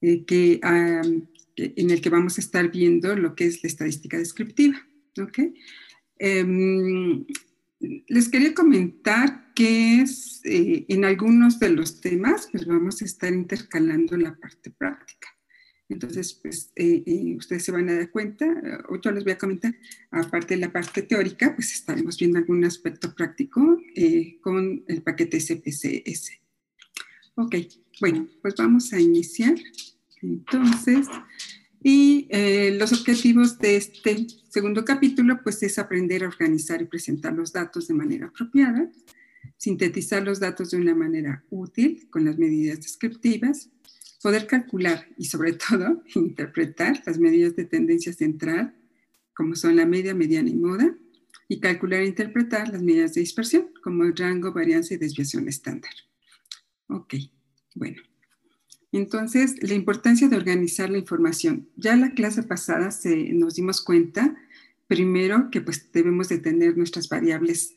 eh, que, en el que vamos a estar viendo lo que es la estadística descriptiva. ¿okay? Em, les quería comentar que es, eh, en algunos de los temas pues vamos a estar intercalando la parte práctica. Entonces, pues eh, eh, ustedes se van a dar cuenta, o yo les voy a comentar, aparte de la parte teórica, pues estaremos viendo algún aspecto práctico con el paquete SPCS. Ok, bueno, pues vamos a iniciar. Entonces, y eh, los objetivos de este segundo capítulo, pues es aprender a organizar y presentar los datos de manera apropiada, sintetizar los datos de una manera útil con las medidas descriptivas, poder calcular y sobre todo interpretar las medidas de tendencia central, como son la media, mediana y moda, y calcular e interpretar las medidas de dispersión, como rango, varianza y desviación estándar. Ok, bueno. Entonces, la importancia de organizar la información. Ya la clase pasada se, nos dimos cuenta, primero, que pues debemos de tener nuestras variables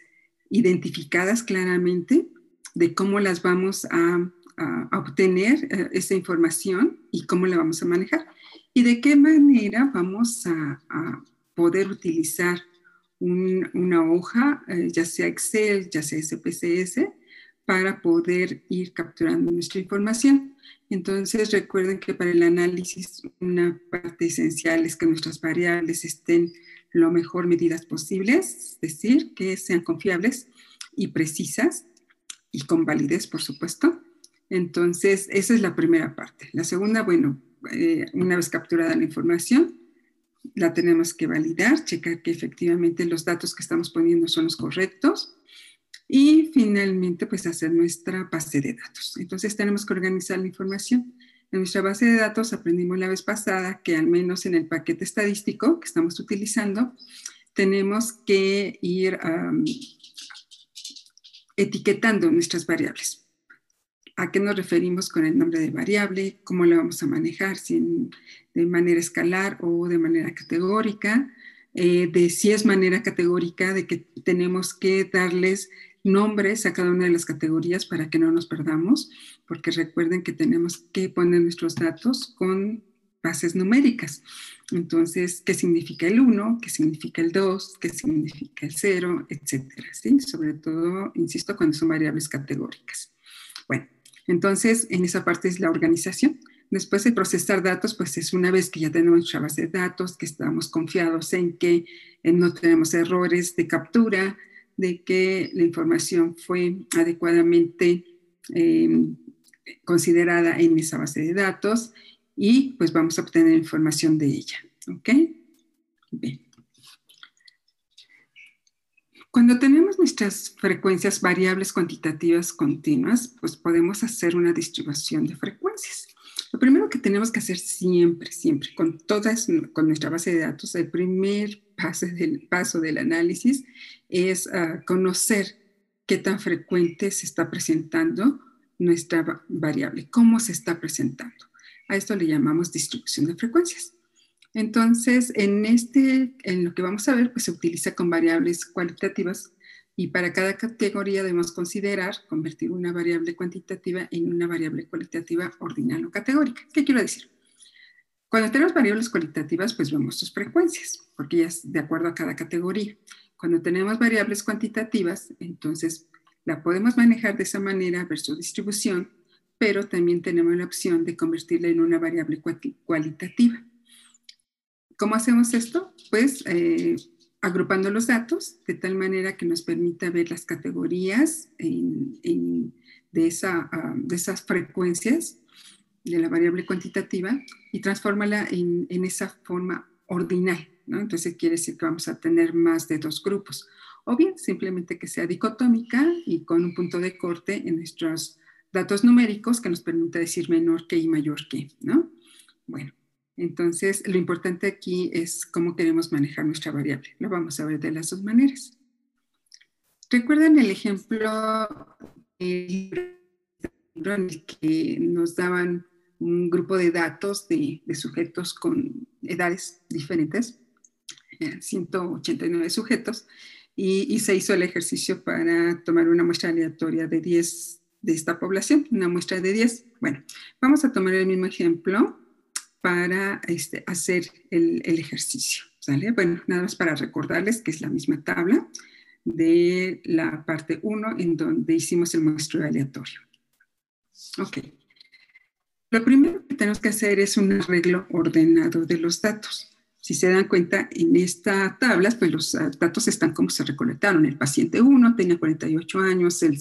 identificadas claramente, de cómo las vamos a, obtener eh, esa información y cómo la vamos a manejar. Y de qué manera vamos a, poder utilizar una hoja, eh, ya sea Excel, ya sea SPSS, para poder ir capturando nuestra información. Entonces, recuerden que para el análisis una parte esencial es que nuestras variables estén lo mejor medidas posibles, es decir, que sean confiables y precisas y con validez, por supuesto. Entonces, esa es la primera parte. La segunda, bueno, eh, una vez capturada la información, la tenemos que validar, checar que efectivamente los datos que estamos poniendo son los correctos y finalmente, pues hacer nuestra base de datos. Entonces tenemos que organizar la información. En nuestra base de datos aprendimos la vez pasada que al menos en el paquete estadístico que estamos utilizando, tenemos que ir etiquetando nuestras variables. ¿A qué nos referimos con el nombre de variable? ¿Cómo la vamos a manejar? Si de manera escalar o de manera categórica. Eh, de si es manera categórica, de que tenemos que darles nombres a cada una de las categorías para que no nos perdamos, porque recuerden que tenemos que poner nuestros datos con bases numéricas. Entonces, ¿qué significa el 1? ¿Qué significa el 2? ¿Qué significa el 0? Etcétera. ¿sí? Sobre todo, insisto, cuando son variables categóricas. Bueno, entonces, en esa parte es la organización. Después de procesar datos, pues es una vez que ya tenemos nuestra base de datos, que estamos confiados en que no tenemos errores de captura, de que la información fue adecuadamente eh, considerada en esa base de datos y pues vamos a obtener información de ella. ¿Ok? Bien. Cuando tenemos nuestras frecuencias variables cuantitativas continuas, pues podemos hacer una distribución de frecuencias. Lo primero que tenemos que hacer siempre, siempre, con todas, con nuestra base de datos, el primer paso del, paso del análisis es ah, conocer qué tan frecuente se está presentando nuestra variable, cómo se está presentando. A esto le llamamos distribución de frecuencias. Entonces, en, este, en lo que vamos a ver, pues se utiliza con variables cualitativas y para cada categoría debemos considerar convertir una variable cuantitativa en una variable cualitativa ordinal o categórica. ¿Qué quiero decir? Cuando tenemos variables cualitativas, pues vemos sus frecuencias, porque ya es de acuerdo a cada categoría. Cuando tenemos variables cuantitativas, entonces la podemos manejar de esa manera versus distribución, pero también tenemos la opción de convertirla en una variable cualitativa. ¿Cómo hacemos esto? Pues eh, agrupando los datos de tal manera que nos permita ver las categorías ah, de esas frecuencias de la variable cuantitativa y transformarla en, en esa forma ordinal. Entonces quiere decir que vamos a tener más de dos grupos. O bien simplemente que sea dicotómica y con un punto de corte en nuestros datos numéricos que nos permita decir menor que y mayor que, ¿no? Bueno, entonces lo importante aquí es cómo queremos manejar nuestra variable. Lo vamos a ver de las dos maneras. ¿Recuerdan el ejemplo en el que nos daban un grupo de datos de, sujetos con edades diferentes? 189 sujetos y, se hizo el ejercicio para tomar una muestra aleatoria de 10 de esta población, una muestra de 10. Bueno, vamos a tomar el mismo ejemplo para este, hacer el, el, ejercicio. ¿sale? Bueno, nada más para recordarles que es la misma tabla de la parte 1 en donde hicimos el muestreo aleatorio. Ok. Lo primero que tenemos que hacer es un arreglo ordenado de los datos. Si se dan cuenta, en esta tabla, pues los ah, datos están como se recolectaron. El paciente 1 tenía 48 años, el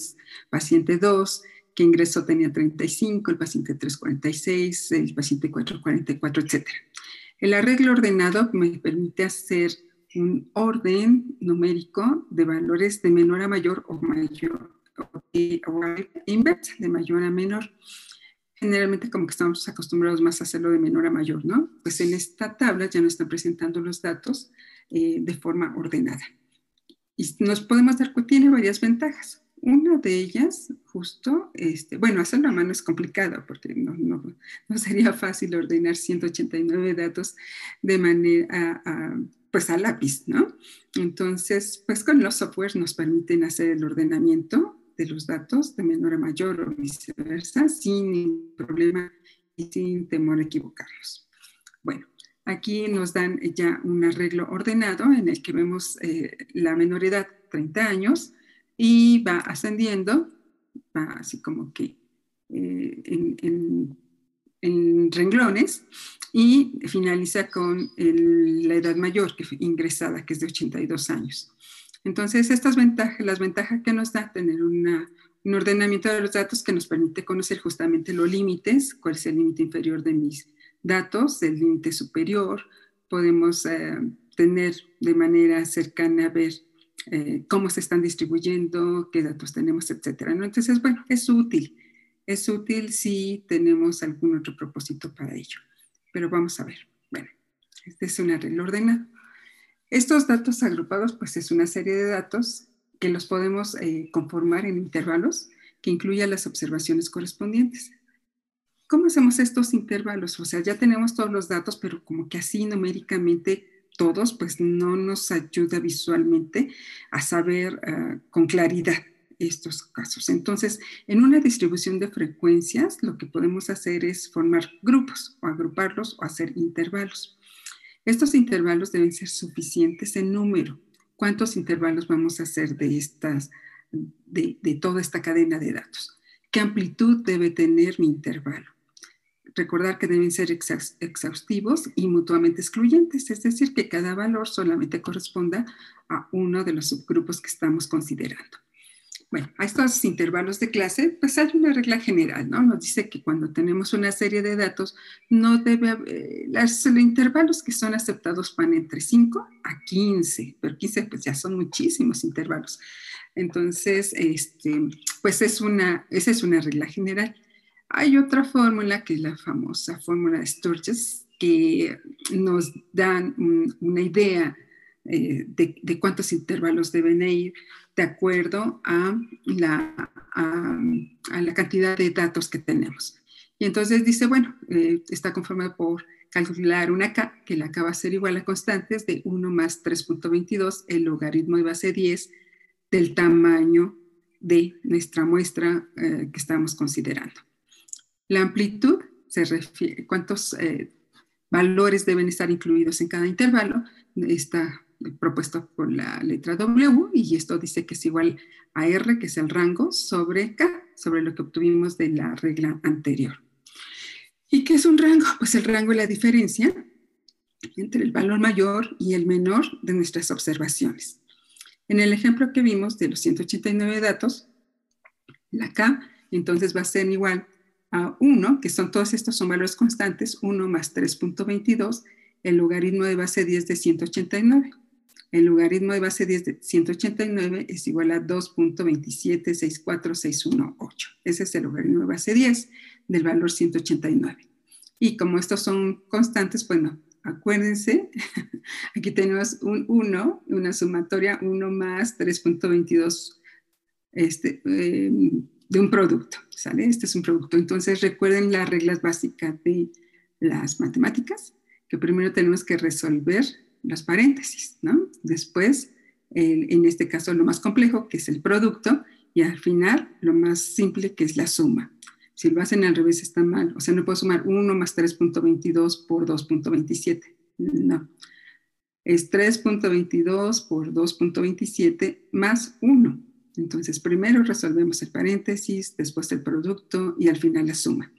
paciente 2 que ingresó tenía 35, el paciente 3 46, el paciente 4 44, etc. El arreglo ordenado me permite hacer un orden numérico de valores de menor a mayor o mayor, o, de mayor a menor generalmente como que estamos acostumbrados más a hacerlo de menor a mayor, ¿no? Pues en esta tabla ya nos están presentando los datos eh, de forma ordenada. Y nos podemos dar que tiene varias ventajas. Una de ellas, justo, este, bueno, hacerlo a mano es complicado porque no, no, no sería fácil ordenar 189 datos de manera, a, pues a lápiz, ¿no? Entonces, pues con los softwares nos permiten hacer el ordenamiento de los datos de menor a mayor o viceversa, sin problema y sin temor a equivocarnos. Bueno, aquí nos dan ya un arreglo ordenado en el que vemos eh, la menor edad, 30 años, y va ascendiendo, va así como que eh, en, renglones, y finaliza con la edad mayor que fue ingresada, que es de 82 años. Entonces, estas ventajas, las ventajas que nos da tener un ordenamiento de los datos que nos permite conocer justamente los límites, cuál es el límite inferior de mis datos, el límite superior, podemos eh, tener de manera cercana ver eh, cómo se están distribuyendo, qué datos tenemos, etcétera. Entonces, bueno, es útil. Es útil si tenemos algún otro propósito para ello. Pero vamos a ver. Bueno, este es un arreglo ordenado. Estos datos agrupados, pues es una serie de datos que los podemos eh, conformar en intervalos que incluyan las observaciones correspondientes. ¿Cómo hacemos estos intervalos? O sea, ya tenemos todos los datos, pero como que así numéricamente todos, pues no nos ayuda visualmente a saber ah, con claridad estos casos. Entonces, en una distribución de frecuencias, lo que podemos hacer es formar grupos o agruparlos o hacer intervalos. Estos intervalos deben ser suficientes en número. ¿Cuántos intervalos vamos a hacer de, estas, de, toda esta cadena de datos? ¿Qué amplitud debe tener mi intervalo? Recordar que deben ser exhaustivos y mutuamente excluyentes, es decir, que cada valor solamente corresponda a uno de los subgrupos que estamos considerando. Bueno, a estos intervalos de clase, pues hay una regla general, ¿no? Nos dice que cuando tenemos una serie de datos, no debe haber, los intervalos que son aceptados van entre 5 a 15, pero 15 pues ya son muchísimos intervalos. Entonces, este, pues es una, esa es una regla general. Hay otra fórmula que es la famosa fórmula de Sturges, que nos dan una idea eh, de, de, cuántos intervalos deben ir de acuerdo a la, a, la cantidad de datos que tenemos. Y entonces dice, bueno, eh, está conformado por calcular una K, que la K va a ser igual a constantes de 1 más 3.22, el logaritmo de base 10 del tamaño de nuestra muestra eh, que estamos considerando. La amplitud se refiere, cuántos eh, valores deben estar incluidos en cada intervalo, está propuesto por la letra W y esto dice que es igual a R, que es el rango, sobre K, sobre lo que obtuvimos de la regla anterior. ¿Y qué es un rango? Pues el rango es la diferencia entre el valor mayor y el menor de nuestras observaciones. En el ejemplo que vimos de los 189 datos, la K entonces va a ser igual a 1, que son todos estos son valores constantes, 1 más 3.22, el logaritmo de base 10 de 189. El logaritmo de base 10 de 189 es igual a 2.2764618. Ese es el logaritmo de base 10 del valor 189. Y como estos son constantes, bueno, acuérdense, aquí tenemos un 1, una sumatoria 1 más 3.22 este, em, de un producto, ¿sale? Este es un producto. Entonces recuerden las reglas básicas de las matemáticas, que primero tenemos que resolver los paréntesis, ¿no? Después, en este caso, lo más complejo, que es el producto, y al final lo más simple que es la suma. Si lo hacen al revés está mal. O sea, no puedo sumar 1 más 3.22 por 2.27. No. Es 3.22 por 2.27 más 1. Entonces, primero resolvemos el paréntesis, después el producto y al final la suma.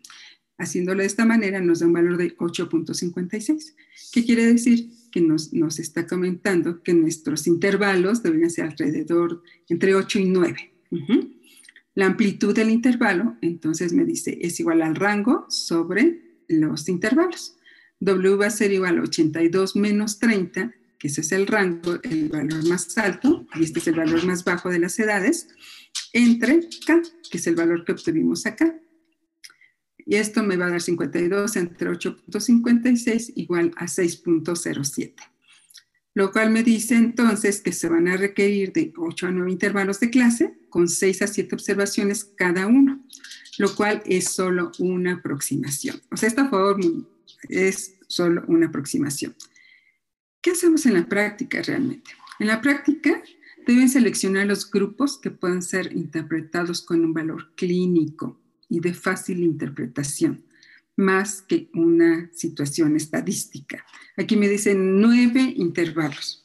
Haciéndolo de esta manera nos da un valor de 8.56. ¿Qué quiere decir? Que nos, nos, está comentando que nuestros intervalos deberían ser alrededor entre 8 y 9. La amplitud del intervalo, entonces me dice, es igual al rango sobre los intervalos. W va a ser igual a 82 menos 30, que ese es el rango, el valor más alto, y este es el valor más bajo de las edades, entre K, que es el valor que obtuvimos acá. Y esto me va a dar 52 entre 8.56 igual a 6.07. Lo cual me dice entonces que se van a requerir de 8 a 9 intervalos de clase con 6 a 7 observaciones cada uno, lo cual es solo una aproximación. O sea, esta forma es solo una aproximación. ¿Qué hacemos en la práctica realmente? En la práctica deben seleccionar los grupos que puedan ser interpretados con un valor clínico y de fácil interpretación, más que una situación estadística. Aquí me dicen nueve intervalos.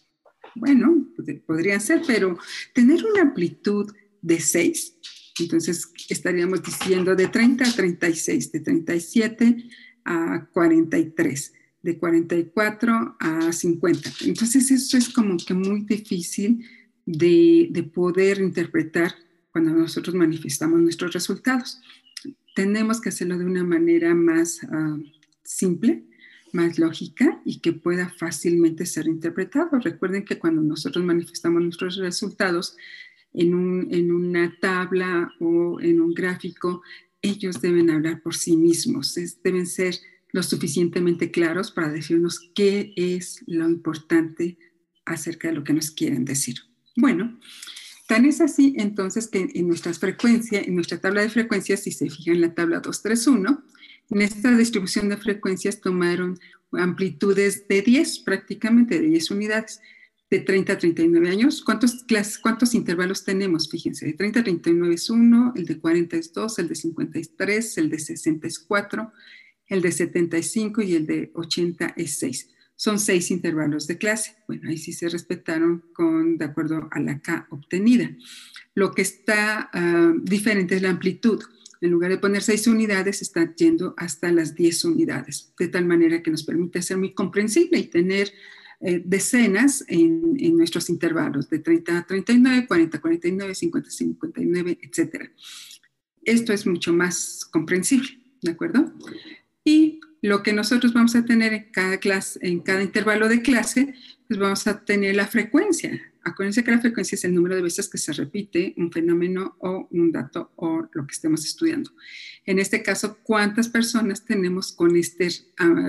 Bueno, podrían ser, pero tener una amplitud de seis, entonces estaríamos diciendo de 30 a 36, de 37 a 43, de 44 a 50. Entonces eso es como que muy difícil de, de poder interpretar cuando nosotros manifestamos nuestros resultados tenemos que hacerlo de una manera más ah, simple, más lógica y que pueda fácilmente ser interpretado. Recuerden que cuando nosotros manifestamos nuestros resultados en, una tabla o en un gráfico, ellos deben hablar por sí mismos, deben ser lo suficientemente claros para decirnos qué es lo importante acerca de lo que nos quieren decir. Bueno, Tan es así entonces que en nuestras frecuencias, en nuestra tabla de frecuencias, si se fijan en la tabla 231, en esta distribución de frecuencias tomaron amplitudes de 10, prácticamente de 10 unidades, de 30 a 39 años. ¿Cuántos, ¿Cuántos intervalos tenemos? Fíjense, de 30 a 39 es 1, el de 40 es 2, el de 53, el de 60 es 4, el de 75 y el de 80 es 6 son seis intervalos de clase. Bueno, ahí sí se respetaron con, de acuerdo a la K obtenida. Lo que está ah, diferente es la amplitud. En lugar de poner seis unidades, está yendo hasta las diez unidades, de tal manera que nos permite ser muy comprensible y tener eh, decenas en, en, nuestros intervalos, de 30 a 39, 40 a 49, 50 a 59, etc. Esto es mucho más comprensible, ¿de acuerdo? Y lo que nosotros vamos a tener en cada clase, en cada intervalo de clase, pues vamos a tener la frecuencia. Acuérdense que la frecuencia es el número de veces que se repite un fenómeno o un dato o lo que estemos estudiando. En este caso, ¿cuántas personas tenemos con este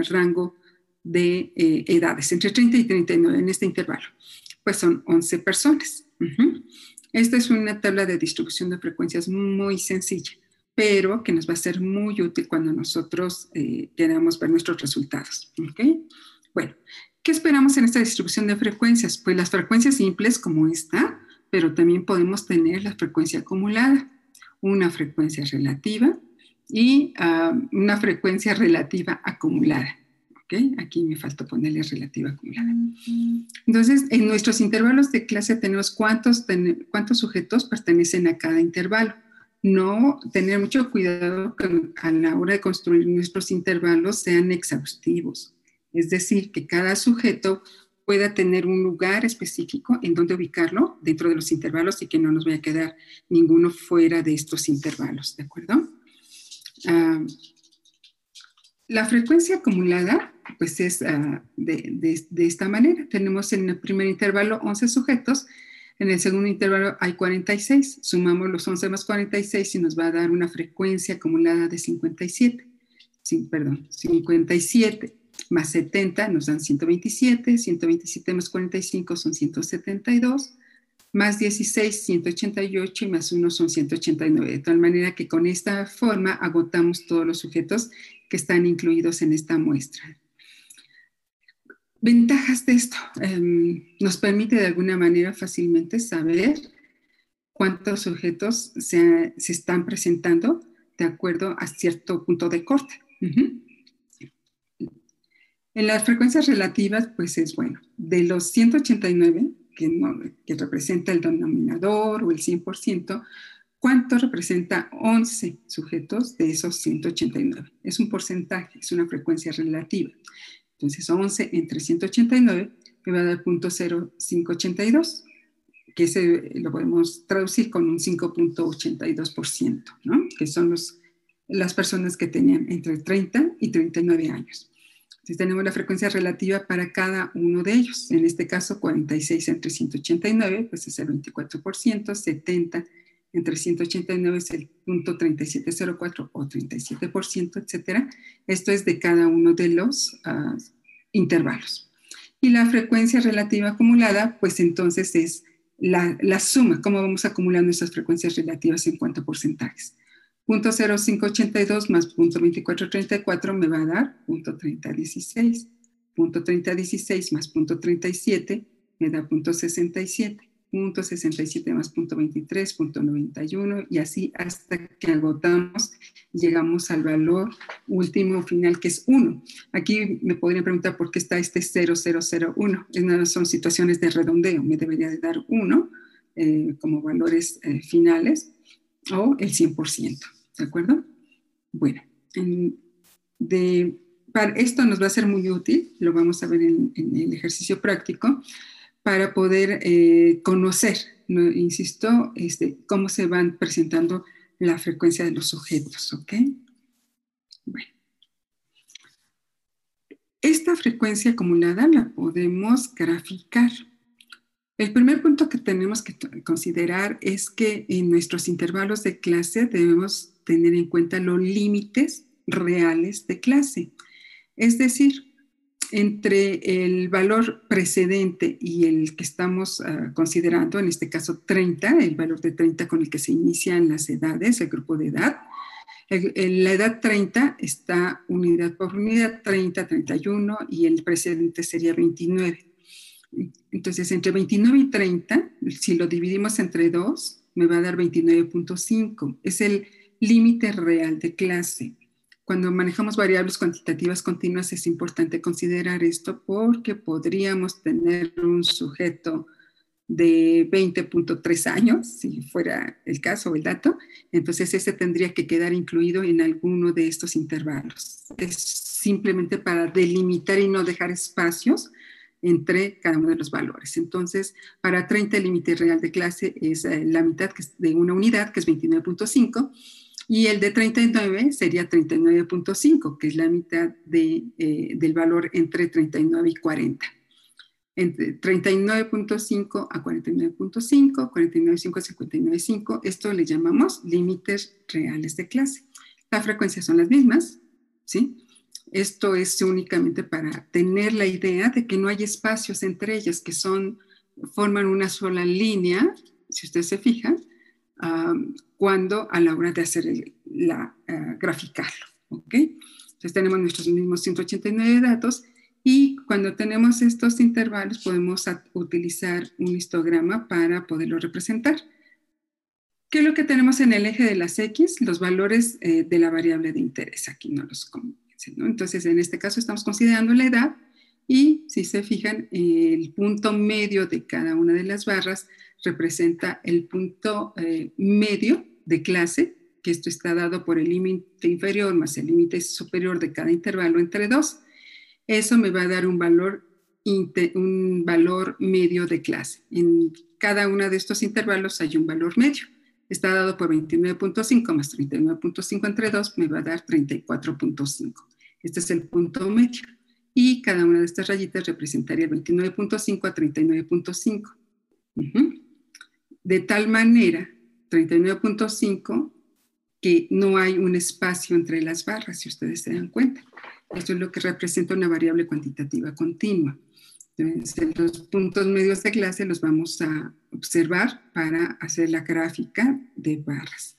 rango de eh, edades? Entre 30 y 39 en este intervalo. Pues son 11 personas. Esta es una tabla de distribución de frecuencias muy sencilla pero que nos va a ser muy útil cuando nosotros eh, queramos ver nuestros resultados. ¿okay? Bueno, ¿qué esperamos en esta distribución de frecuencias? Pues las frecuencias simples como esta, pero también podemos tener la frecuencia acumulada, una frecuencia relativa y ah, una frecuencia relativa acumulada. ¿okay? Aquí me falta ponerle relativa acumulada. Entonces, en nuestros intervalos de clase tenemos cuántos, cuántos sujetos pertenecen a cada intervalo no tener mucho cuidado que a la hora de construir nuestros intervalos sean exhaustivos. Es decir, que cada sujeto pueda tener un lugar específico en donde ubicarlo dentro de los intervalos y que no nos vaya a quedar ninguno fuera de estos intervalos, ¿de acuerdo? Ah, la frecuencia acumulada, pues es ah, de, de, esta manera. Tenemos en el primer intervalo 11 sujetos en el segundo intervalo hay 46, sumamos los 11 más 46 y nos va a dar una frecuencia acumulada de 57. Sí, perdón, 57 más 70 nos dan 127, 127 más 45 son 172, más 16, 188 y más 1 son 189. De tal manera que con esta forma agotamos todos los sujetos que están incluidos en esta muestra. Ventajas de esto. Em, nos permite de alguna manera fácilmente saber cuántos sujetos se, están presentando de acuerdo a cierto punto de corte. En las frecuencias relativas, pues es bueno, de los 189, que, que representa el denominador o el 100%, ¿cuánto representa 11 sujetos de esos 189? Es un porcentaje, es una frecuencia relativa. Entonces, 11 entre 189 me va a dar 0.0582, que ese lo podemos traducir con un 5.82%, ¿no? Que son los, las personas que tenían entre 30 y 39 años. Si tenemos la frecuencia relativa para cada uno de ellos. En este caso, 46 entre 189, pues es el 24%, 70 entre 189 es el punto 3704 o 37%, etcétera. Esto es de cada uno de los uh, intervalos. Y la frecuencia relativa acumulada, pues entonces es la, la, suma, cómo vamos acumulando esas frecuencias relativas en cuanto a porcentajes. Punto 0,582 más punto 2434 me va a dar punto 3016. Punto 3016 más punto 37 me da punto 67. Punto 67 más punto 23, punto 91 y así hasta que agotamos llegamos al valor último final que es 1. Aquí me podrían preguntar por qué está este 0001. Es nada, son situaciones de redondeo. Me debería de dar 1 eh, como valores eh, finales o el 100%. ¿De acuerdo? Bueno, de, para esto nos va a ser muy útil, lo vamos a ver en, el ejercicio práctico, para poder eh, conocer, insisto, este, cómo se van presentando la frecuencia de los sujetos, ¿ok? Bueno. Esta frecuencia acumulada la podemos graficar. El primer punto que tenemos que considerar es que en nuestros intervalos de clase debemos tener en cuenta los límites reales de clase. Es decir, entre el valor precedente y el que estamos ah, considerando, en este caso 30, el valor de 30 con el que se inician las edades, el grupo de edad, la edad 30 está unidad por unidad, 30, 31 y el precedente sería 29. Entonces, entre 29 y 30, si lo dividimos entre 2, me va a dar 29.5. Es el límite real de clase. Cuando manejamos variables cuantitativas continuas es importante considerar esto porque podríamos tener un sujeto de 20.3 años, si fuera el caso o el dato, entonces ese tendría que quedar incluido en alguno de estos intervalos. Es simplemente para delimitar y no dejar espacios entre cada uno de los valores. Entonces, para 30 el límite real de clase es eh, la mitad de una unidad, que es 29.5, y el de 39 sería 39.5, que es la mitad de, eh, del valor entre 39 y 40. Entre 39.5 a 49.5, 49.5 a 59.5, esto le llamamos límites reales de clase. Las frecuencias son las mismas, ¿sí? Esto es únicamente para tener la idea de que no hay espacios entre ellas, que son, forman una sola línea, si ustedes se fijan, cuando a la hora de hacer la, uh, graficarlo. ¿ok? Entonces tenemos nuestros mismos 189 datos y cuando tenemos estos intervalos podemos utilizar un histograma para poderlo representar. ¿Qué es lo que tenemos en el eje de las X? Los valores eh, de la variable de interés. Aquí no los convencen, ¿no? Entonces, en este caso estamos considerando la edad y si se fijan, el punto medio de cada una de las barras representa el punto eh, medio de clase, que esto está dado por el límite inferior más el límite superior de cada intervalo entre dos. Eso me va a dar un valor, un valor medio de clase. En cada uno de estos intervalos hay un valor medio. Está dado por 29.5 más 39.5 entre 2, me va a dar 34.5. Este es el punto medio. Y cada una de estas rayitas representaría 29.5 a 39.5. De tal manera 39.5 que no hay un espacio entre las barras, si ustedes se dan cuenta. Esto es lo que representa una variable cuantitativa continua. Entonces, los puntos medios de clase los vamos a observar para hacer la gráfica de barras.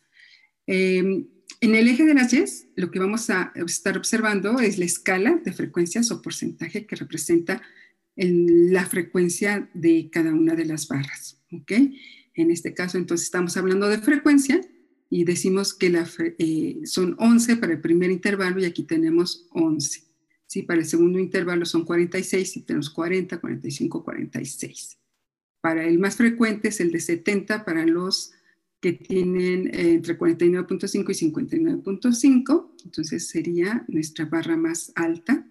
Em, en el eje de las Y, lo que vamos a estar observando es la escala de frecuencias o porcentaje que representa la frecuencia de cada una de las barras. ¿ok? En este caso, entonces, estamos hablando de frecuencia y decimos que eh, son 11 para el primer intervalo y aquí tenemos 11. ¿sí? Para el segundo intervalo son 46 y tenemos 40, 45, 46. Para el más frecuente es el de 70 para los que tienen eh, entre 49.5 y 59.5, entonces sería nuestra barra más alta,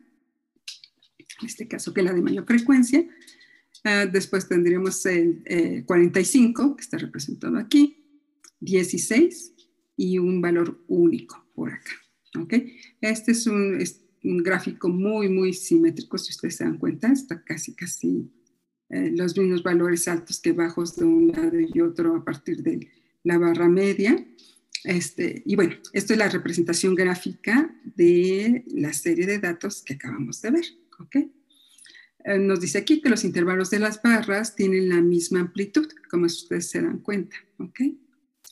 en este caso que la de mayor frecuencia. Ah, después tendríamos el 45, eh, que está representado aquí, 16 y un valor único por acá. ¿ok? Este es un, un gráfico muy, muy simétrico, si ustedes se dan cuenta, está casi, casi eh, los mismos valores altos que bajos de un lado y otro a partir de la barra media. Este, y bueno, esto es la representación gráfica de la serie de datos que acabamos de ver. ¿okay? Eh, nos dice aquí que los intervalos de las barras tienen la misma amplitud, como ustedes se dan cuenta. ¿okay?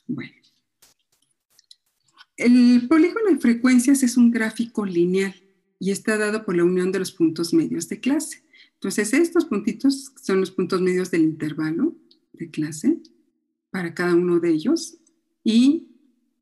Bueno. El polígono de frecuencias es un gráfico lineal y está dado por la unión de los puntos medios de clase. Entonces, estos puntitos son los puntos medios del intervalo de clase para cada uno de ellos y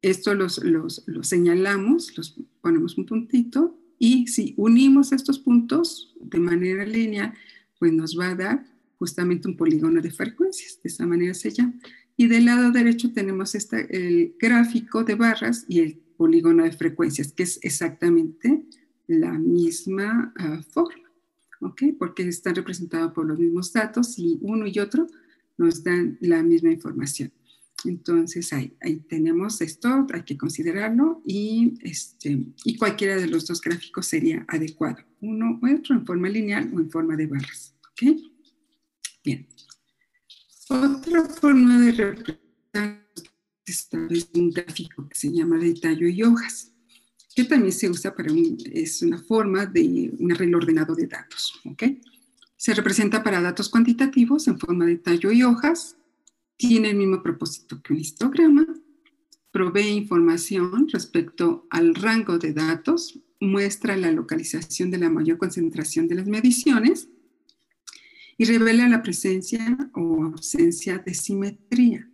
esto los, los, señalamos, los ponemos un puntito y si unimos estos puntos de manera lineal, pues nos va a dar justamente un polígono de frecuencias, de esa manera se llama. Y del lado derecho tenemos el gráfico de barras y el polígono de frecuencias, que es exactamente la misma ah, forma. ¿ok? Porque están representados por los mismos datos y uno y otro nos dan la misma información. Entonces ahí, tenemos esto, hay que considerarlo y, este, y cualquiera de los dos gráficos sería adecuado, uno u otro en forma lineal o en forma de barras. ¿ok? Bien. Otra forma de representar es un gráfico que se llama de tallo y hojas que también se usa para un, es una forma de un arreglo ordenado de datos. ¿ok? Se representa para datos cuantitativos en forma de tallo y hojas, tiene el mismo propósito que un histograma, provee información respecto al rango de datos, muestra la localización de la mayor concentración de las mediciones y revela la presencia o ausencia de simetría.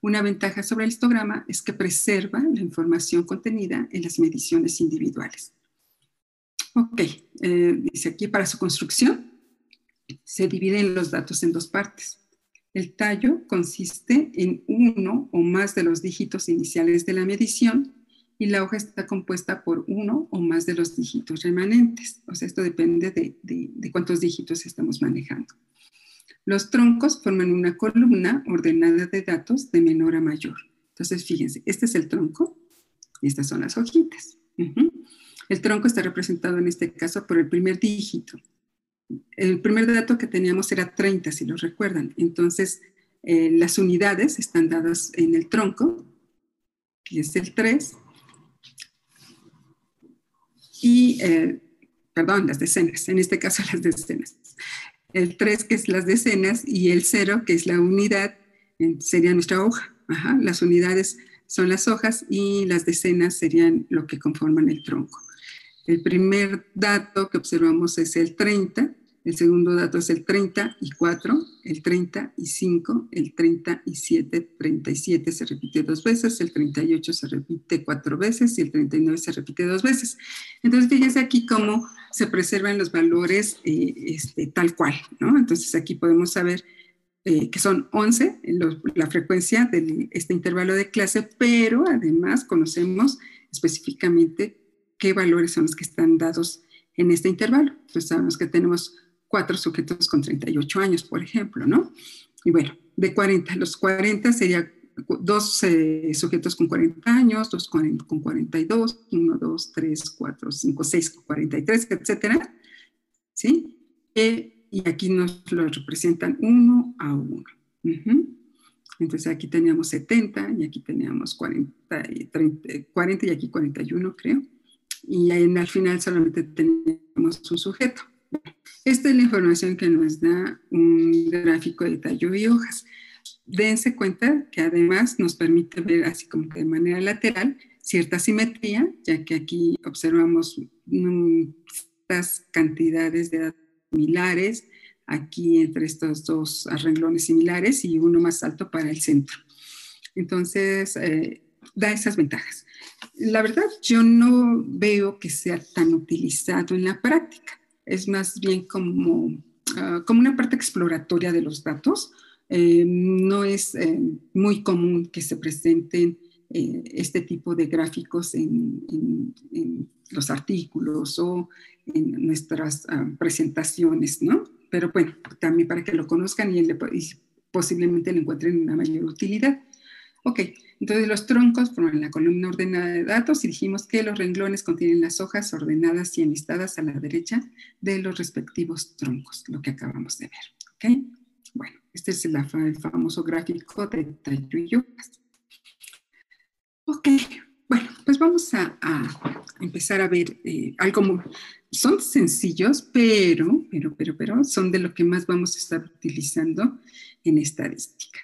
Una ventaja sobre el histograma es que preserva la información contenida en las mediciones individuales. Ok, eh, dice aquí para su construcción se dividen los datos en dos partes. El tallo consiste en uno o más de los dígitos iniciales de la medición y la hoja está compuesta por uno o más de los dígitos remanentes. O sea, esto depende de, cuántos dígitos estamos manejando. Los troncos forman una columna ordenada de datos de menor a mayor. Entonces, fíjense, este es el tronco y estas son las hojitas. El tronco está representado en este caso por el primer dígito. El primer dato que teníamos era 30, si lo recuerdan. Entonces, eh, las unidades están dadas en el tronco, que es el 3. Y, eh, perdón, las decenas, en este caso las decenas el 3 que es las decenas y el 0 que es la unidad sería nuestra hoja. Las unidades son las hojas y las decenas serían lo que conforman el tronco. El primer dato que observamos es el 30, el segundo dato es el 34, el 35, el 37, 37 se repite dos veces, el 38 se repite cuatro veces y el 39 se repite dos veces. Entonces, fíjense aquí cómo se preservan los valores eh, este, tal cual, ¿no? Entonces, aquí podemos saber eh, que son 11 la frecuencia de este intervalo de clase, pero además conocemos específicamente qué valores son los que están dados en este intervalo. Entonces, sabemos que tenemos cuatro sujetos con 38 años, por ejemplo, ¿no? Y bueno, de 40, los 40 sería dos eh, sujetos con 40 años, dos con, 42, uno, dos, tres, cuatro, cinco, seis con 43, etcétera, ¿sí? Eh, y aquí nos lo representan uno a uno. Entonces aquí teníamos 70 y aquí teníamos 40 y, 30, 40 y aquí 41, creo. Y al final solamente teníamos un sujeto. Esta es la información que nos da un gráfico de tallo y hojas. Dense cuenta que además nos permite ver así como que de manera lateral cierta simetría, ya que aquí observamos estas cantidades de datos similares aquí entre estos dos renglones similares y uno más alto para el centro. Entonces, eh, da esas ventajas. La verdad, yo no veo que sea tan utilizado en la práctica. Es más bien como, ah, como una parte exploratoria de los datos. Eh, no es eh, muy común que se presenten este tipo de gráficos en, los artículos o en nuestras ah, presentaciones, ¿no? Pero bueno, también para que lo conozcan y, y posiblemente le encuentren una mayor utilidad. Ok, entonces los troncos forman la columna ordenada de datos y dijimos que los renglones contienen las hojas ordenadas y enlistadas a la derecha de los respectivos troncos, lo que acabamos de ver. Ok, bueno, este es el, famoso gráfico de Tayuyucas. Ok, bueno, pues vamos a, empezar a ver eh, algo son sencillos, pero, pero, pero, pero son de lo que más vamos a estar utilizando en estadística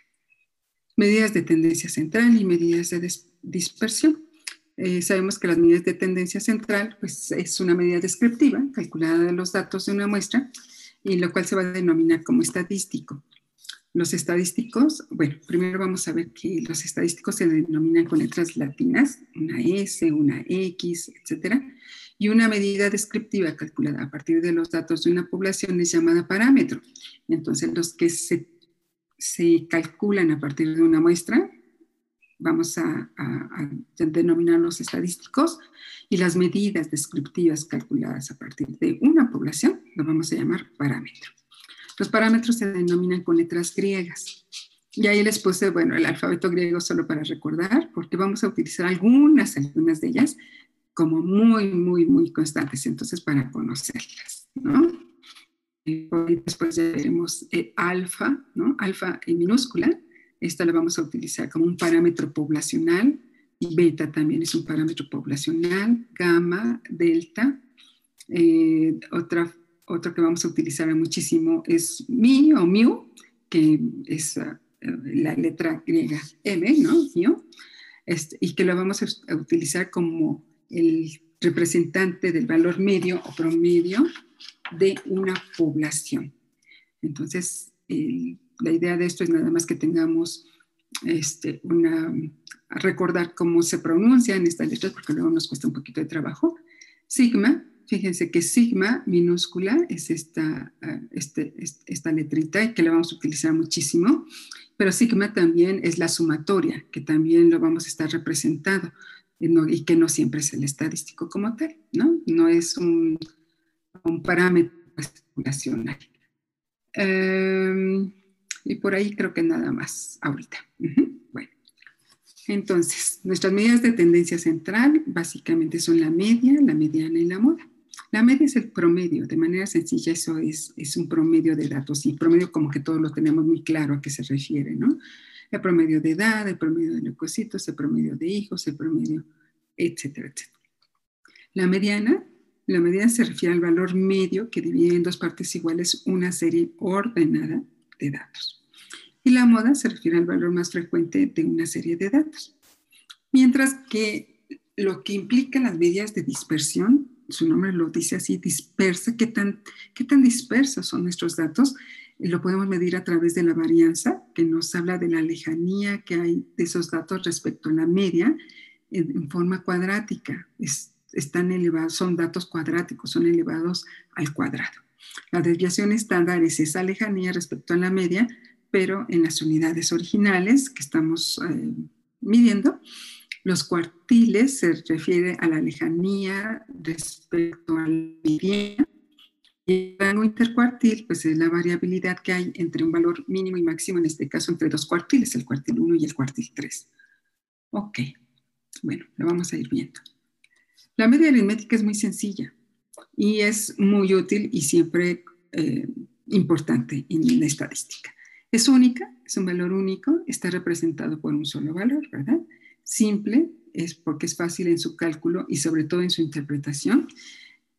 medidas de tendencia central y medidas de dispersión. Eh, sabemos que las medidas de tendencia central pues, es una medida descriptiva calculada de los datos de una muestra y lo cual se va a denominar como estadístico. Los estadísticos, bueno, primero vamos a ver que los estadísticos se denominan con letras latinas, una S, una X, etcétera, y una medida descriptiva calculada a partir de los datos de una población es llamada parámetro. Entonces, los que se se calculan a partir de una muestra, vamos a, denominarlos estadísticos, y las medidas descriptivas calculadas a partir de una población, lo vamos a llamar parámetro. Los parámetros se denominan con letras griegas. Y ahí les puse, bueno, el alfabeto griego solo para recordar, porque vamos a utilizar algunas, algunas de ellas como muy, muy, muy constantes, entonces para conocerlas, ¿no? Después ya veremos eh, alfa, ¿no? Alfa en minúscula. Esta la vamos a utilizar como un parámetro poblacional y beta también es un parámetro poblacional, gamma, delta. Eh, otra, otro que vamos a utilizar muchísimo es mi o mu, que es uh, la letra griega M, ¿no? Este, y que lo vamos a utilizar como el representante del valor medio o promedio de una población. Entonces, la idea de esto es nada más que tengamos este, una, recordar cómo se pronuncian estas letras, porque luego nos cuesta un poquito de trabajo. Sigma, fíjense que sigma minúscula es esta, ah, este, esta letrita y que la vamos a utilizar muchísimo, pero sigma también es la sumatoria, que también lo vamos a estar representando y que no siempre es el estadístico como tal, ¿no? No es un un parámetro nacional. Em, y por ahí creo que nada más ahorita. Bueno, entonces, nuestras medidas de tendencia central básicamente son la media, la mediana y la moda. La media es el promedio, de manera sencilla eso es, es un promedio de datos y promedio como que todos lo tenemos muy claro a qué se refiere, ¿no? El promedio de edad, el promedio de leucocitos, el promedio de hijos, el promedio, etcétera, etcétera. La mediana la medida se refiere al valor medio que divide en dos partes iguales una serie ordenada de datos. Y la moda se refiere al valor más frecuente de una serie de datos. Mientras que lo que implica las medidas de dispersión, su nombre lo dice así, dispersa, ¿qué tan, qué tan dispersos son nuestros datos? Lo podemos medir a través de la varianza, que nos habla de la lejanía que hay de esos datos respecto a la media en, forma cuadrática. Es, están elevados, son datos cuadráticos, son elevados al cuadrado. La desviación estándar es esa lejanía respecto a la media, pero en las unidades originales que estamos eh, midiendo, los cuartiles se refiere a la lejanía respecto a la media. Y el rango intercuartil, pues es la variabilidad que hay entre un valor mínimo y máximo, en este caso entre dos cuartiles, el cuartil 1 y el cuartil 3. Ok, bueno, lo vamos a ir viendo. La media aritmética es muy sencilla y es muy útil y siempre eh, importante en la estadística. Es única, es un valor único, está representado por un solo valor, ¿verdad? Simple es porque es fácil en su cálculo y sobre todo en su interpretación.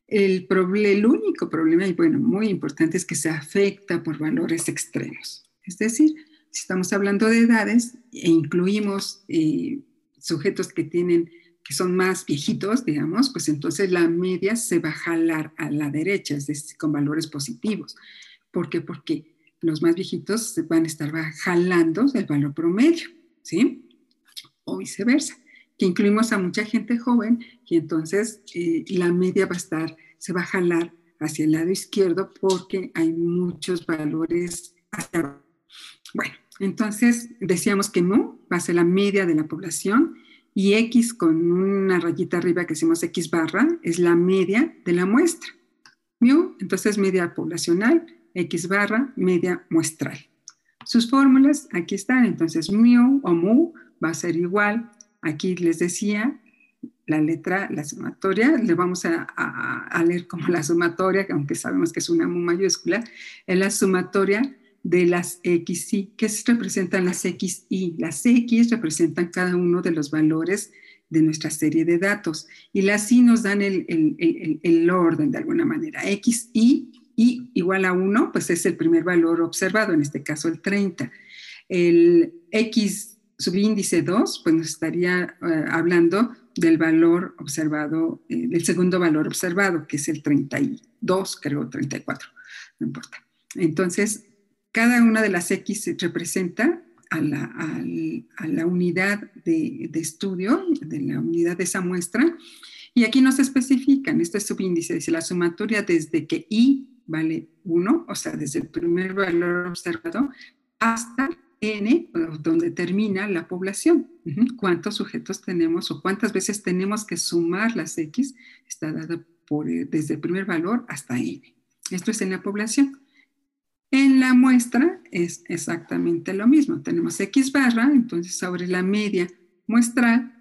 El, el único problema, y bueno, muy importante, es que se afecta por valores extremos. Es decir, si estamos hablando de edades e incluimos eh, sujetos que tienen que son más viejitos, digamos, pues entonces la media se va a jalar a la derecha, es decir, con valores positivos. ¿Por qué? Porque los más viejitos van a estar jalando el valor promedio, ¿sí? O viceversa, que incluimos a mucha gente joven y entonces eh, la media va a estar, se va a jalar hacia el lado izquierdo porque hay muchos valores hasta Bueno, entonces decíamos que no, va a ser la media de la población y X con una rayita arriba que decimos X barra es la media de la muestra. Mu, entonces media poblacional, X barra, media muestral. Sus fórmulas aquí están, entonces mu o mu va a ser igual, aquí les decía, la letra, la sumatoria, le vamos a, a, leer como la sumatoria, aunque sabemos que es una mu mayúscula, es la sumatoria de las X y. ¿Qué representan las X y? Las X representan cada uno de los valores de nuestra serie de datos y las Y nos dan el, el, el, orden de alguna manera. X y, y igual a 1, pues es el primer valor observado, en este caso el 30. El X subíndice 2, pues nos estaría eh, hablando del valor observado, eh, del segundo valor observado, que es el 32, creo, 34, no importa. Entonces, cada una de las X representa a la, a unidad de, de, estudio, de la unidad de esa muestra, y aquí nos especifican, este subíndice dice la sumatoria desde que I vale 1, o sea, desde el primer valor observado, hasta N, donde termina la población. ¿Cuántos sujetos tenemos o cuántas veces tenemos que sumar las X? Está dada eh, desde el primer valor hasta N. Esto es en la población. En la muestra es exactamente lo mismo. Tenemos X barra, entonces sobre la media muestral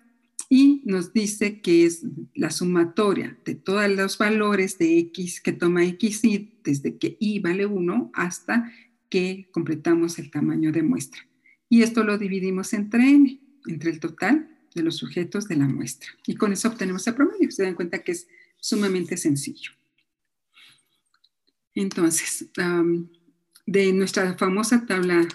y nos dice que es la sumatoria de todos los valores de X que toma X y desde que Y vale 1 hasta que completamos el tamaño de muestra. Y esto lo dividimos entre n, entre el total de los sujetos de la muestra. Y con eso obtenemos el promedio. Se dan cuenta que es sumamente sencillo. Entonces, de nuestra famosa tabla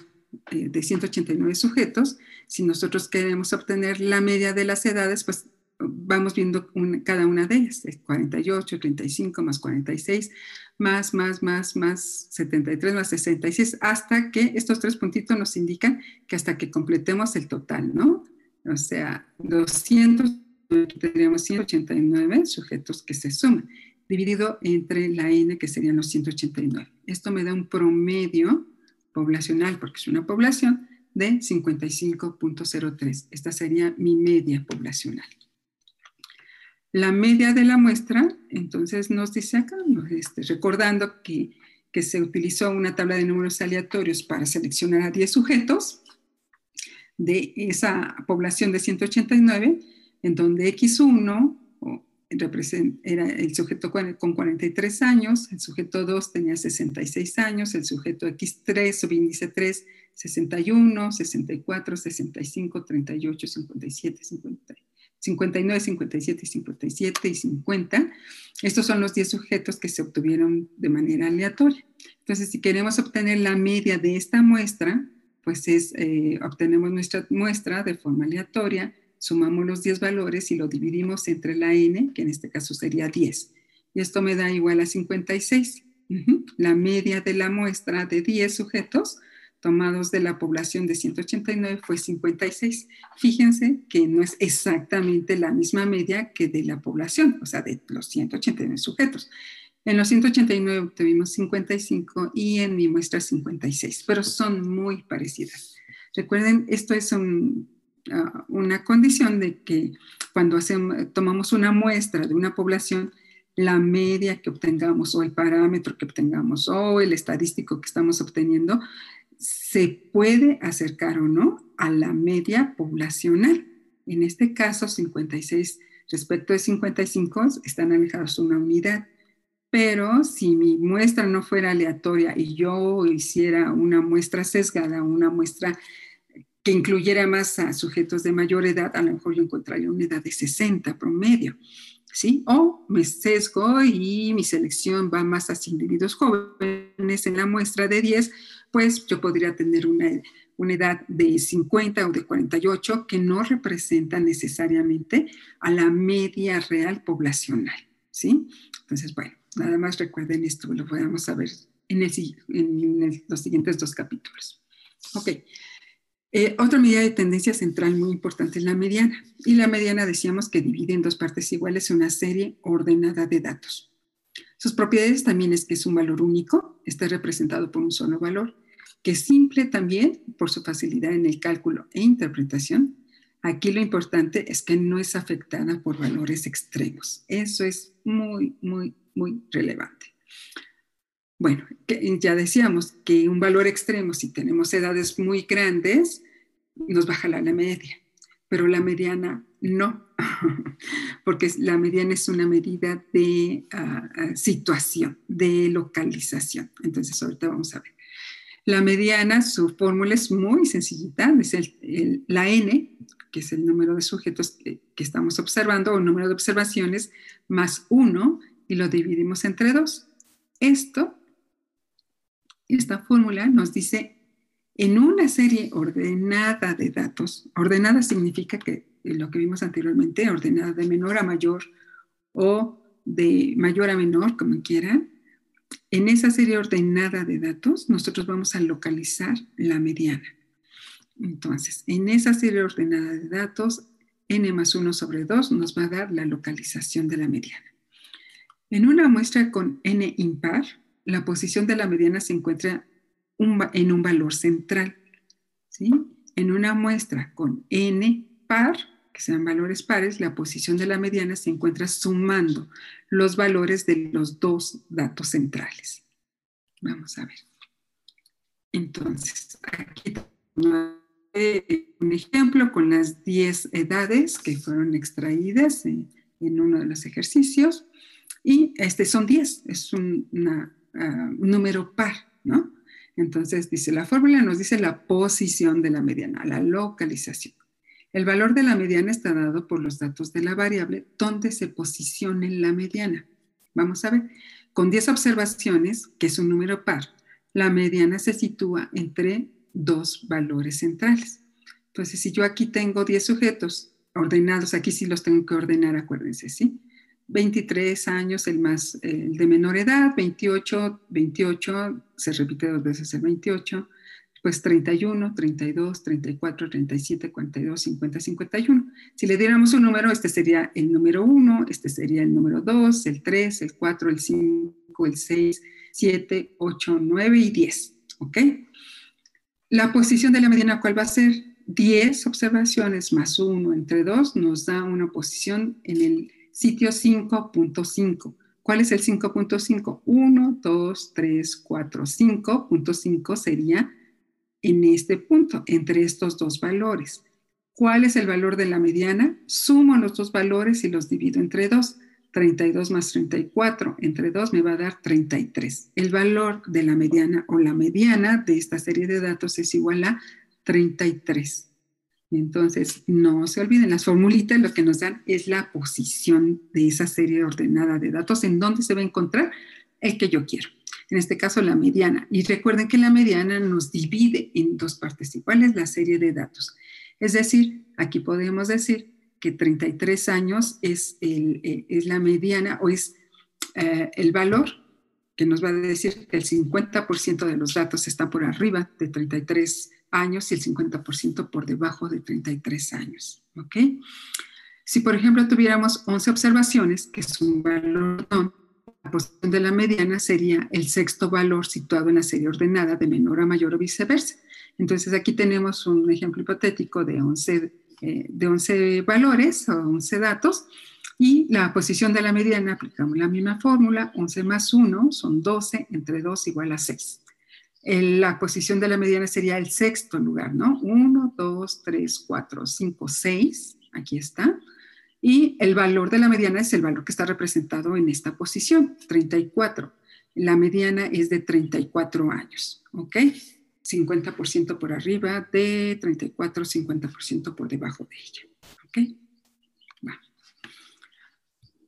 eh, de 189 sujetos, si nosotros queremos obtener la media de las edades, pues vamos viendo cada una de ellas, 48, 35 más 46, más, más, más, más 73, más 66, hasta que estos tres puntitos nos indican que hasta que completemos el total, ¿no? O sea, 200, tendríamos 189 sujetos que se suman, dividido entre la n, que serían los 189. Esto me da un promedio poblacional, porque es una población, de 55.03. Esta sería mi media poblacional. La media de la muestra, entonces nos dice acá, este, recordando que, que, se utilizó una tabla de números aleatorios para seleccionar a 10 sujetos de esa población de 189, en donde X1 era el sujeto con 43 años, el sujeto 2 tenía 66 años, el sujeto X3, subíndice 3, 61, 64, 65, 38, 57, 50. 59, 57 57 y 50. Estos son los 10 sujetos que se obtuvieron de manera aleatoria. Entonces, si queremos obtener la media de esta muestra, pues es, eh, obtenemos nuestra muestra de forma aleatoria, sumamos los 10 valores y lo dividimos entre la n, que en este caso sería 10. Y esto me da igual a 56. La media de la muestra de 10 sujetos tomados de la población de 189 fue 56. Fíjense que no es exactamente la misma media que de la población, o sea, de los 189 sujetos. En los 189 tuvimos 55 y en mi muestra 56, pero son muy parecidas. Recuerden, esto es ah, una condición de que cuando hacemos, tomamos una muestra de una población, la media que obtengamos o el parámetro que obtengamos o el estadístico que estamos obteniendo se puede acercar o no a la media poblacional. En este caso, 56 respecto de 55 están alejados una unidad. Pero si mi muestra no fuera aleatoria y yo hiciera una muestra sesgada, una muestra que incluyera más a sujetos de mayor edad, a lo mejor yo encontraría una edad de 60 promedio. ¿Sí? O me sesgo y mi selección va más a individuos jóvenes en la muestra de 10, pues yo podría tener una, una edad de 50 o de 48 que no representa necesariamente a la media real poblacional, ¿sí? Entonces, bueno, nada más recuerden esto, lo podemos saber en, los siguientes dos capítulos. Ok. Eh, otra medida de tendencia central muy importante es la mediana. Y la mediana decíamos que divide en dos partes iguales una serie ordenada de datos. Sus propiedades también es que es un valor único, está representado por un solo valor, que es simple también por su facilidad en el cálculo e interpretación. Aquí lo importante es que no es afectada por valores extremos. Eso es muy, muy, muy relevante. Bueno, ya decíamos que un valor extremo, si tenemos edades muy grandes, nos baja la media, pero la mediana no, porque la mediana es una medida de ah, ah, situación, de localización. Entonces, ahorita vamos a ver. La mediana, su fórmula es muy sencillita, es la n, que es el número de sujetos que, que estamos observando, o el número de observaciones, más 1, y lo dividimos entre 2. Esto esta fórmula nos dice, en una serie ordenada de datos, ordenada significa que lo que vimos anteriormente, ordenada de menor a mayor o de mayor a menor, como quieran, en esa serie ordenada de datos, nosotros vamos a localizar la mediana. Entonces, en esa serie ordenada de datos, n más 1 sobre 2 nos va a dar la localización de la mediana. En una muestra con n impar, la posición de la mediana se encuentra en un valor central. ¿sí? En una muestra con n par, que sean valores pares, la posición de la mediana se encuentra sumando los valores de los dos datos centrales. Vamos a ver. Entonces, aquí un ejemplo con las 10 edades que fueron extraídas en, uno de los ejercicios. Y este son 10, es una Ah, número par, ¿no? Entonces dice, la fórmula nos dice la posición de la mediana, la localización. El valor de la mediana está dado por los datos de la variable donde se posicione la mediana. Vamos a ver, con 10 observaciones, que es un número par, la mediana se sitúa entre dos valores centrales. Entonces, si yo aquí tengo 10 sujetos ordenados, aquí sí los tengo que ordenar, acuérdense, ¿sí? 23 años el más el de menor edad, 28, 28, se repite dos veces el 28, pues 31, 32, 34, 37, 42, 50, 51. Si le diéramos un número, este sería el número 1, este sería el número 2, el 3, el 4, el 5, el 6, 7, 8, 9 y 10. ¿Ok? La posición de la mediana, ¿cuál va a ser? 10 observaciones más 1 entre 2 nos da una posición en el sitio 5.5. ¿Cuál es el 5.5? 1, 2, 3, 4, 5.5 sería en este punto, entre estos dos valores. ¿Cuál es el valor de la mediana? Sumo los dos valores y los divido entre 2. 32 más 34 entre 2 me va a dar 33. El valor de la mediana o la mediana de esta serie de datos es igual a 33. Entonces, no se olviden, las formulitas lo que nos dan es la posición de esa serie ordenada de datos en donde se va a encontrar el que yo quiero. En este caso, la mediana. Y recuerden que la mediana nos divide en dos partes iguales la serie de datos. Es decir, aquí podemos decir que 33 años es, eh, es la mediana o es eh, el valor que nos va a decir que el 50% de los datos están por arriba de 33 años y el 50% por debajo de 33 años. ¿Ok? Si, por ejemplo, tuviéramos 11 observaciones, que es un valor la posición de la mediana sería el sexto valor situado en la serie ordenada de menor a mayor o viceversa. Entonces, aquí tenemos un ejemplo hipotético de 11, eh, de 11 valores o 11 datos y la posición de la mediana, aplicamos la misma fórmula, 11 más 1 son 12, entre 2 igual a 6 la posición de la mediana sería el sexto lugar, ¿no? 1, 2, 3, 4, 5, 6, aquí está. Y el valor de la mediana es el valor que está representado en esta posición, 34. La mediana es de 34 años, ¿ok? 50% por arriba de 34, 50% por debajo de ella, ¿ok?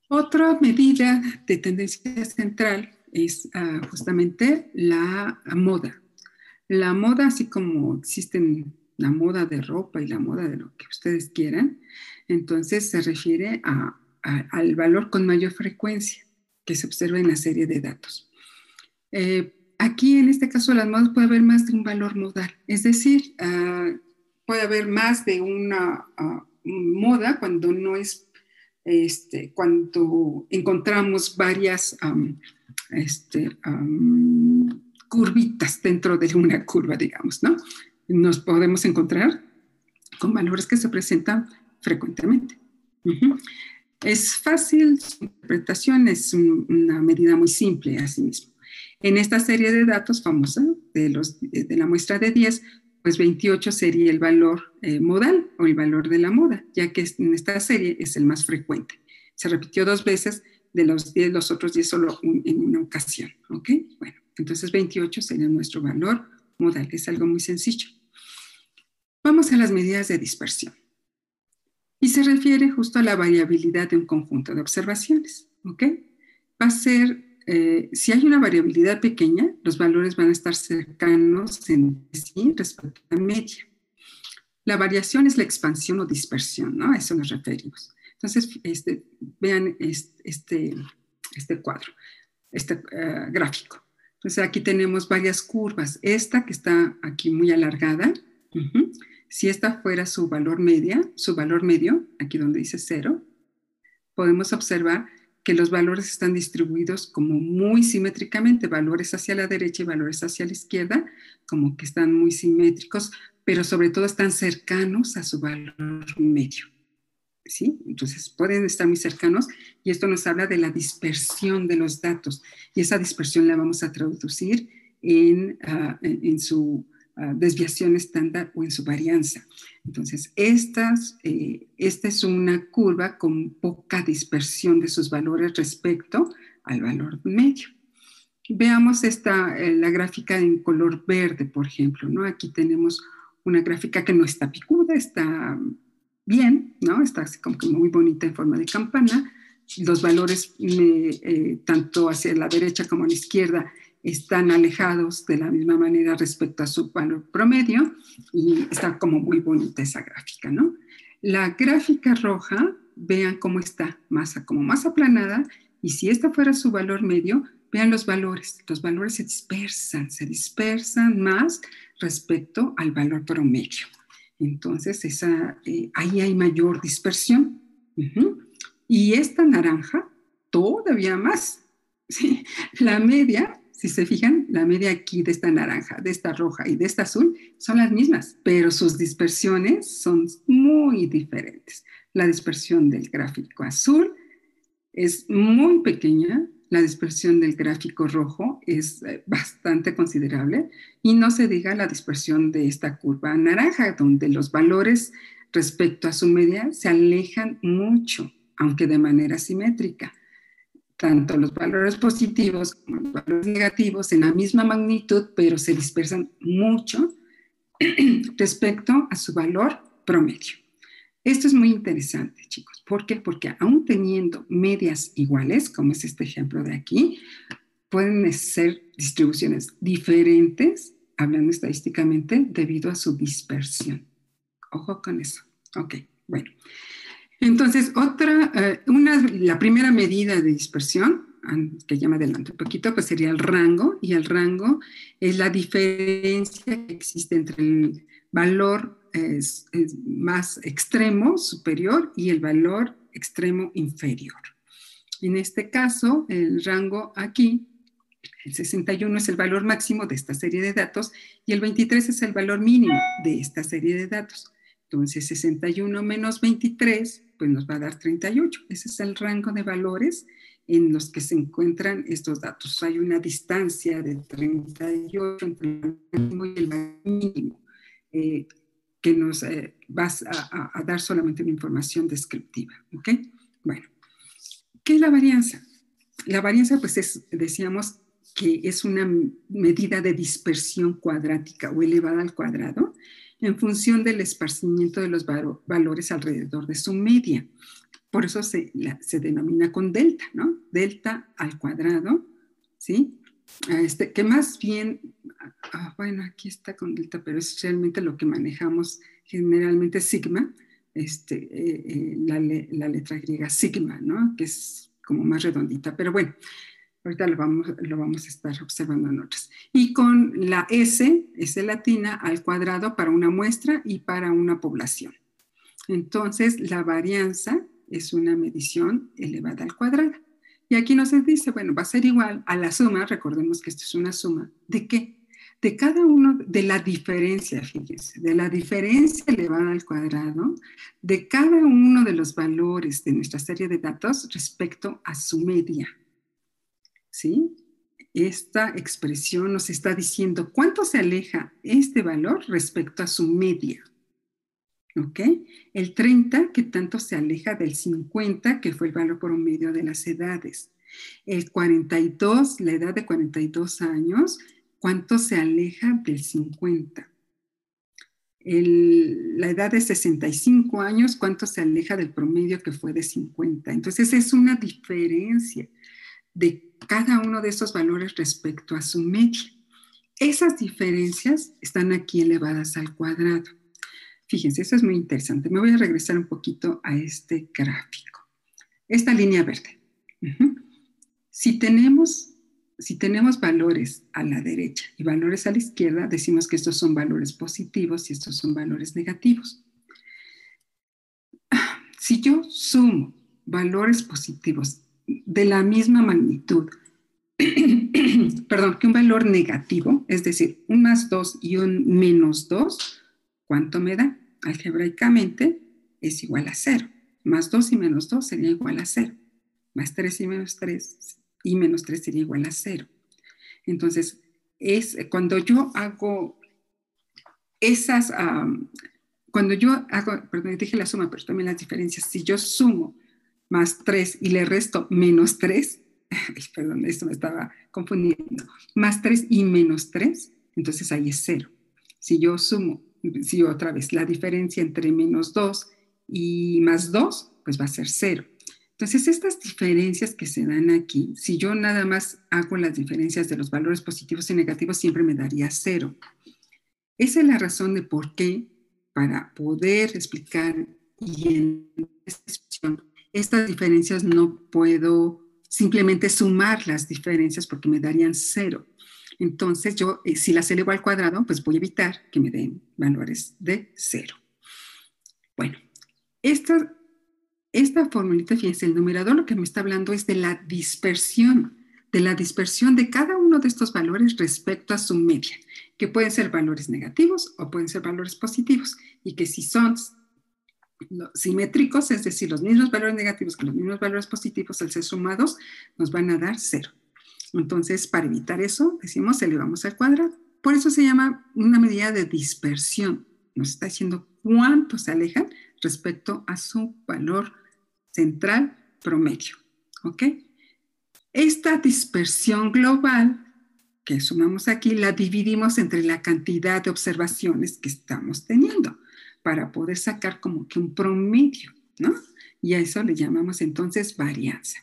Otra medida de tendencia central es ah, justamente la moda. La moda, así como existen la moda de ropa y la moda de lo que ustedes quieran, entonces se refiere al valor con mayor frecuencia que se observa en la serie de datos. Eh, aquí en este caso las modas puede haber más de un valor modal, es decir, ah, puede haber más de una ah, moda cuando no es, este, cuando encontramos varias este, curvitas dentro de una curva, digamos, ¿no? Nos podemos encontrar con valores que se presentan frecuentemente. Es fácil, su interpretación es una medida muy simple así mismo. En esta serie de datos famosa de, los, de la muestra de 10, pues 28 sería el valor eh, modal o el valor de la moda, ya que en esta serie es el más frecuente. Se repitió dos veces, de los 10, los otros 10 solo en una ocasión, ¿ok? Bueno, entonces 28 sería nuestro valor modal, que es algo muy sencillo. Vamos a las medidas de dispersión. Y se refiere justo a la variabilidad de un conjunto de observaciones, ¿ok? Va a ser eh, si hay una variabilidad pequeña, los valores van a estar cercanos en sí respecto a la media. La variación es la expansión o dispersión, ¿no? A eso nos referimos. Entonces, este, vean este, este, cuadro, este eh, gráfico. Entonces, aquí tenemos varias curvas. Esta que está aquí muy alargada, si esta fuera su valor media, su valor medio, aquí donde dice cero, podemos observar que los valores están distribuidos como muy simétricamente, valores hacia la derecha y valores hacia la izquierda, como que están muy simétricos, pero sobre todo están cercanos a su valor medio. ¿Sí? Entonces pueden estar muy cercanos y esto nos habla de la dispersión de los datos y esa dispersión la vamos a traducir en, ah, en su Ah, desviación estándar o en su varianza. Entonces, estas, eh, esta es una curva con poca dispersión de sus valores respecto al valor medio. Veamos esta, eh, la gráfica en color verde, por ejemplo. ¿no? Aquí tenemos una gráfica que no está picuda, está bien, ¿no? está así como que muy bonita en forma de campana. Los valores, eh, tanto hacia la derecha como a la izquierda, están alejados de la misma manera respecto a su valor promedio y está como muy bonita esa gráfica, ¿no? La gráfica roja, vean cómo está, como más aplanada y si esta fuera su valor medio, vean los valores, los valores se dispersan, se dispersan más respecto al valor promedio. Entonces, eh, ahí hay mayor dispersión. Y esta naranja, todavía más. La media si se fijan, la media aquí de esta naranja, de esta roja y de esta azul son las mismas, pero sus dispersiones son muy diferentes. La dispersión del gráfico azul es muy pequeña, la dispersión del gráfico rojo es eh, bastante considerable y no se diga la dispersión de esta curva naranja, donde los valores respecto a su media se alejan mucho, aunque de manera simétrica tanto los valores positivos como los valores negativos en la misma magnitud, pero se dispersan mucho respecto a su valor promedio. Esto es muy interesante, chicos. ¿Por qué? Porque aún teniendo medias iguales, como es este ejemplo de aquí, pueden ser distribuciones diferentes, hablando estadísticamente, debido a su dispersión. Ojo con eso. Ok, bueno. Entonces, otra, eh, una, la primera medida de dispersión, que ya me adelanto un poquito, pues sería el rango, y el rango es la diferencia que existe entre el valor más extremo, superior, y el valor extremo inferior. En este caso, el rango aquí, el 61 es el valor máximo de esta serie de datos y el 23 es el valor mínimo de esta serie de datos. Entonces, 61 menos 23 pues nos va a dar 38. Ese es el rango de valores en los que se encuentran estos datos. Hay una distancia de 38 entre el máximo y el mínimo, eh, que nos eh, va a, dar solamente una información descriptiva. ¿Ok? Bueno, ¿qué es la varianza? La varianza, pues es, decíamos que es una medida de dispersión cuadrática o elevada al cuadrado en función del esparcimiento de los valores alrededor de su media. Por eso se, se denomina con delta, ¿no? Delta al cuadrado, ¿sí? Este, que más bien, ah, bueno, aquí está con delta, pero es realmente lo que manejamos generalmente sigma, este, eh, eh, la, la, letra griega sigma, ¿no? Que es como más redondita. Pero bueno, Ahorita lo vamos, lo vamos a estar observando en otras. Y con la S, S latina, al cuadrado para una muestra y para una población. Entonces, la varianza es una medición elevada al cuadrado. Y aquí nos dice, bueno, va a ser igual a la suma, recordemos que esto es una suma, ¿de qué? De cada uno, de la diferencia, fíjense, de la diferencia elevada al cuadrado, de cada uno de los valores de nuestra serie de datos respecto a su media. ¿sí? Esta expresión nos está diciendo cuánto se aleja este valor respecto a su media. ¿Ok? El 30, que tanto se aleja del 50, que fue el valor por medio de las edades. El 42, la edad de 42 años, cuánto se aleja del 50. la edad de 65 años, cuánto se aleja del promedio que fue de 50. Entonces es una diferencia de cada uno de esos valores respecto a su media. Esas diferencias están aquí elevadas al cuadrado. Fíjense, eso es muy interesante. Me voy a regresar un poquito a este gráfico. Esta línea verde. Si tenemos si tenemos valores a la derecha y valores a la izquierda, decimos que estos son valores positivos y estos son valores negativos. Si yo sumo valores positivos de la misma magnitud, perdón, que un valor negativo, es decir, un más 2 y un menos 2, ¿cuánto me da? Algebraicamente es igual a 0. Más 2 y menos 2 sería igual a 0. Más 3 y menos 3 y menos 3 sería igual a 0. Entonces, es cuando yo hago esas, cuando yo hago, perdón, dije la suma, pero también las diferencias, si yo sumo más 3 y le resto menos 3, perdón, esto me estaba confundiendo, más 3 y menos 3, entonces ahí es 0. Si yo sumo, si otra vez, la diferencia entre menos 2 y más 2, pues va a ser 0. Entonces, estas diferencias que se dan aquí, si yo nada más hago las diferencias de los valores positivos y negativos, siempre me daría 0. Esa es la razón de por qué, para poder explicar y en esta expresión estas diferencias no puedo simplemente sumar las diferencias porque me darían cero. Entonces yo, eh, si las elevo al cuadrado, pues voy a evitar que me den valores de cero. Bueno, esta, esta formulita, fíjense, el numerador lo que me está hablando es de la dispersión, de la dispersión de cada uno de estos valores respecto a su media, que pueden ser valores negativos o pueden ser valores positivos, y que si son simétricos, es decir, los mismos valores negativos que los mismos valores positivos al ser sumados, nos van a dar cero. Entonces, para evitar eso, decimos elevamos al cuadrado. Por eso se llama una medida de dispersión. Nos está diciendo cuánto se alejan respecto a su valor central promedio. ¿Ok? Esta dispersión global que sumamos aquí la dividimos entre la cantidad de observaciones que estamos teniendo para poder sacar como que un promedio, ¿no? Y a eso le llamamos entonces varianza.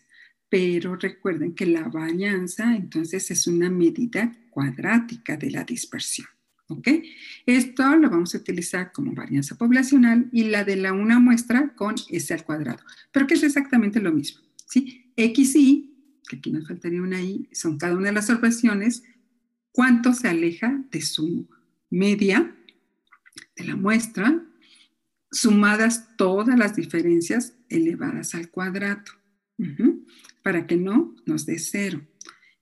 Pero recuerden que la varianza entonces es una medida cuadrática de la dispersión. ¿Ok? Esto lo vamos a utilizar como varianza poblacional y la de la una muestra con S al cuadrado. Pero que es exactamente lo mismo. ¿sí? X y que aquí nos faltaría una Y, son cada una de las observaciones, cuánto se aleja de su media de la muestra sumadas todas las diferencias elevadas al cuadrado, para que no nos dé cero.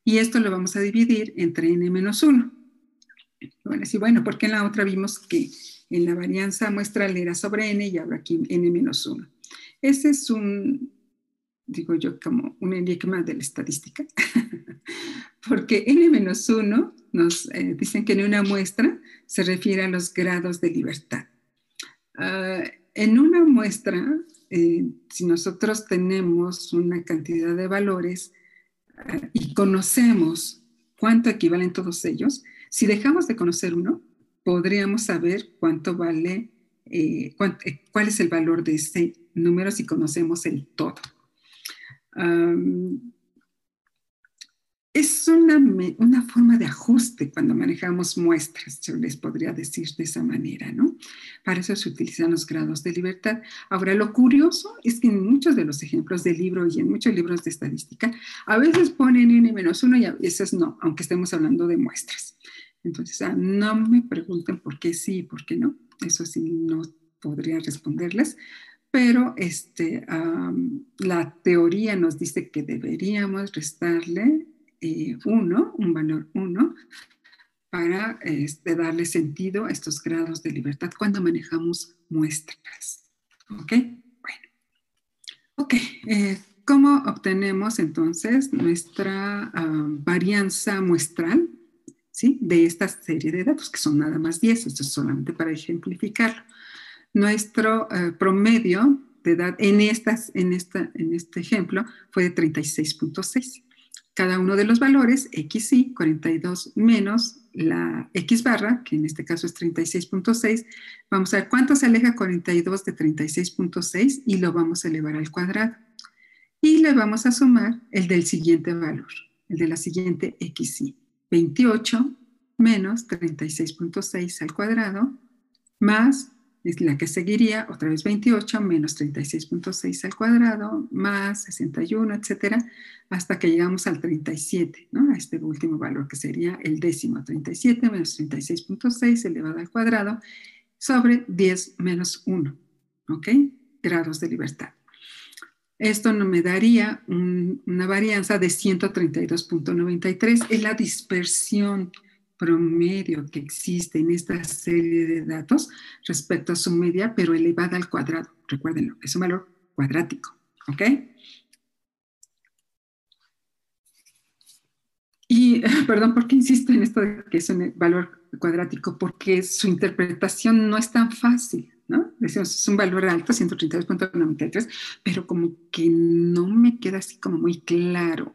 Y esto lo vamos a dividir entre n menos 1. Bueno, sí, bueno, porque en la otra vimos que en la varianza muestral era sobre n y ahora aquí n menos 1. Ese es un, digo yo, como un enigma de la estadística, porque n menos 1 nos eh, dicen que en una muestra se refiere a los grados de libertad. Ah, en una muestra, eh, si nosotros tenemos una cantidad de valores ah, y conocemos cuánto equivalen todos ellos, si dejamos de conocer uno, podríamos saber cuánto vale, eh, eh, cuál es el valor de ese número si conocemos el todo. Es una, una, forma de ajuste cuando manejamos muestras, yo les podría decir de esa manera, ¿no? Para eso se utilizan los grados de libertad. Ahora, lo curioso es que en muchos de los ejemplos del libro y en muchos libros de estadística, a veces ponen n-1 y a veces no, aunque estemos hablando de muestras. Entonces, ah, no me pregunten por qué sí y por qué no. Eso sí, no podría responderles, pero este, la teoría nos dice que deberíamos restarle eh, uno, un valor 1, para este, darle sentido a estos grados de libertad cuando manejamos muestras. ¿Ok? Bueno. Ok. Eh, ¿Cómo obtenemos entonces nuestra varianza muestral ¿sí? de esta serie de datos, que son nada más 10? Esto es solamente para ejemplificarlo. Nuestro eh, promedio de edad en, estas, en, esta, en este ejemplo fue de 36.6 cada uno de los valores, x y 42 menos la x barra, que en este caso es 36.6, vamos a ver cuánto se aleja 42 de 36.6 y lo vamos a elevar al cuadrado. Y le vamos a sumar el del siguiente valor, el de la siguiente y. 28 menos 36.6 al cuadrado más es la que seguiría, otra vez 28 menos 36.6 al cuadrado, más 61, etcétera, hasta que llegamos al 37, ¿no? A este último valor que sería el décimo, 37 menos 36.6 elevado al cuadrado, sobre 10 menos 1, ¿ok? Grados de libertad. Esto me daría una varianza de 132.93, es la dispersión promedio que existe en esta serie de datos respecto a su media, pero elevada al cuadrado. Recuérdenlo, es un valor cuadrático, ¿ok? Y perdón, ¿por qué insisto en esto de que es un valor cuadrático? Porque su interpretación no es tan fácil, ¿no? Decimos, es un valor alto, 132.93, pero como que no me queda así como muy claro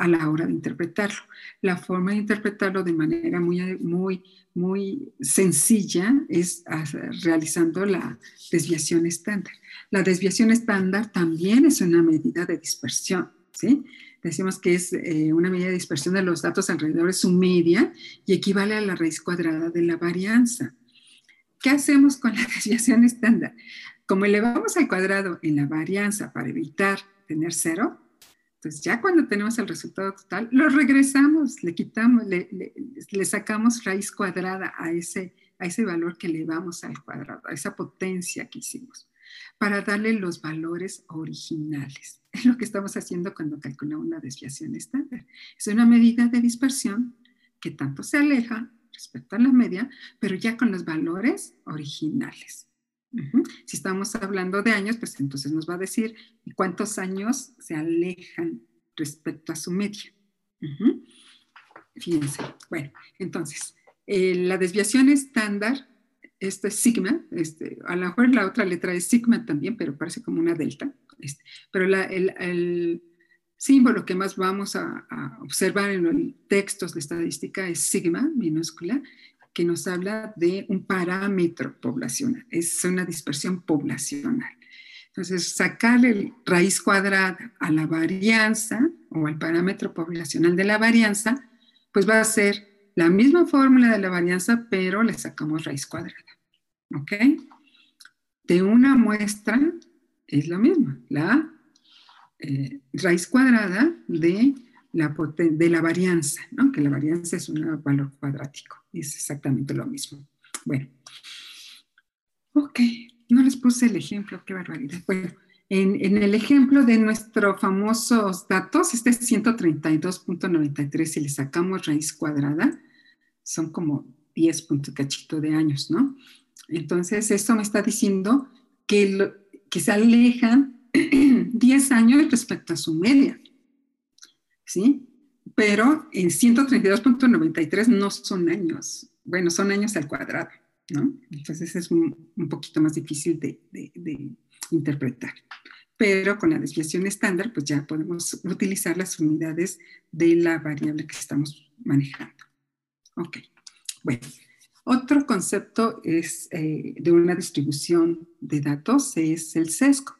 a la hora de interpretarlo. La forma de interpretarlo de manera muy, muy, muy sencilla es realizando la desviación estándar. La desviación estándar también es una medida de dispersión, ¿sí? Decimos que es eh, una medida de dispersión de los datos alrededor de su media y equivale a la raíz cuadrada de la varianza. ¿Qué hacemos con la desviación estándar? Como elevamos al cuadrado en la varianza para evitar tener cero, entonces, ya cuando tenemos el resultado total, lo regresamos, le quitamos, le, sacamos raíz cuadrada a ese, a ese valor que elevamos al cuadrado, a esa potencia que hicimos, para darle los valores originales. Es lo que estamos haciendo cuando calculamos una desviación estándar. Es una medida de dispersión que tanto se aleja respecto a la media, pero ya con los valores originales. Si estamos hablando de años, pues entonces nos va a decir cuántos años se alejan respecto a su media. Fíjense. Bueno, entonces, eh, la desviación estándar, esto es sigma, este, a lo mejor la otra letra es sigma también, pero parece como una delta. Este, pero el, símbolo que más vamos a, a observar en los textos de estadística es sigma minúscula que nos habla de un parámetro poblacional, es una dispersión poblacional. Entonces, sacarle raíz cuadrada a la varianza o al parámetro poblacional de la varianza, pues va a ser la misma fórmula de la varianza, pero le sacamos raíz cuadrada. ¿Ok? De una muestra es lo mismo, la eh, raíz cuadrada de la, de la varianza, ¿no? que la varianza es un valor cuadrático. Es exactamente lo mismo. Bueno, ok, no les puse el ejemplo, qué barbaridad. Bueno, en, el ejemplo de nuestros famosos datos, este es 132.93, si le sacamos raíz cuadrada, son como 10 puntos cachito de años, ¿no? Entonces, esto me está diciendo que, se alejan 10 años respecto a su media. ¿Sí? Pero en 132.93 no son años, bueno, son años al cuadrado, ¿no? Entonces es un, poquito más difícil de, interpretar. Pero con la desviación estándar, pues ya podemos utilizar las unidades de la variable que estamos manejando. Ok, bueno. Otro concepto es, eh, de una distribución de datos es el sesgo.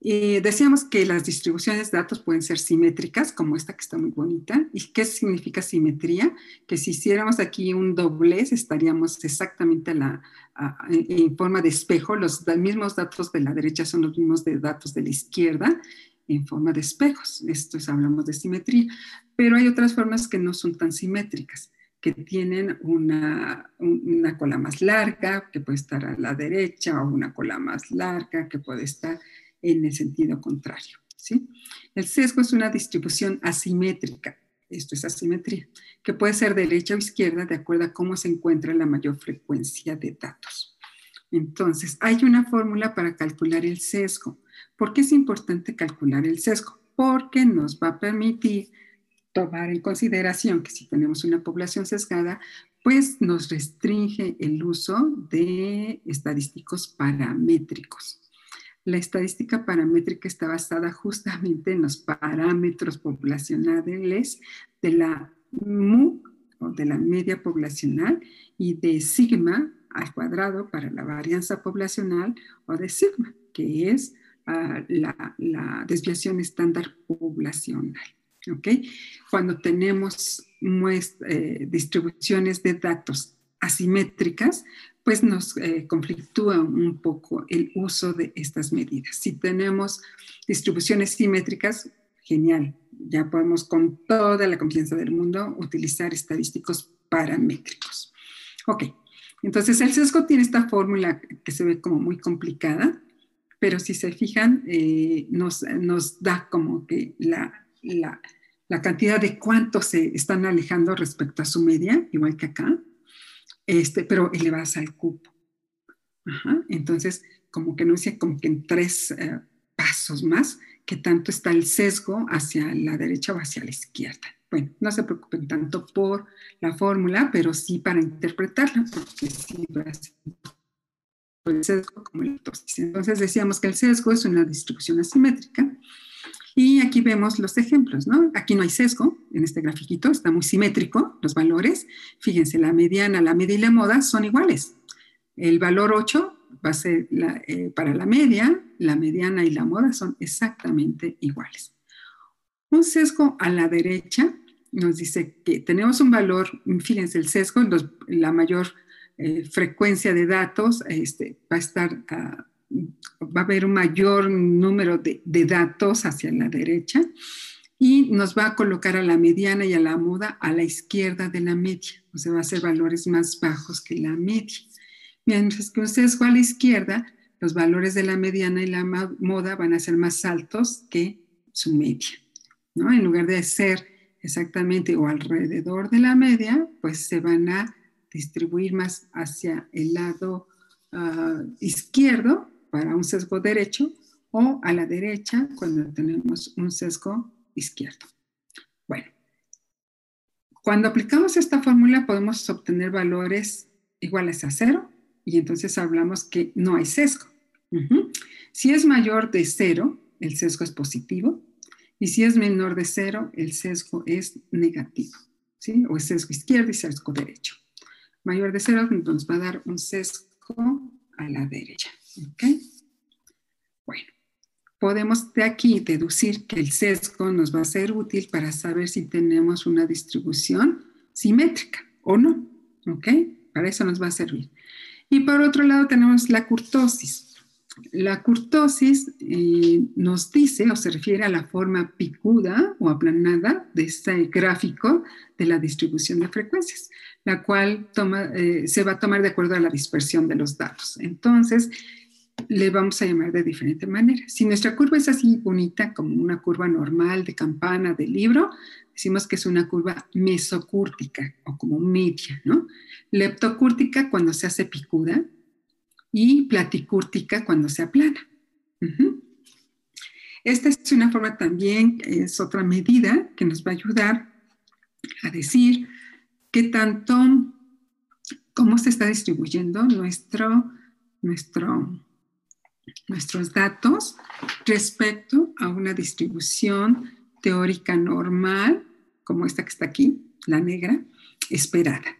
Y decíamos que las distribuciones de datos pueden ser simétricas, como esta que está muy bonita. ¿Y qué significa simetría? Que si hiciéramos aquí un doblez, estaríamos exactamente la, en forma de espejo. Los mismos datos de la derecha son los mismos de datos de la izquierda en forma de espejos. Esto es, hablamos de simetría. Pero hay otras formas que no son tan simétricas que tienen una, una cola más larga, que puede estar a la derecha, o una cola más larga, que puede estar en el sentido contrario. ¿sí? El sesgo es una distribución asimétrica, esto es asimetría, que puede ser derecha o izquierda de acuerdo a cómo se encuentra la mayor frecuencia de datos. Entonces, hay una fórmula para calcular el sesgo. ¿Por qué es importante calcular el sesgo? Porque nos va a permitir tomar en consideración que si tenemos una población sesgada, pues nos restringe el uso de estadísticos paramétricos. La estadística paramétrica está basada justamente en los parámetros poblacionales de la MU o de la media poblacional y de sigma al cuadrado para la varianza poblacional o de sigma, que es uh, la, la, desviación estándar poblacional. ¿okay? Cuando tenemos eh, distribuciones de datos asimétricas, pues nos eh, conflictúa un poco el uso de estas medidas. Si tenemos distribuciones simétricas, genial, ya podemos con toda la confianza del mundo utilizar estadísticos paramétricos. Ok, entonces el sesgo tiene esta fórmula que se ve como muy complicada, pero si se fijan, eh, nos, nos, da como que la, la, la cantidad de cuánto se están alejando respecto a su media, igual que acá este, pero elevadas al cupo. Entonces, como que no dice como que en tres eh, pasos más, que tanto está el sesgo hacia la derecha o hacia la izquierda. Bueno, no se preocupen tanto por la fórmula, pero sí para interpretarla, porque sí va a ser el sesgo como el Entonces decíamos que el sesgo es una distribución asimétrica y aquí vemos los ejemplos, ¿no? Aquí no hay sesgo en este grafiquito, está muy simétrico los valores. Fíjense, la mediana, la media y la moda son iguales. El valor 8 va a ser eh, para la media, la mediana y la moda son exactamente iguales. Un sesgo a la derecha nos dice que tenemos un valor, fíjense, el sesgo, la mayor eh, frecuencia de datos este, va a estar a va a haber un mayor número de, datos hacia la derecha y nos va a colocar a la mediana y a la moda a la izquierda de la media, o sea, va a ser valores más bajos que la media. Mientras que un sesgo a la izquierda, los valores de la mediana y la moda van a ser más altos que su media, ¿no? En lugar de ser exactamente o alrededor de la media, pues se van a distribuir más hacia el lado ah, izquierdo para un sesgo derecho o a la derecha cuando tenemos un sesgo izquierdo. Bueno, cuando aplicamos esta fórmula podemos obtener valores iguales a cero y entonces hablamos que no hay sesgo. Si es mayor de cero, el sesgo es positivo y si es menor de cero, el sesgo es negativo. ¿sí? O es sesgo izquierdo y sesgo derecho. Mayor de cero nos va a dar un sesgo a la derecha. ¿Ok? Bueno, podemos de aquí deducir que el sesgo nos va a ser útil para saber si tenemos una distribución simétrica o no. ¿Ok? Para eso nos va a servir. Y por otro lado tenemos la curtosis. La curtosis eh, nos dice o se refiere a la forma picuda o aplanada de este gráfico de la distribución de frecuencias, la cual eh, se va a tomar de acuerdo a la dispersión de los datos. Entonces, le vamos a llamar de diferente manera. Si nuestra curva es así bonita, como una curva normal de campana, de libro, decimos que es una curva mesocúrtica o como media, ¿no? Leptocúrtica cuando se hace picuda y platicúrtica cuando se aplana. Esta es una forma también, es otra medida que nos va a ayudar a decir qué tanto, cómo se está distribuyendo nuestro, nuestro nuestros datos respecto a una distribución teórica normal, como esta que está aquí, la negra, esperada.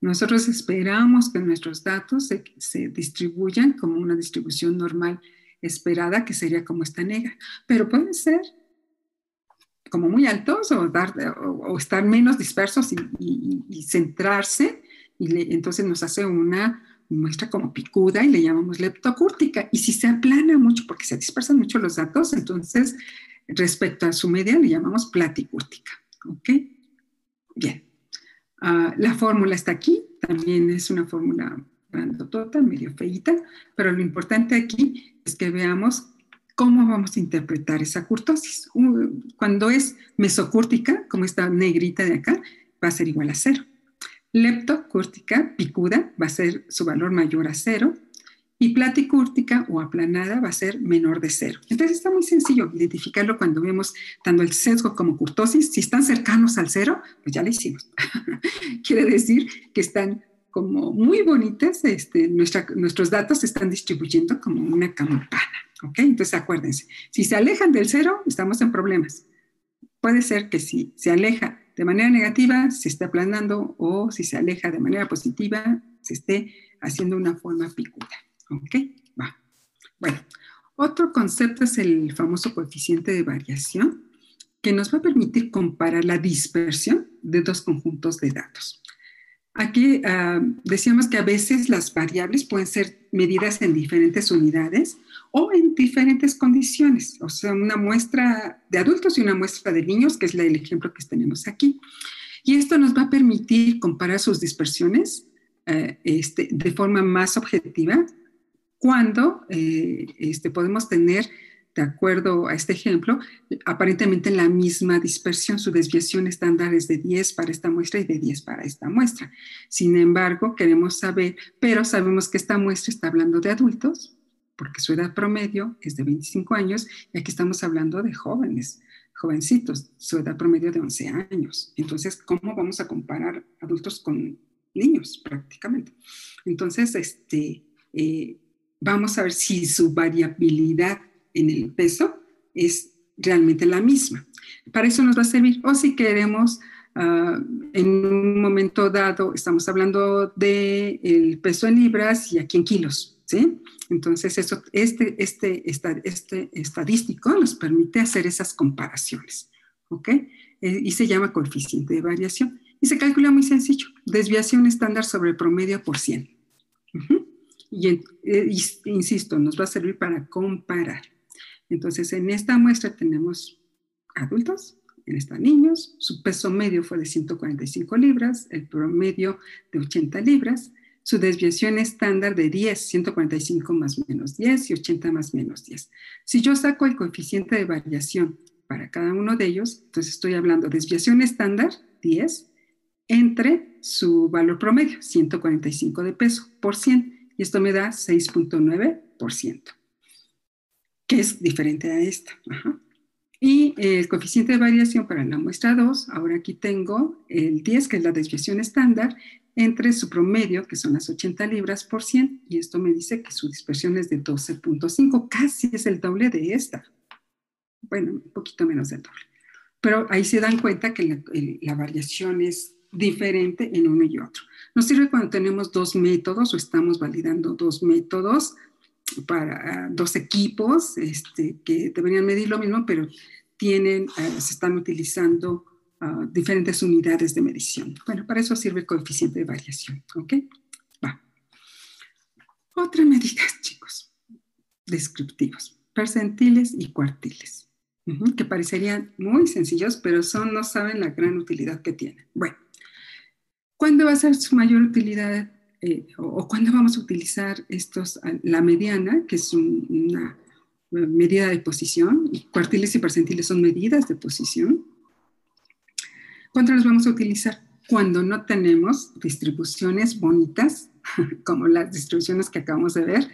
Nosotros esperamos que nuestros datos se, distribuyan como una distribución normal esperada, que sería como esta negra. Pero pueden ser como muy altos o, dar, o, estar menos dispersos y, centrarse, y entonces nos hace una muestra como picuda y le llamamos leptocúrtica. Y si se aplana mucho, porque se dispersan mucho los datos, entonces respecto a su media le llamamos platicúrtica. ¿Ok? Bien. Ah, la fórmula está aquí, también es una fórmula grandotota, medio feita, pero lo importante aquí es que veamos cómo vamos a interpretar esa curtosis. Cuando es mesocúrtica, como esta negrita de acá, va a ser igual a cero. Leptocúrtica, picuda, va a ser su valor mayor a cero. Y platicúrtica o aplanada va a ser menor de cero. Entonces está muy sencillo identificarlo cuando vemos tanto el sesgo como curtosis. Si están cercanos al cero, pues ya lo hicimos. Quiere decir que están como muy bonitas, este, nuestros datos se están distribuyendo como una campana. ¿Ok? Entonces acuérdense, si se alejan del cero, estamos en problemas. Puede ser que si se aleja de manera negativa, se esté aplanando o si se aleja de manera positiva, se esté haciendo una forma picuda. ¿Ok? Va. Bueno, otro concepto es el famoso coeficiente de variación que nos va a permitir comparar la dispersión de dos conjuntos de datos. Aquí ah, decíamos que a veces las variables pueden ser medidas en diferentes unidades o en diferentes condiciones, o sea, una muestra de adultos y una muestra de niños, que es el ejemplo que tenemos aquí. Y esto nos va a permitir comparar sus dispersiones eh, este, de forma más objetiva cuando eh, este, podemos tener, de acuerdo a este ejemplo, aparentemente la misma dispersión. Su desviación estándar es de 10 para esta muestra y de 10 para esta muestra. Sin embargo, queremos saber, pero sabemos que esta muestra está hablando de adultos, porque su edad promedio es de 25 años y aquí estamos hablando de jóvenes, jovencitos, su edad promedio de 11 años. Entonces, ¿cómo vamos a comparar adultos con niños prácticamente? Entonces, este, eh, vamos a ver si su variabilidad en el peso es realmente la misma. Para eso nos va a servir. O si queremos, uh, en un momento dado, estamos hablando del el peso en libras y aquí en kilos, ¿sí? Entonces, eso, este, este, este estadístico nos permite hacer esas comparaciones, ¿ok? Eh, y se llama coeficiente de variación. Y se calcula muy sencillo, desviación estándar sobre promedio por 100. y, eh, insisto, nos va a servir para comparar. Entonces, en esta muestra tenemos adultos, en esta niños, su peso medio fue de 145 libras, el promedio de 80 libras, su desviación estándar de 10, 145 más menos 10 y 80 más menos 10. Si yo saco el coeficiente de variación para cada uno de ellos, entonces estoy hablando de desviación estándar, 10, entre su valor promedio, 145 de peso por 100, y esto me da 6.9%, que es diferente a esta. Y el coeficiente de variación para la muestra 2, ahora aquí tengo el 10, que es la desviación estándar, entre su promedio, que son las 80 libras por 100, y esto me dice que su dispersión es de 12.5, casi es el doble de esta. Bueno, un poquito menos del doble. Pero ahí se dan cuenta que la, variación es diferente en uno y otro. Nos sirve cuando tenemos dos métodos o estamos validando dos métodos para dos equipos este, que deberían medir lo mismo, pero tienen, eh, se están utilizando diferentes unidades de medición. Bueno, para eso sirve el coeficiente de variación, ¿ok? Va. Otra medida, chicos, descriptivos, percentiles y cuartiles, que parecerían muy sencillos, pero son, no saben la gran utilidad que tienen. Bueno, ¿cuándo va a ser su mayor utilidad eh, o, cuándo vamos a utilizar estos, la mediana, que es una medida de posición, cuartiles y percentiles son medidas de posición, ¿Cuándo los vamos a utilizar? Cuando no tenemos distribuciones bonitas, como las distribuciones que acabamos de ver,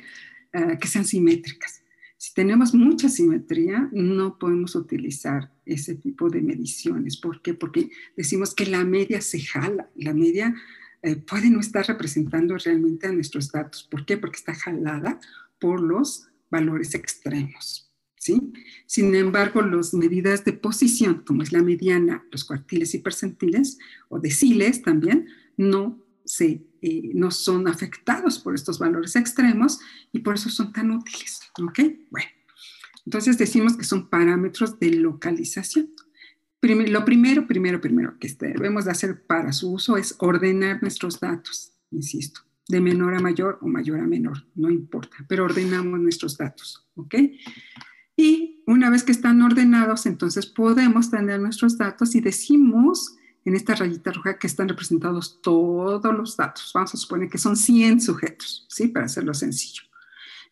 eh, que sean simétricas. Si tenemos mucha simetría, no podemos utilizar ese tipo de mediciones. ¿Por qué? Porque decimos que la media se jala. La media eh, puede no estar representando realmente a nuestros datos. ¿Por qué? Porque está jalada por los valores extremos. Sin embargo, las medidas de posición, como es la mediana, los cuartiles y percentiles, o deciles también, no se, eh, no son afectados por estos valores extremos y por eso son tan útiles. ¿Ok? Bueno, entonces decimos que son parámetros de localización. Lo primero, primero, primero que debemos de hacer para su uso es ordenar nuestros datos, insisto, de menor a mayor o mayor a menor, no importa, pero ordenamos nuestros datos, ¿ok? Y una vez que están ordenados, entonces podemos tener nuestros datos y decimos en esta rayita roja que están representados todos los datos. Vamos a suponer que son 100 sujetos, ¿sí? Para hacerlo sencillo.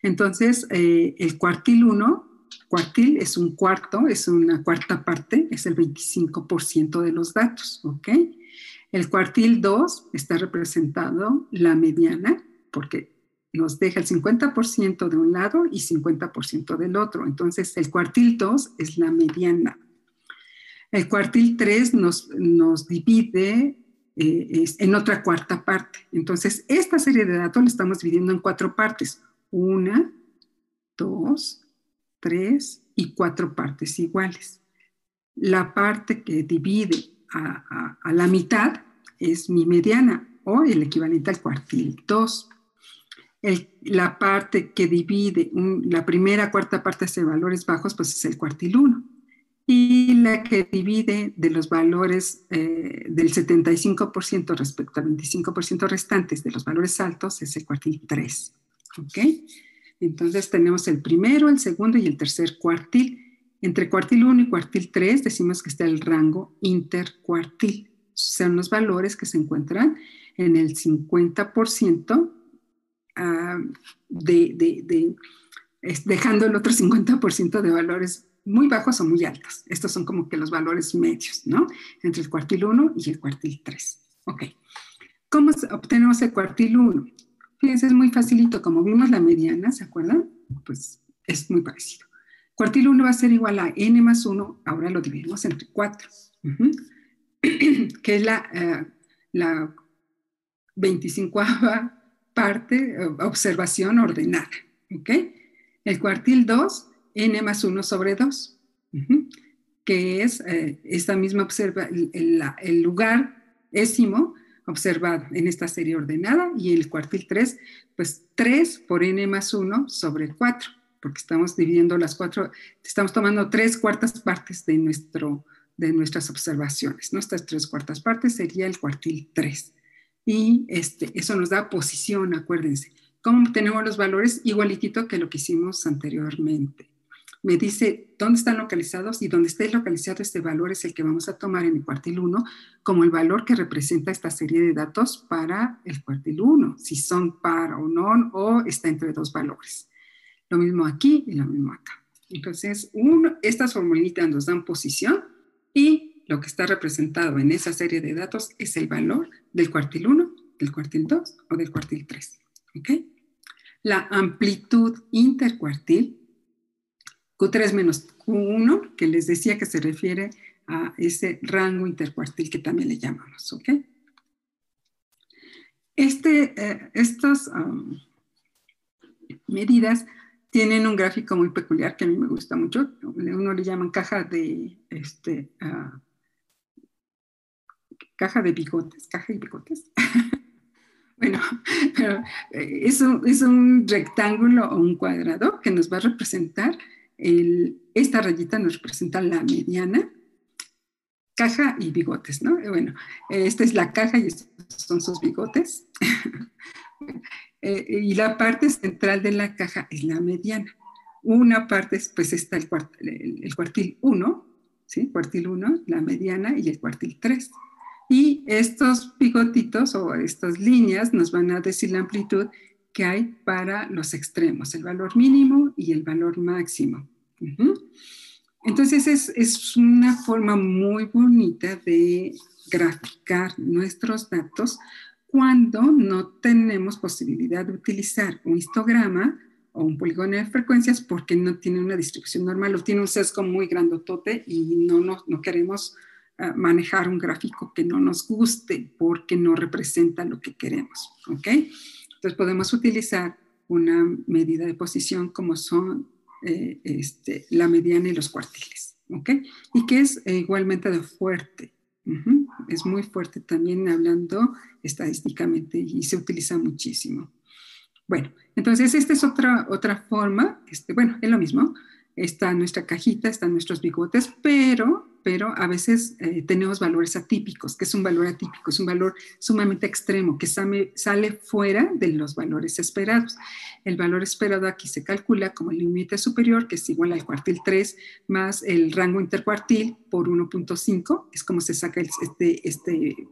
Entonces, eh, el cuartil 1, cuartil es un cuarto, es una cuarta parte, es el 25% de los datos, ¿ok? El cuartil 2 está representado la mediana, porque nos deja el 50% de un lado y 50% del otro. Entonces, el cuartil 2 es la mediana. El cuartil 3 nos, nos divide eh, en otra cuarta parte. Entonces, esta serie de datos la estamos dividiendo en cuatro partes. Una, dos, tres y cuatro partes iguales. La parte que divide a, la mitad es mi mediana o el equivalente al cuartil 2 la parte que divide la primera cuarta parte de valores bajos, pues es el cuartil 1. Y la que divide de los valores eh, del 75% respecto al 25% restantes de los valores altos es el cuartil 3. ¿Ok? Entonces tenemos el primero, el segundo y el tercer cuartil. Entre cuartil 1 y cuartil 3 decimos que está el rango intercuartil. Son los valores que se encuentran en el 50% de, dejando el otro 50% de valores muy bajos o muy altos. Estos son como que los valores medios, ¿no? Entre el cuartil 1 y el cuartil 3. Ok. ¿Cómo obtenemos el cuartil 1? Fíjense, es muy facilito. Como vimos la mediana, ¿se acuerdan? Pues es muy parecido. Cuartil 1 va a ser igual a n más 1, ahora lo dividimos entre 4, que es la, uh, la 25 parte, eh, observación ordenada. El cuartil 2, n más 1 sobre 2, que es eh, esta misma observa, el, lugar décimo observado en esta serie ordenada y el cuartil 3, pues 3 por n más 1 sobre 4, porque estamos dividiendo las cuatro, estamos tomando tres cuartas partes de, nuestro, de nuestras observaciones. Nuestras tres cuartas partes sería el cuartil 3 y este, eso nos da posición, acuérdense. ¿Cómo tenemos los valores? Igualitito que lo que hicimos anteriormente. Me dice dónde están localizados y dónde esté localizado este valor es el que vamos a tomar en el cuartil 1 como el valor que representa esta serie de datos para el cuartil 1, si son para o no, o está entre dos valores. Lo mismo aquí y lo mismo acá. Entonces, uno, estas formulitas nos dan posición y lo que está representado en esa serie de datos es el valor del cuartil 1, del cuartil 2 o del cuartil 3. ¿Ok? La amplitud intercuartil, Q3 menos Q1, que les decía que se refiere a ese rango intercuartil que también le llamamos. ¿Ok? Este, eh, estas medidas tienen un gráfico muy peculiar que a mí me gusta mucho. Uno le llaman caja de este, uh, caja de bigotes, caja de bigotes. bueno, pero eh, es un, es un, rectángulo o un cuadrado que nos va a representar, esta rayita nos representa la mediana, caja y bigotes, ¿no? Bueno, esta es la caja y estos son sus bigotes. Eh, y la parte central de la caja es la mediana. Una parte, pues está el, el, el cuartil 1, ¿sí? Cuartil 1, la mediana y el cuartil 3. Y estos bigotitos o estas líneas nos van a decir la amplitud que hay para los extremos, el valor mínimo y el valor máximo. Entonces es, es, una forma muy bonita de graficar nuestros datos cuando no tenemos posibilidad de utilizar un histograma o un polígono de frecuencias porque no tiene una distribución normal o tiene un sesgo muy grandotote y no, no, no queremos manejar un gráfico que no nos guste porque no representa lo que queremos. ¿ok? Entonces podemos utilizar una medida de posición como son eh, este, la mediana y los cuartiles. ¿ok? Y que es igualmente de fuerte. es muy fuerte también hablando estadísticamente y se utiliza muchísimo. Bueno, entonces esta es otra, otra forma, este, bueno, es lo mismo, está nuestra cajita, están nuestros bigotes, pero, pero a veces eh, tenemos valores atípicos, que es un valor atípico, es un valor sumamente extremo, que sale, fuera de los valores esperados. El valor esperado aquí se calcula como el límite superior, que es igual al cuartil 3, más el rango intercuartil por 1.5, es como se saca este, este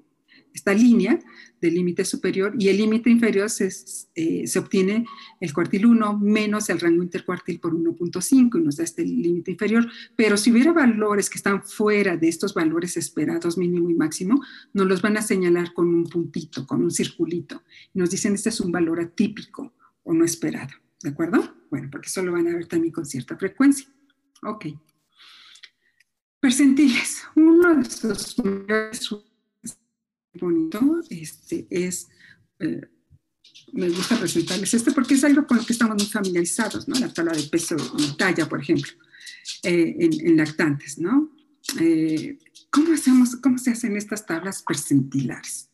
esta línea del límite superior y el límite inferior se, eh, se, obtiene el cuartil 1 menos el rango intercuartil por 1.5 y nos da este límite inferior. Pero si hubiera valores que están fuera de estos valores esperados mínimo y máximo, nos los van a señalar con un puntito, con un circulito. Nos dicen este es un valor atípico o no esperado. ¿De acuerdo? Bueno, porque eso lo van a ver también con cierta frecuencia. Ok. Percentiles. Uno de esos bonito, este, es, eh, me gusta presentarles este porque es algo con lo que estamos muy familiarizados, ¿no? La tabla de peso y talla, por ejemplo, eh, en, lactantes, ¿no? Eh, ¿cómo, hacemos, ¿Cómo se hacen estas tablas percentilares?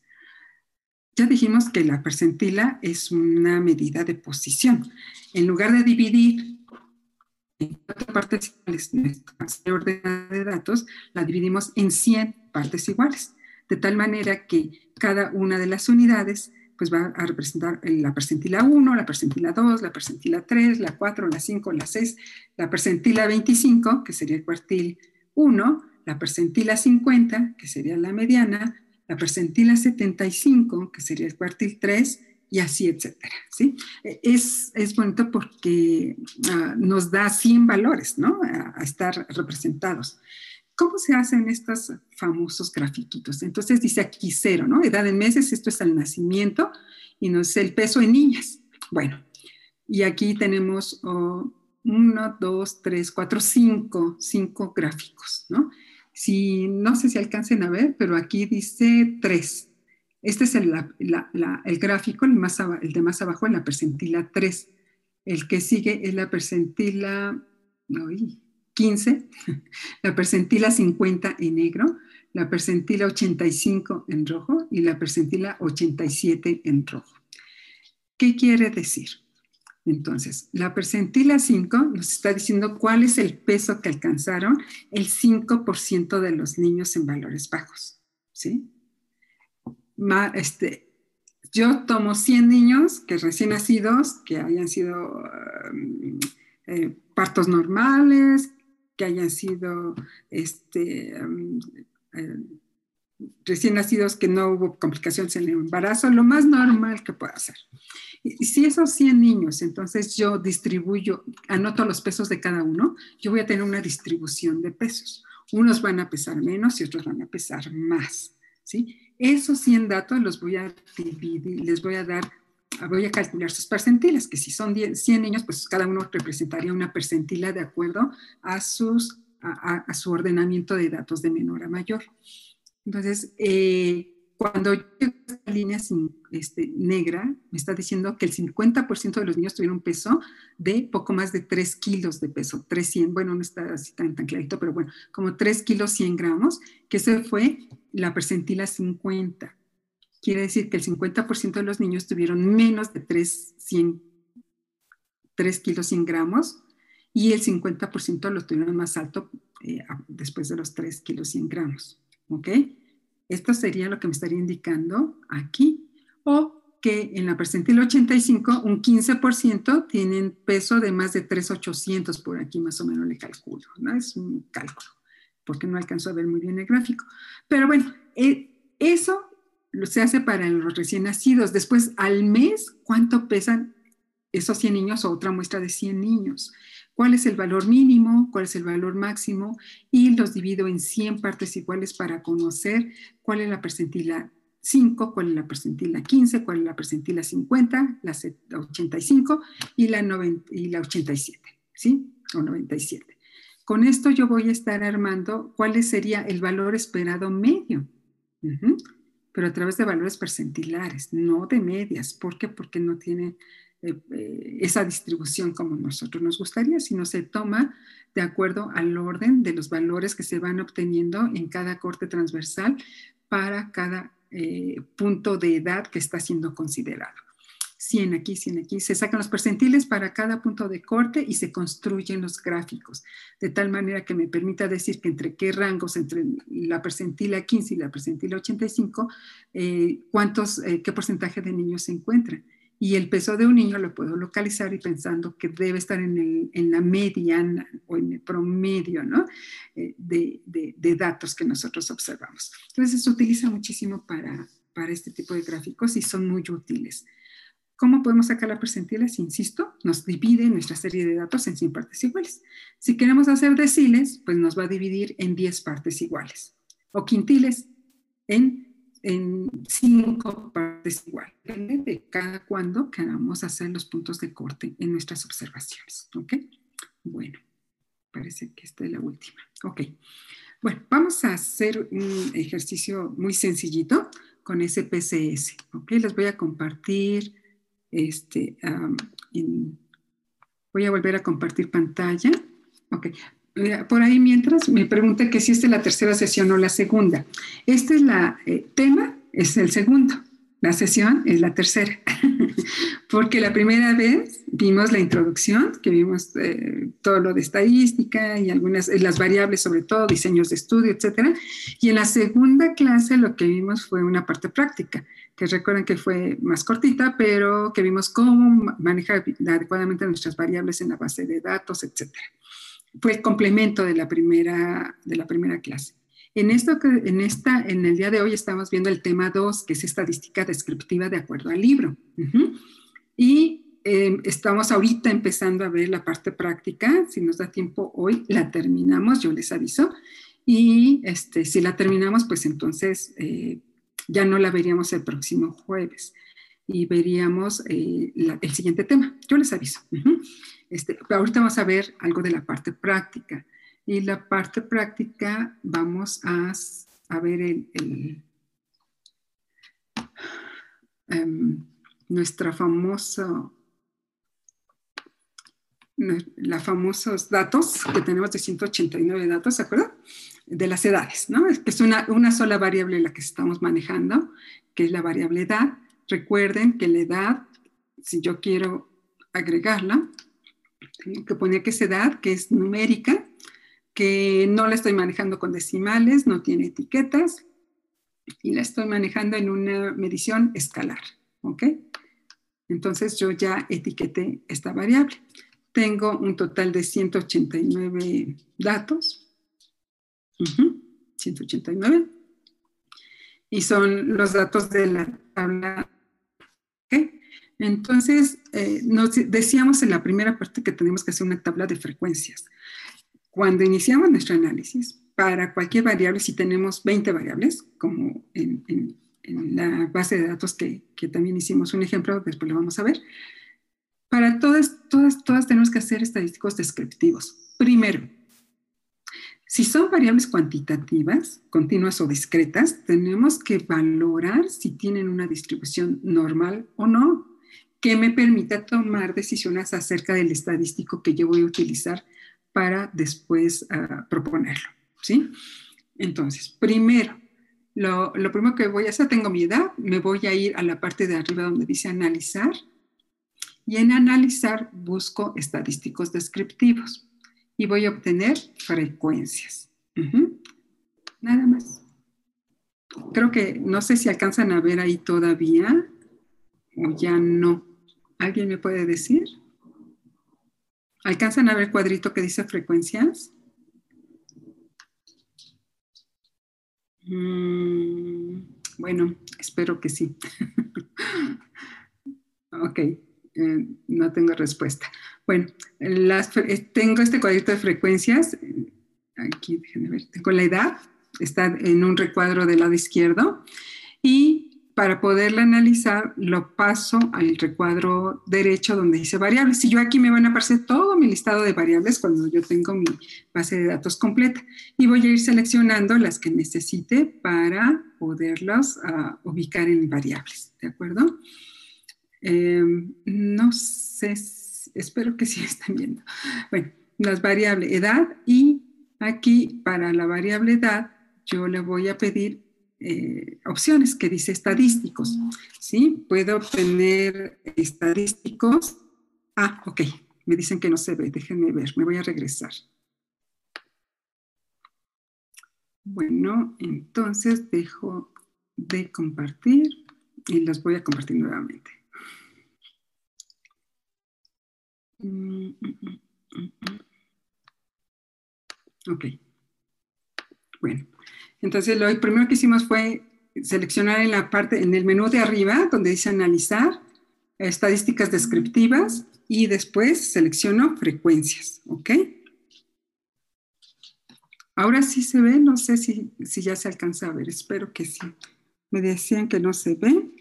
Ya dijimos que la percentila es una medida de posición. En lugar de dividir en cuatro partes iguales nuestra ordenada de datos, la dividimos en 100 partes iguales de tal manera que cada una de las unidades pues va a representar la percentila 1, la percentila 2, la percentila 3, la 4, la 5, la 6, la percentila 25, que sería el cuartil 1, la percentila 50, que sería la mediana, la percentila 75, que sería el cuartil 3, y así, etcétera. ¿sí? Es, es bonito porque ah, nos da 100 valores ¿no? a estar representados. ¿Cómo se hacen estos famosos grafiquitos? Entonces dice aquí cero, ¿no? Edad en meses, esto es el nacimiento y no es el peso en niñas. Bueno, y aquí tenemos oh, uno, dos, tres, cuatro, cinco, cinco gráficos, ¿no? Si, no sé si alcancen a ver, pero aquí dice tres. Este es el, el gráfico, el, más, el de más abajo, en la percentila 3. El que sigue es la percentila, 15, la percentila 50 en negro, la percentila 85 en rojo y la percentila 87 en rojo. ¿Qué quiere decir? Entonces, la percentila 5 nos está diciendo cuál es el peso que alcanzaron el 5% de los niños en valores bajos. ¿sí? este, yo tomo 100 niños que recién nacidos, que hayan sido um, eh, partos normales, que hayan sido este, eh, recién nacidos, que no hubo complicaciones en el embarazo, lo más normal que pueda ser. Y si esos 100 niños, entonces yo distribuyo, anoto los pesos de cada uno, yo voy a tener una distribución de pesos. Unos van a pesar menos y otros van a pesar más. ¿sí? Esos 100 datos los voy a dividir, les voy a dar voy a calcular sus percentiles, que si son 100 niños, pues cada uno representaría una percentila de acuerdo a, sus, a, su ordenamiento de datos de menor a mayor. Entonces, eh, cuando yo esta línea este, negra, me está diciendo que el 50% de los niños tuvieron un peso de poco más de 3 kilos de peso, 300, bueno, no está así tan, tan clarito, pero bueno, como 3 kilos 100 gramos, que ese fue la percentila 50 quiere decir que el 50% de los niños tuvieron menos de 3, 3 kilos 100 gramos y el 50% lo tuvieron más alto eh, después de los 3 kilos 100 gramos. ¿Ok? Esto sería lo que me estaría indicando aquí. O que en la percentil 85, un 15% tienen peso de más de 3,800, por aquí más o menos le calculo, ¿no? Es un cálculo, porque no alcanzo a ver muy bien el gráfico. Pero bueno, eh, eso se hace para los recién nacidos. Después, al mes, ¿cuánto pesan esos 100 niños o otra muestra de 100 niños? ¿Cuál es el valor mínimo? ¿Cuál es el valor máximo? Y los divido en 100 partes iguales para conocer cuál es la percentila 5, cuál es la percentila 15, cuál es la percentila 50, la 85 y la, y la 87, ¿sí? O 97. Con esto yo voy a estar armando cuál sería el valor esperado medio pero a través de valores percentilares, no de medias. ¿Por qué? Porque no tiene eh, eh, esa distribución como nosotros nos gustaría, sino se toma de acuerdo al orden de los valores que se van obteniendo en cada corte transversal para cada eh, punto de edad que está siendo considerado. 100 aquí, 100 aquí. Se sacan los percentiles para cada punto de corte y se construyen los gráficos, de tal manera que me permita decir que entre qué rangos, entre la percentila 15 y la percentila 85, eh, cuántos, eh, qué porcentaje de niños se encuentran. Y el peso de un niño lo puedo localizar y pensando que debe estar en, la mediana o en el promedio ¿no? Eh, de, de, datos que nosotros observamos. Entonces se utiliza muchísimo para, para este tipo de gráficos y son muy útiles. ¿Cómo podemos sacar la percentiles? Insisto, nos divide nuestra serie de datos en 100 partes iguales. Si queremos hacer deciles, pues nos va a dividir en 10 partes iguales. O quintiles en, en 5 partes iguales. Depende de cada cuándo queramos hacer los puntos de corte en nuestras observaciones. ¿Ok? Bueno, parece que esta es la última. Ok. Bueno, vamos a hacer un ejercicio muy sencillito con SPSS. ¿Ok? Les voy a compartir este, voy a volver a compartir pantalla. Ok. Por ahí mientras me pregunta que si esta es la tercera sesión o la segunda. Este es la eh, tema, es el segundo. La sesión es la tercera, porque la primera vez vimos la introducción, que vimos eh, todo lo de estadística y algunas, las variables sobre todo, diseños de estudio, etcétera. Y en la segunda clase lo que vimos fue una parte práctica, que recuerden que fue más cortita, pero que vimos cómo manejar adecuadamente nuestras variables en la base de datos, etcétera. Fue el complemento de la primera, de la primera clase. En, esto, en, esta, en el día de hoy estamos viendo el tema 2, que es estadística descriptiva de acuerdo al libro. Y em, estamos ahorita empezando a ver la parte práctica. Si nos da tiempo hoy, la terminamos, yo les aviso. Y este, si la terminamos, pues entonces eh, ya no la veríamos el próximo jueves y veríamos eh, el siguiente tema. Yo les aviso. este, ahorita vamos a ver algo de la parte práctica. Y la parte práctica vamos a, a ver el, em, nuestra famosa la famosos datos que tenemos de 189 datos, ¿se acuerdan? De las edades, ¿no? Es que es una, una sola variable la que estamos manejando, que es la variable edad. Recuerden que la edad, si yo quiero agregarla, tengo que poner que es edad, que es numérica, que no la estoy manejando con decimales, no tiene etiquetas y la estoy manejando en una medición escalar, ¿ok? Entonces yo ya etiqueté esta variable. Tengo un total de 189 datos. 189. Y son los datos de la tabla. ¿ok? Entonces, eh, nos decíamos en la primera parte que tenemos que hacer una tabla de frecuencias. Cuando iniciamos nuestro análisis, para cualquier variable, si tenemos 20 variables, como en, la base de datos que, también hicimos un ejemplo, después lo vamos a ver, para todas, todas, todas tenemos que hacer estadísticos descriptivos. Primero, si son variables cuantitativas, continuas o discretas, tenemos que valorar si tienen una distribución normal o no, que me permita tomar decisiones acerca del estadístico que yo voy a utilizar para después ah, proponerlo, ¿sí? Entonces, primero, lo, lo, primero que voy a hacer, tengo mi edad, me voy a ir a la parte de arriba donde dice analizar, y en analizar busco estadísticos descriptivos y voy a obtener frecuencias. Nada más. Creo que no sé si alcanzan a ver ahí todavía o ya no. ¿Alguien me puede decir? ¿Alcanzan a ver el cuadrito que dice frecuencias? Mm, bueno, espero que sí. ok, eh, no tengo respuesta. Bueno, eh, tengo este cuadrito de frecuencias. Aquí, déjenme ver. Tengo la edad, está en un recuadro del lado izquierdo. Y para poderla analizar, lo paso al recuadro derecho donde dice variables. Si yo aquí me van a aparecer todo mi listado de variables cuando yo tengo mi base de datos completa y voy a ir seleccionando las que necesite para poderlas ah, ubicar en variables, ¿de acuerdo? Em, no sé, espero que sí están viendo. Bueno, las variables edad y aquí para la variable edad yo le voy a pedir eh, opciones que dice estadísticos, ¿sí? Puedo obtener estadísticos. Ah, ok, me dicen que no se ve, déjenme ver, me voy a regresar. Bueno, entonces dejo de compartir y los voy a compartir nuevamente. Mm, mm, mm, ok. Bueno, entonces lo primero que hicimos fue seleccionar en la parte, en el menú de arriba, donde dice analizar, estadísticas descriptivas, y después selecciono frecuencias, ¿ok? Ahora sí se ve, no sé si, si ya se alcanza a ver, espero que sí. Me decían que no se ve.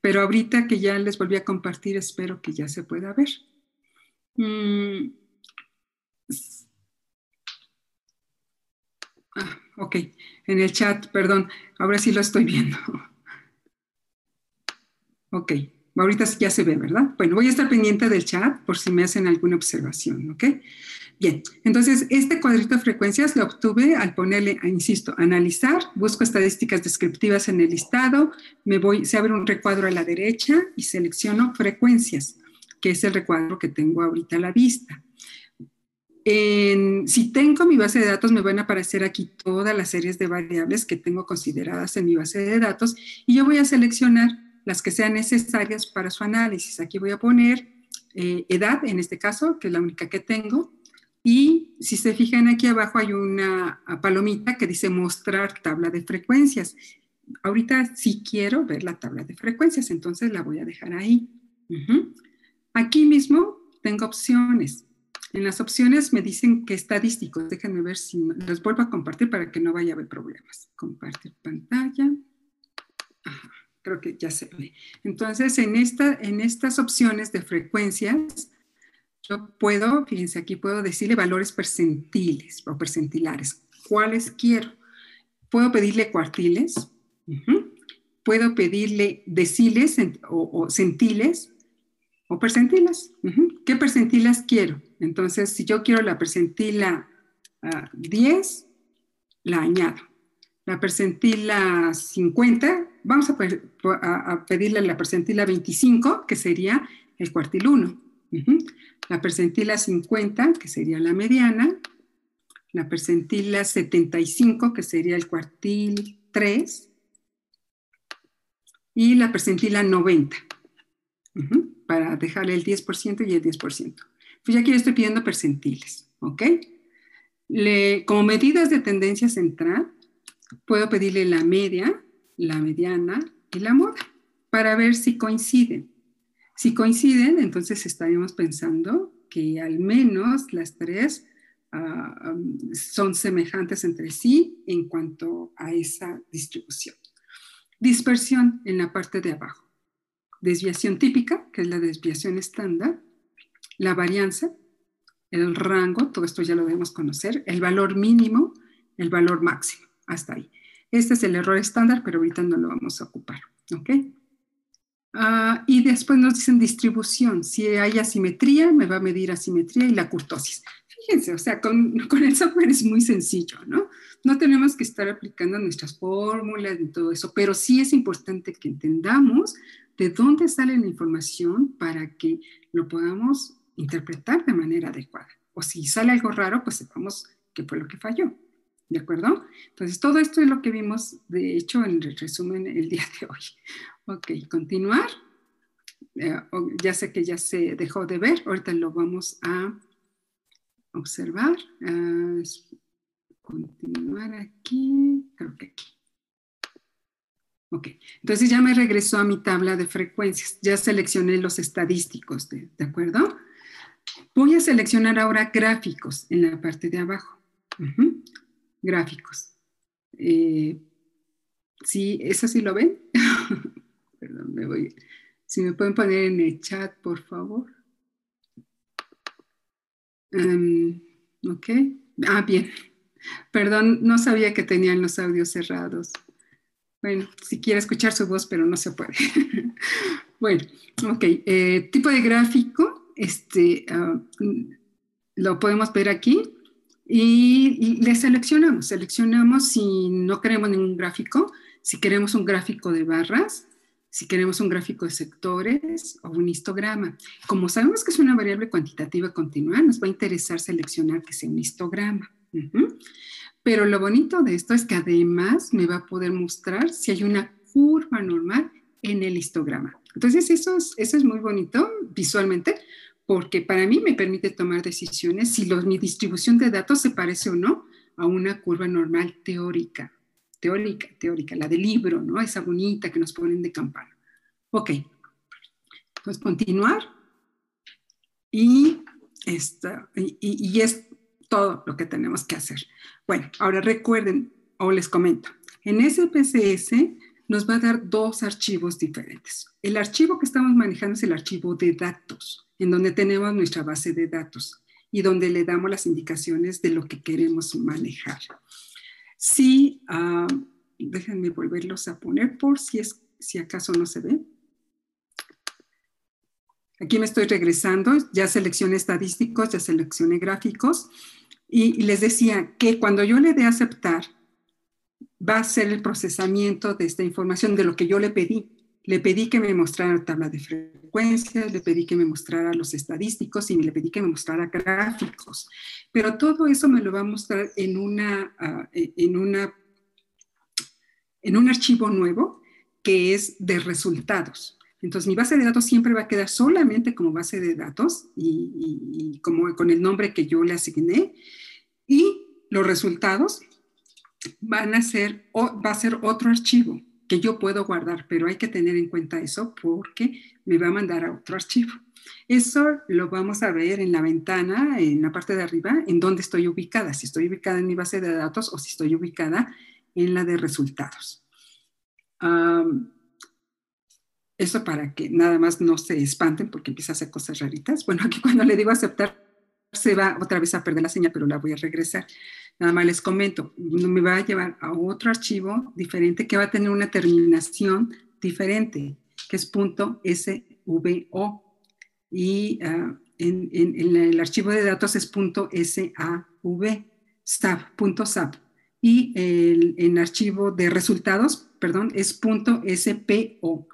Pero ahorita que ya les volví a compartir, espero que ya se pueda ver. Mm. Ah, ok, en el chat, perdón, ahora sí lo estoy viendo. Ok, ahorita ya se ve, ¿verdad? Bueno, voy a estar pendiente del chat por si me hacen alguna observación, ¿ok? Bien, entonces este cuadrito de frecuencias lo obtuve al ponerle, ah, insisto, analizar, busco estadísticas descriptivas en el listado, me voy, se abre un recuadro a la derecha y selecciono frecuencias, que es el recuadro que tengo ahorita a la vista. si tengo mi base de datos, me van a aparecer aquí todas las series de variables que tengo consideradas en mi base de datos y yo voy a seleccionar las que sean necesarias para su análisis. Aquí voy a poner eh, edad, en este caso, que es la única que tengo, y si se fijan aquí abajo hay una palomita que dice mostrar tabla de frecuencias. Ahorita sí quiero ver la tabla de frecuencias, entonces la voy a dejar ahí. Aquí mismo tengo opciones. En las opciones me dicen que estadísticos. Déjenme ver si los vuelvo a compartir para que no vaya a haber problemas. Compartir pantalla. creo que ya se ve. Entonces, en, esta, en estas opciones de frecuencias, yo puedo, fíjense aquí, puedo decirle valores percentiles o percentilares. ¿Cuáles quiero? Puedo pedirle cuartiles, puedo pedirle deciles o, centiles o percentilas. ¿Qué percentilas quiero? Entonces, si yo quiero la percentila 10, ah, la añado. La percentila 50, vamos a, a, pedirle la percentila 25, que sería el cuartil 1 la percentila 50, que sería la mediana, la percentila 75, que sería el cuartil 3, y la percentila 90, para dejarle el 10% y el 10%. Pues ya aquí estoy pidiendo percentiles, ¿ok? como medidas de tendencia central, puedo pedirle la media, la mediana y la moda para ver si coinciden. Si coinciden, entonces estaríamos pensando que al menos las tres ah, son semejantes entre sí en cuanto a esa distribución. Dispersión en la parte de abajo. Desviación típica, que es la desviación estándar. La varianza, el rango, todo esto ya lo debemos conocer. El valor mínimo, el valor máximo. Hasta ahí. Este es el error estándar, pero ahorita no lo vamos a ocupar. ¿Ok? Ah, y después nos dicen distribución. Si hay asimetría, me va a medir asimetría y la curtosis. Fíjense, o sea, con, con, el software es muy sencillo, ¿no? No tenemos que estar aplicando nuestras fórmulas y todo eso, pero sí es importante que entendamos de dónde sale la información para que lo podamos interpretar de manera adecuada. O si sale algo raro, pues sepamos qué fue lo que falló. ¿De acuerdo? Entonces, todo esto es lo que vimos, de hecho, en el resumen el día de hoy. Ok, continuar. Eh, ya sé que ya se dejó de ver, ahorita lo vamos a observar. Ah, continuar aquí, creo que aquí. Ok, entonces ya me regresó a mi tabla de frecuencias. Ya seleccioné los estadísticos, ¿de, acuerdo? Voy a seleccionar ahora gráficos en la parte de abajo. Gráficos. Eh, sí, ¿eso sí lo ven? Perdón, me voy. Si me pueden poner en el chat, por favor. Em, ok. Ah, bien. Perdón, no sabía que tenían los audios cerrados. Bueno, si quiere escuchar su voz, pero no se puede. bueno, ok. Eh, tipo de gráfico, este, ah, lo podemos ver aquí. y le seleccionamos. Seleccionamos si no queremos ningún gráfico, si queremos un gráfico de barras, si queremos un gráfico de sectores o un histograma. Como sabemos que es una variable cuantitativa continua, nos va a interesar seleccionar que sea un histograma. Pero lo bonito de esto es que además me va a poder mostrar si hay una curva normal en el histograma. Entonces, eso es, eso es muy bonito visualmente, porque para mí me permite tomar decisiones si mi distribución de datos se parece o no a una curva normal teórica teórica, teórica, la del libro, ¿no? Esa bonita que nos ponen de campana. Ok, entonces continuar. Y, esta, y, y es todo lo que tenemos que hacer. Bueno, ahora recuerden, o les comento, en SPSS nos va a dar dos archivos diferentes. El archivo que estamos manejando es el archivo de datos, en donde tenemos nuestra base de datos y donde le damos las indicaciones de lo que queremos manejar. Sí, ah, déjenme volverlos a poner por si, es, si acaso no se ve. Aquí me estoy regresando, ya seleccioné estadísticos, ya seleccioné gráficos y, les decía que cuando yo le dé aceptar, va a ser el procesamiento de esta información de lo que yo le pedí. Le pedí que me mostrara la tabla de frecuencias, le pedí que me mostrara los estadísticos y le pedí que me mostrara gráficos. Pero todo eso me lo va a mostrar en, una, ah, en, una, en un archivo nuevo que es de resultados. Entonces, mi base de datos siempre va a quedar solamente como base de datos y, y, como con el nombre que yo le asigné. Y los resultados van a ser, va a ser otro archivo que yo puedo guardar, pero hay que tener en cuenta eso porque me va a mandar a otro archivo. Eso lo vamos a ver en la ventana, en la parte de arriba, en dónde estoy ubicada, si estoy ubicada en mi base de datos o si estoy ubicada en la de resultados. eso para que nada más no se espanten porque empieza a hacer cosas raritas. Bueno, aquí cuando le digo aceptar, se va otra vez a perder la señal, pero la voy a regresar. Nada más les comento, me va a llevar a otro archivo diferente que va a tener una terminación diferente, que es .svo. Y ah, en, el archivo de datos es .sav, SAP. Y el, en archivo de resultados, perdón, es .spo, SPO,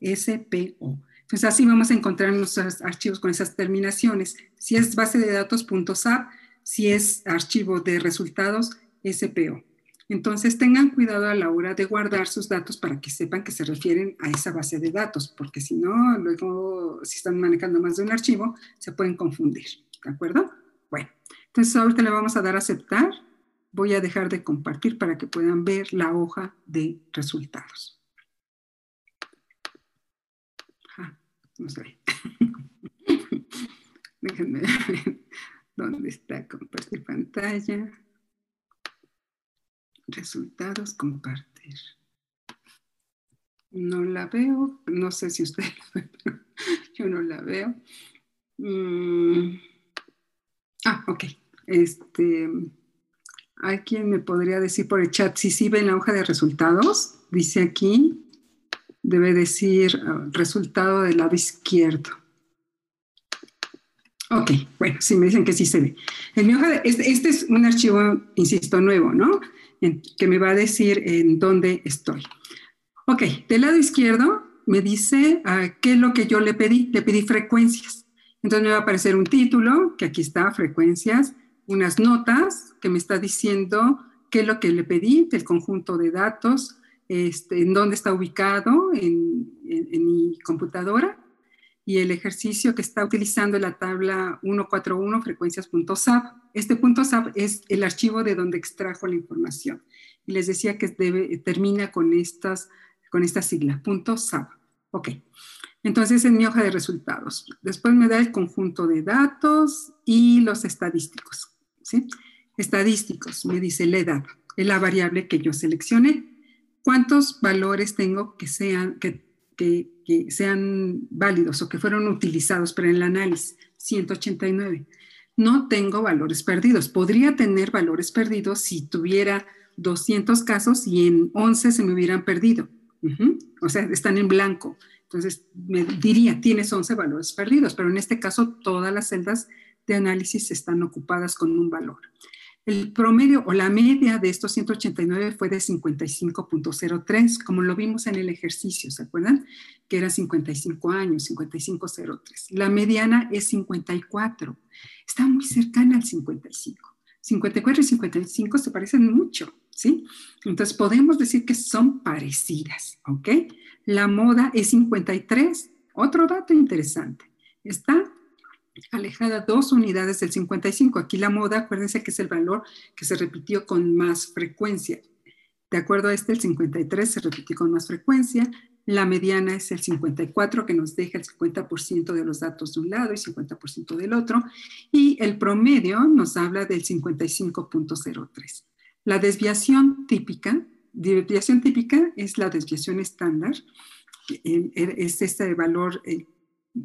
SPO. Entonces así vamos a encontrar nuestros archivos con esas terminaciones. Si es base de datos punto .sap, si es archivo de resultados, SPO. Entonces tengan cuidado a la hora de guardar sus datos para que sepan que se refieren a esa base de datos, porque si no, luego si están manejando más de un archivo, se pueden confundir. ¿De acuerdo? Bueno, entonces ahorita le vamos a dar a aceptar. Voy a dejar de compartir para que puedan ver la hoja de resultados. Ah, no sé. Déjenme ver. ¿Dónde está compartir pantalla? Resultados, compartir. No la veo, no sé si usted la ve, pero yo no la veo. Mm. Ah, ok. Este, ¿Hay quien me podría decir por el chat si sí ven la hoja de resultados? Dice aquí, debe decir ah, resultado del lado izquierdo. Ok, bueno, sí me dicen que sí se ve. El este, este, es un archivo, insisto, nuevo, ¿no? que me va a decir en dónde estoy. Ok, del lado izquierdo me dice uh, qué es lo que yo le pedí. Le pedí frecuencias. Entonces me va a aparecer un título, que aquí está, frecuencias, unas notas que me está diciendo qué es lo que le pedí del conjunto de datos, este, en dónde está ubicado en mi computadora y el ejercicio que está utilizando la tabla 141 frecuencias.sap. Este punto .sap es el archivo de donde extrajo la información. Y les decía que debe, termina con, estas, con esta sigla, punto .sap. Ok, entonces en mi hoja de resultados. Después me da el conjunto de datos y los estadísticos. ¿sí? Estadísticos, me dice la edad, es la variable que yo seleccioné. ¿Cuántos valores tengo que sean, que que, sean válidos o que fueron utilizados para el análisis, 189. No tengo valores perdidos. Podría tener valores perdidos si tuviera 200 casos y en 11 se me hubieran perdido. O sea, están en blanco. Entonces, me diría, tienes 11 valores perdidos, pero en este caso todas las celdas de análisis están ocupadas con un valor. El promedio o la media de estos 189 fue de 55.03, como lo vimos en el ejercicio, ¿se acuerdan? Que era 55 años, 55.03. La mediana es 54, está muy cercana al 55. 54 y 55 se parecen mucho, ¿sí? Entonces podemos decir que son parecidas, ¿ok? La moda es 53. Otro dato interesante, está alejada dos unidades del 55. Aquí la moda, acuérdense que es el valor que se repitió con más frecuencia. De acuerdo a este, el 53 se repitió con más frecuencia. La mediana es el 54, que nos deja el 50% de los datos de un lado y 50% del otro. Y el promedio nos habla del 55.03. La desviación típica, desviación típica es la desviación estándar, eh, es este valor eh,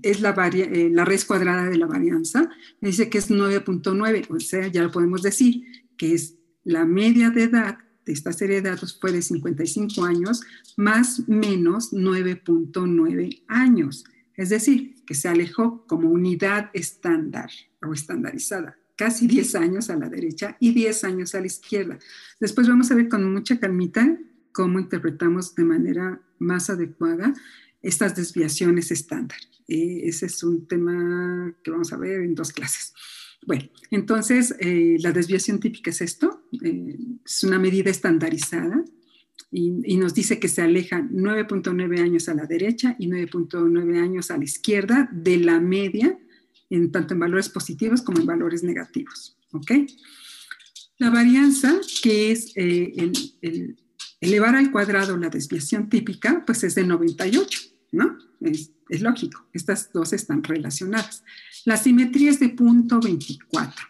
es la, eh, la raíz cuadrada de la varianza, dice que es 9.9, o sea, ya lo podemos decir, que es la media de edad de esta serie de datos fue de 55 años más menos 9.9 años. Es decir, que se alejó como unidad estándar o estandarizada, casi 10 años a la derecha y 10 años a la izquierda. Después vamos a ver con mucha calmita cómo interpretamos de manera más adecuada estas desviaciones estándar. Eh, ese es un tema que vamos a ver en dos clases. Bueno, entonces eh, la desviación típica es esto, eh, es una medida estandarizada y, nos dice que se aleja 9.9 años a la derecha y 9.9 años a la izquierda de la media, en, tanto en valores positivos como en valores negativos. ¿Ok? La varianza, que es el elevar al cuadrado la desviación típica, pues es de 98, ¿no? Es lógico, estas dos están relacionadas. La simetría es de punto 24.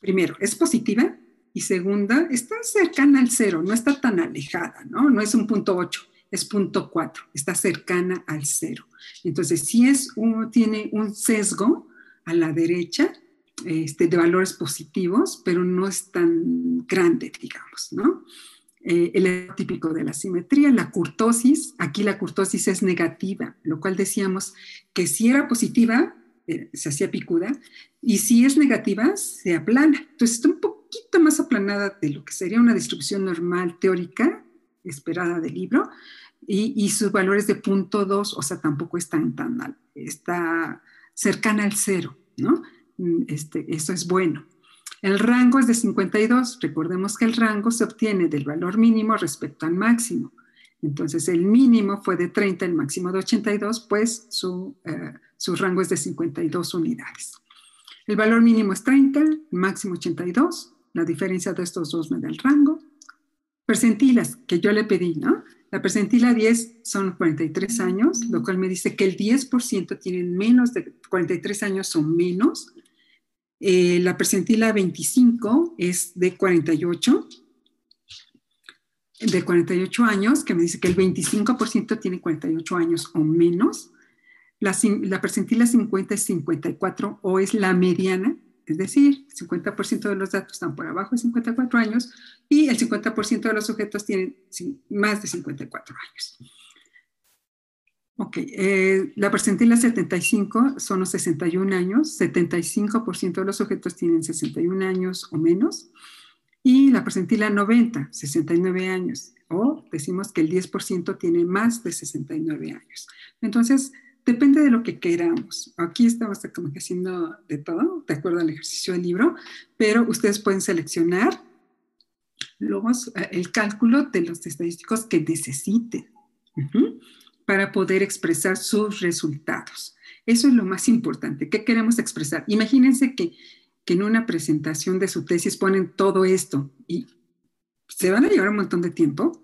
Primero, es positiva y segunda, está cercana al cero, no está tan alejada, ¿no? No es un punto 8, es punto 4, está cercana al cero. Entonces, si es un, tiene un sesgo a la derecha este, de valores positivos, pero no es tan grande, digamos, ¿no? Eh, el típico de la simetría, la curtosis, aquí la curtosis es negativa, lo cual decíamos que si era positiva, eh, se hacía picuda, y si es negativa, se aplana. Entonces está un poquito más aplanada de lo que sería una distribución normal teórica esperada del libro, y, sus valores de punto 2, o sea, tampoco están tan mal, está cercana al cero, ¿no? Mm, este, eso es bueno. El rango es de 52. Recordemos que el rango se obtiene del valor mínimo respecto al máximo. Entonces, el mínimo fue de 30, el máximo de 82, pues su, eh, su rango es de 52 unidades. El valor mínimo es 30, el máximo 82. La diferencia de estos dos me da el rango. Percentilas, que yo le pedí, ¿no? La percentila 10 son 43 años, lo cual me dice que el 10% tienen menos de 43 años o menos eh, la percentila 25 es de 48, de 48 años, que me dice que el 25% tiene 48 años o menos. La, la percentila 50 es 54 o es la mediana, es decir, 50% de los datos están por abajo de 54 años y el 50% de los sujetos tienen más de 54 años. Ok, eh, la percentila 75 son los 61 años, 75% de los sujetos tienen 61 años o menos, y la percentila 90, 69 años, o decimos que el 10% tiene más de 69 años. Entonces, depende de lo que queramos. Aquí estamos como que haciendo de todo, de acuerdo al ejercicio del libro, pero ustedes pueden seleccionar eh, el cálculo de los estadísticos que necesiten para poder expresar sus resultados. Eso es lo más importante. ¿Qué queremos expresar? Imagínense que, en una presentación de su tesis ponen todo esto y se van a llevar un montón de tiempo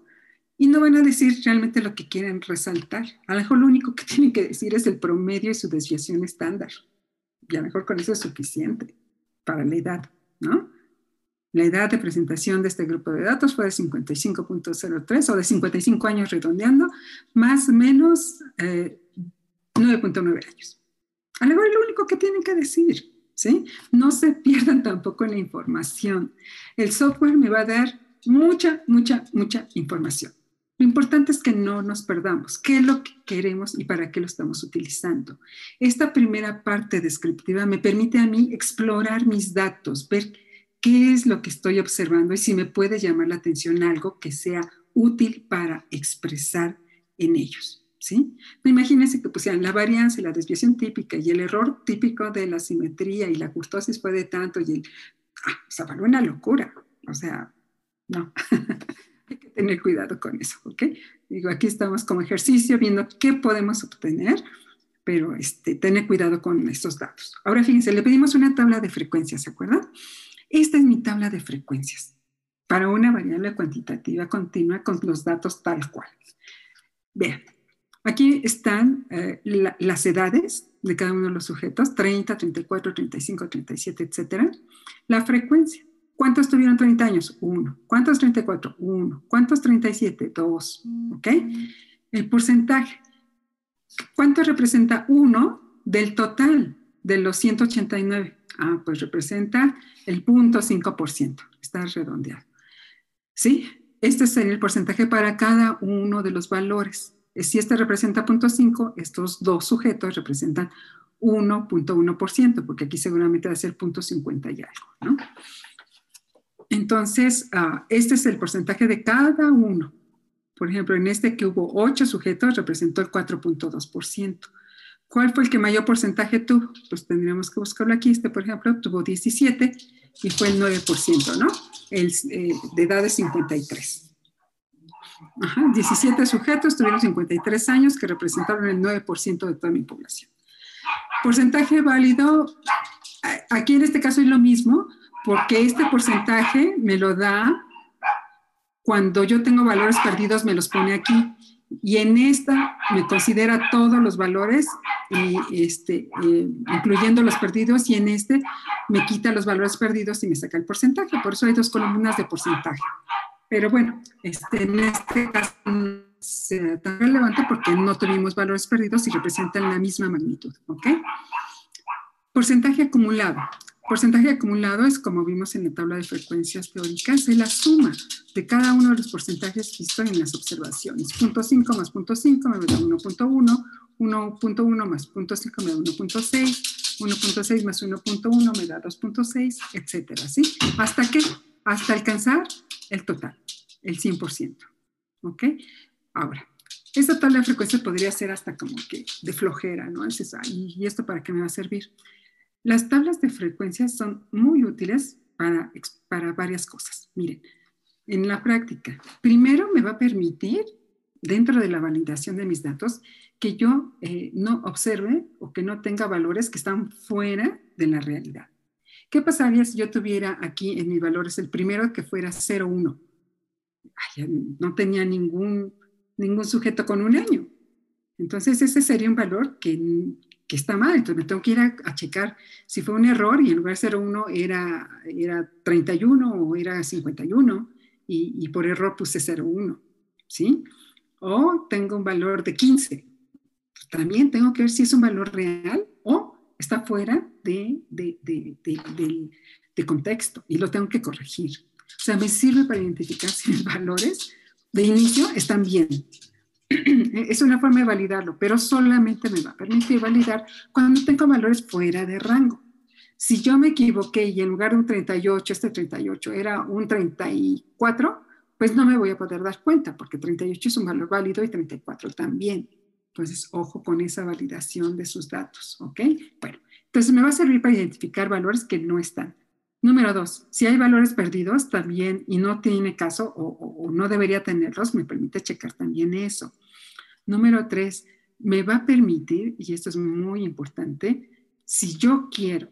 y no van a decir realmente lo que quieren resaltar. A lo mejor lo único que tienen que decir es el promedio y su desviación estándar. Y a lo mejor con eso es suficiente para la edad, ¿no? La edad de presentación de este grupo de datos fue de 55.03 o de 55 años redondeando, más o menos 9.9 eh, años. A lo mejor lo único que tienen que decir, No se pierdan tampoco la información. El software me va a dar mucha, mucha, mucha información. Lo importante es que no nos perdamos. ¿Qué es lo que queremos y para qué lo estamos utilizando? Esta primera parte descriptiva me permite a mí explorar mis datos, ver qué es lo que estoy observando y si me puede llamar la atención algo que sea útil para expresar en ellos. ¿Sí? Imagínense que pusieran la varianza la desviación típica y el error típico de la simetría y la curtosis fue de tanto y el... Ah, o sea, fue una locura. O sea, no. Hay que tener cuidado con eso, ¿ok? Digo, aquí estamos como ejercicio viendo qué podemos obtener, pero este, tener cuidado con estos datos. Ahora fíjense, le pedimos una tabla de frecuencias, ¿se acuerdan? Esta es mi tabla de frecuencias para una variable cuantitativa continua con los datos tal cual. Vean, aquí están eh, las edades de cada uno de los sujetos, 30, 34, 35, 37, etcétera. La frecuencia. ¿Cuántos tuvieron 30 años? Uno. ¿Cuántos 34? Uno. ¿Cuántos 37? Dos. ¿Ok? El porcentaje. ¿Cuánto representa uno del total de los 189? Ah, pues representa el 0.5%. Está redondeado. ¿Sí? Este sería el porcentaje para cada uno de los valores. Si este representa 0.5, estos dos sujetos representan 1.1%, porque aquí seguramente va a ser 0.50 y algo, ¿no? Entonces, ah, este es el porcentaje de cada uno. Por ejemplo, en este que hubo 8 sujetos, representó el 4.2%. ¿Cuál fue el que mayor porcentaje tuvo? Pues tendríamos que buscarlo aquí. Este, por ejemplo, tuvo 17 y fue el 9%, ¿no? El, eh, de edad de 53. Ajá, 17 sujetos tuvieron 53 años que representaron el 9% de toda mi población. Porcentaje válido, aquí en este caso es lo mismo, porque este porcentaje me lo da cuando yo tengo valores perdidos, me los pone aquí. Y en esta me considera todos los valores, y este, eh, incluyendo los perdidos, y en este me quita los valores perdidos y me saca el porcentaje. Por eso hay dos columnas de porcentaje. Pero bueno, este, en este caso es tan relevante porque no tuvimos valores perdidos y representan la misma magnitud. ¿ok? Porcentaje acumulado. Porcentaje acumulado es, como vimos en la tabla de frecuencias teóricas, es la suma de cada uno de los porcentajes vistos en las observaciones. 0.5 más 0.5 me da 1.1, 1.1 más 0.5 me da 1.6, 1.6 más 1.1 me da 2.6, etcétera, ¿sí? ¿Hasta qué? Hasta alcanzar el total, el 100%, ¿ok? Ahora, esta tabla de frecuencias podría ser hasta como que de flojera, ¿no? Es ¿y esto para qué me va a servir? Las tablas de frecuencias son muy útiles para, para varias cosas. Miren, en la práctica, primero me va a permitir, dentro de la validación de mis datos, que yo eh, no observe o que no tenga valores que están fuera de la realidad. ¿Qué pasaría si yo tuviera aquí en mis valores el primero que fuera 0,1? No tenía ningún, ningún sujeto con un año. Entonces, ese sería un valor que, que está mal, entonces me tengo que ir a, checar si fue un error y en lugar de 0,1 era, era 31 o era 51 y, y por error puse 0,1, ¿sí? O tengo un valor de 15. También tengo que ver si es un valor real o está fuera de, de, de, de contexto y lo tengo que corregir. O sea, me sirve para identificar si mis valores de inicio están bien, es una forma de validarlo, pero solamente me va a permitir validar cuando tengo valores fuera de rango. Si yo me equivoqué y en lugar de un 38, este 38 era un 34, pues no me voy a poder dar cuenta porque 38 es un valor válido y 34 también. Entonces, ojo con esa validación de sus datos, ¿ok? Bueno, entonces me va a servir para identificar valores que no están. Número dos, si hay valores perdidos también y no tiene caso o, no debería tenerlos, me permite checar también eso. Número tres, me va a permitir, y esto es muy importante, si yo quiero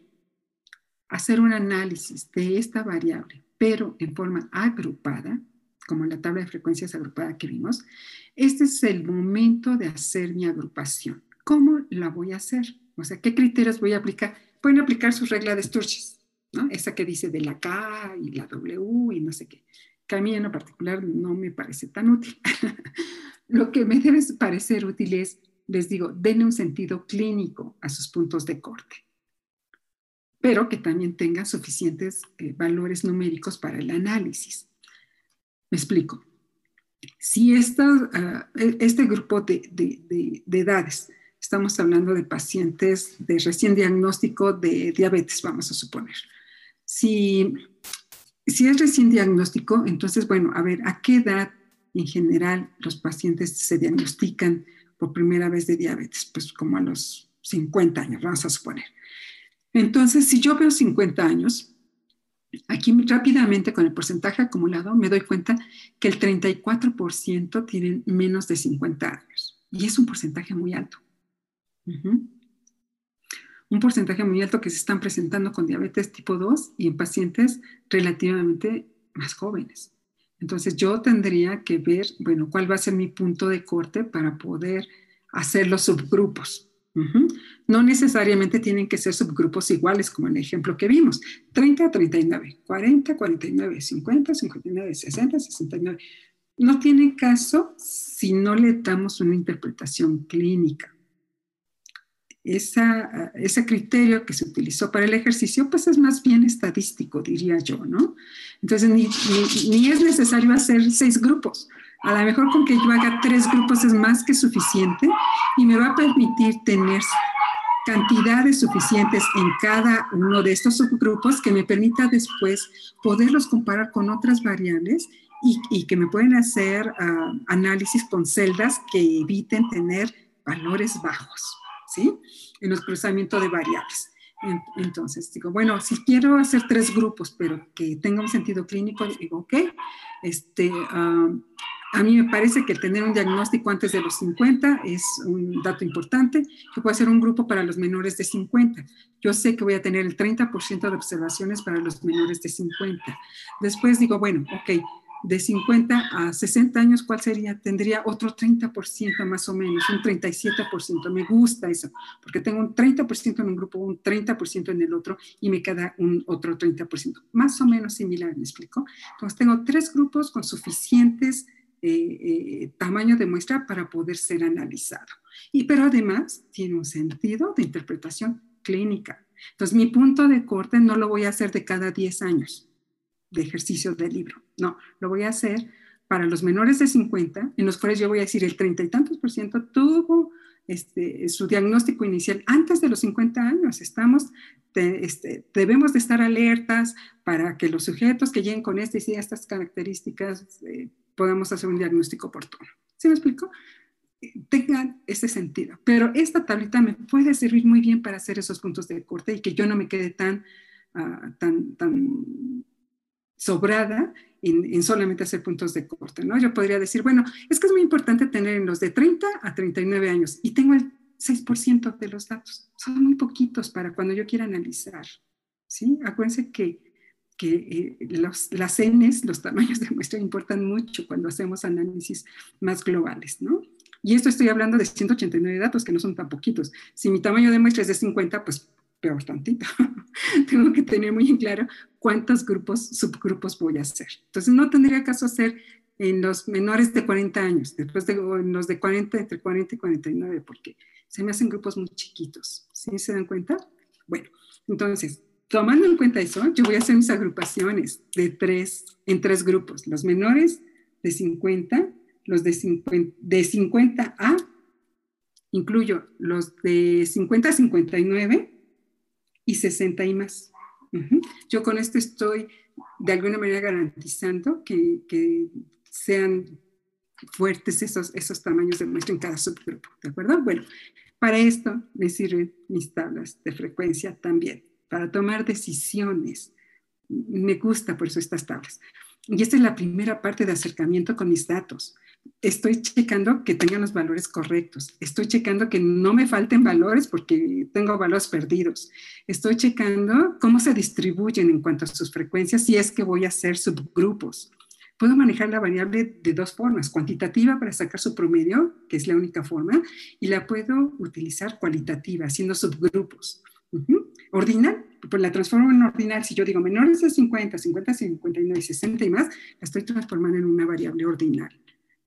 hacer un análisis de esta variable, pero en forma agrupada, como en la tabla de frecuencias agrupada que vimos, este es el momento de hacer mi agrupación. ¿Cómo la voy a hacer? O sea, ¿qué criterios voy a aplicar? Pueden aplicar su regla de Sturges esa que dice de la K y la W y no sé qué, que a mí en lo particular no me parece tan útil. lo que me debe parecer útil es, les digo, denle un sentido clínico a sus puntos de corte, pero que también tengan suficientes eh, valores numéricos para el análisis. Me explico. si ah, e, este grupo de, edades, estamos hablando de pacientes de recién diagnóstico de diabetes, vamos a suponer. Si, si es recién diagnóstico, entonces, bueno, a ver, ¿a qué edad en general los pacientes se diagnostican por primera vez de diabetes? Pues como a los 50 años, vamos a suponer. Entonces, si yo veo 50 años, aquí rápidamente con el porcentaje acumulado me doy cuenta que el 34% tienen menos de 50 años. Y es un porcentaje muy alto. Un porcentaje muy alto que se están presentando con diabetes tipo 2 y en pacientes relativamente más jóvenes. Entonces yo tendría que ver, bueno, cuál va a ser mi punto de corte para poder hacer los subgrupos. No necesariamente tienen que ser subgrupos iguales como el ejemplo que vimos. 30 a 39, 40, 49, 50, 59, 60, 69. No tiene caso si no le damos una interpretación clínica. Ese criterio que se utilizó para el ejercicio, pues es más bien estadístico, diría yo, ¿no? Entonces, ni, ni es necesario hacer seis grupos a lo mejor con que yo haga tres grupos es más que suficiente y me va a permitir tener cantidades suficientes en cada uno de estos subgrupos que me permita después poderlos comparar con otras variables y, que me pueden hacer ah, análisis con celdas que eviten tener valores bajos, ¿sí? En los cruzamientos de variables. Entonces, digo, bueno, si quiero hacer tres grupos, pero que tenga un sentido clínico, digo, ok, este, ah, a mí me parece que tener un diagnóstico antes de los 50 es un dato importante. Yo puedo hacer un grupo para los menores de 50. Yo sé que voy a tener el 30% de observaciones para los menores de 50. Después digo, bueno, ok, de 50 a 60 años, ¿cuál sería? Tendría otro 30% más o menos, un 37%. Me gusta eso, porque tengo un 30% en un grupo, un 30% en el otro y me queda un otro 30%. Más o menos similar, ¿me explico? Entonces tengo tres grupos con suficientes eh, eh, tamaño de muestra para poder ser analizado. Y, pero además tiene un sentido de interpretación clínica. Entonces, mi punto de corte no lo voy a hacer de cada 10 años de ejercicio del libro. No, lo voy a hacer para los menores de 50, en los cuales yo voy a decir el treinta y tantos por ciento tuvo este, su diagnóstico inicial antes de los 50 años. Estamos, este, debemos de estar alertas para que los sujetos que lleguen con estas y estas características eh, podamos hacer un diagnóstico oportuno. ¿Sí me explico? Tengan ese sentido. Pero esta tablita me puede servir muy bien para hacer esos puntos de corte y que yo no me quede tan, ah, tan, tan sobrada en, solamente hacer puntos de corte, ¿no? Yo podría decir, bueno, es que es muy importante tener en los de 30 a 39 años y tengo el 6% de los datos. Son muy poquitos para cuando yo quiera analizar, ¿sí? Acuérdense que que eh, los, las Ns, los tamaños de muestra, importan mucho cuando hacemos análisis más globales, ¿no? Y esto estoy hablando de 189 datos, que no son tan poquitos. Si mi tamaño de muestra es de 50, pues peor tantito. Tengo que tener muy en claro cuántos grupos, subgrupos voy a hacer. Entonces, no tendría caso hacer en los menores de 40 años, después de en los de 40, entre 40 y 49, porque se me hacen grupos muy chiquitos. ¿Sí se dan cuenta? Bueno, entonces, tomando en cuenta eso, yo voy a hacer mis agrupaciones de tres, en tres grupos. Los menores de 50, los de 50, de 50 a, incluyo los de 50 a 59 y 60 y más. Yo con esto estoy de alguna manera garantizando que, que sean fuertes esos, esos tamaños de muestra en cada subgrupo, ¿de acuerdo? Bueno, para esto me sirven mis tablas de frecuencia también para tomar decisiones. Me gusta por eso estas tablas. Y esta es la primera parte de acercamiento con mis datos. Estoy checando que tengan los valores correctos. Estoy checando que no me falten valores porque tengo valores perdidos. Estoy checando cómo se distribuyen en cuanto a sus frecuencias si es que voy a hacer subgrupos. Puedo manejar la variable de dos formas, cuantitativa para sacar su promedio, que es la única forma, y la puedo utilizar cualitativa, haciendo subgrupos. Ordinal, pues la transformo en ordinal. Si yo digo menores de 50, 50, 59, 60 y más, la estoy transformando en una variable ordinal,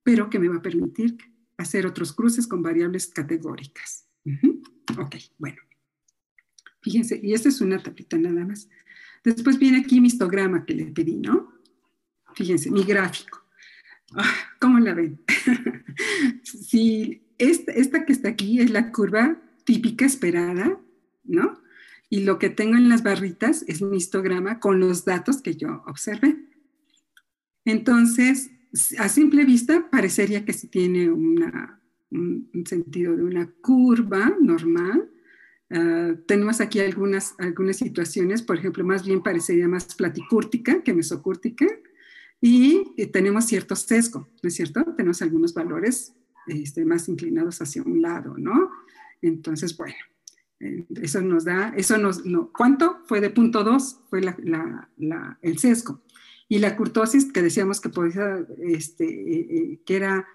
pero que me va a permitir hacer otros cruces con variables categóricas. Ok, bueno. Fíjense, y esta es una tablita nada más. Después viene aquí mi histograma que le pedí, ¿no? Fíjense, mi gráfico. Ah, ¿Cómo la ven? si esta, esta que está aquí es la curva típica esperada, ¿no? Y lo que tengo en las barritas es mi histograma con los datos que yo observé. Entonces, a simple vista parecería que si tiene un, sentido de una curva normal. Ah, tenemos aquí algunas, algunas situaciones, por ejemplo, más bien parecería más platicúrtica que mesocúrtica, y eh, tenemos cierto sesgo, ¿no es cierto? Tenemos algunos valores este, más inclinados hacia un lado, ¿no? Entonces, bueno, eh, eso nos da, eso nos, ¿cuánto? Fue de punto 2, fue el sesgo. Y la curtosis, que decíamos que podía, este, eh, que era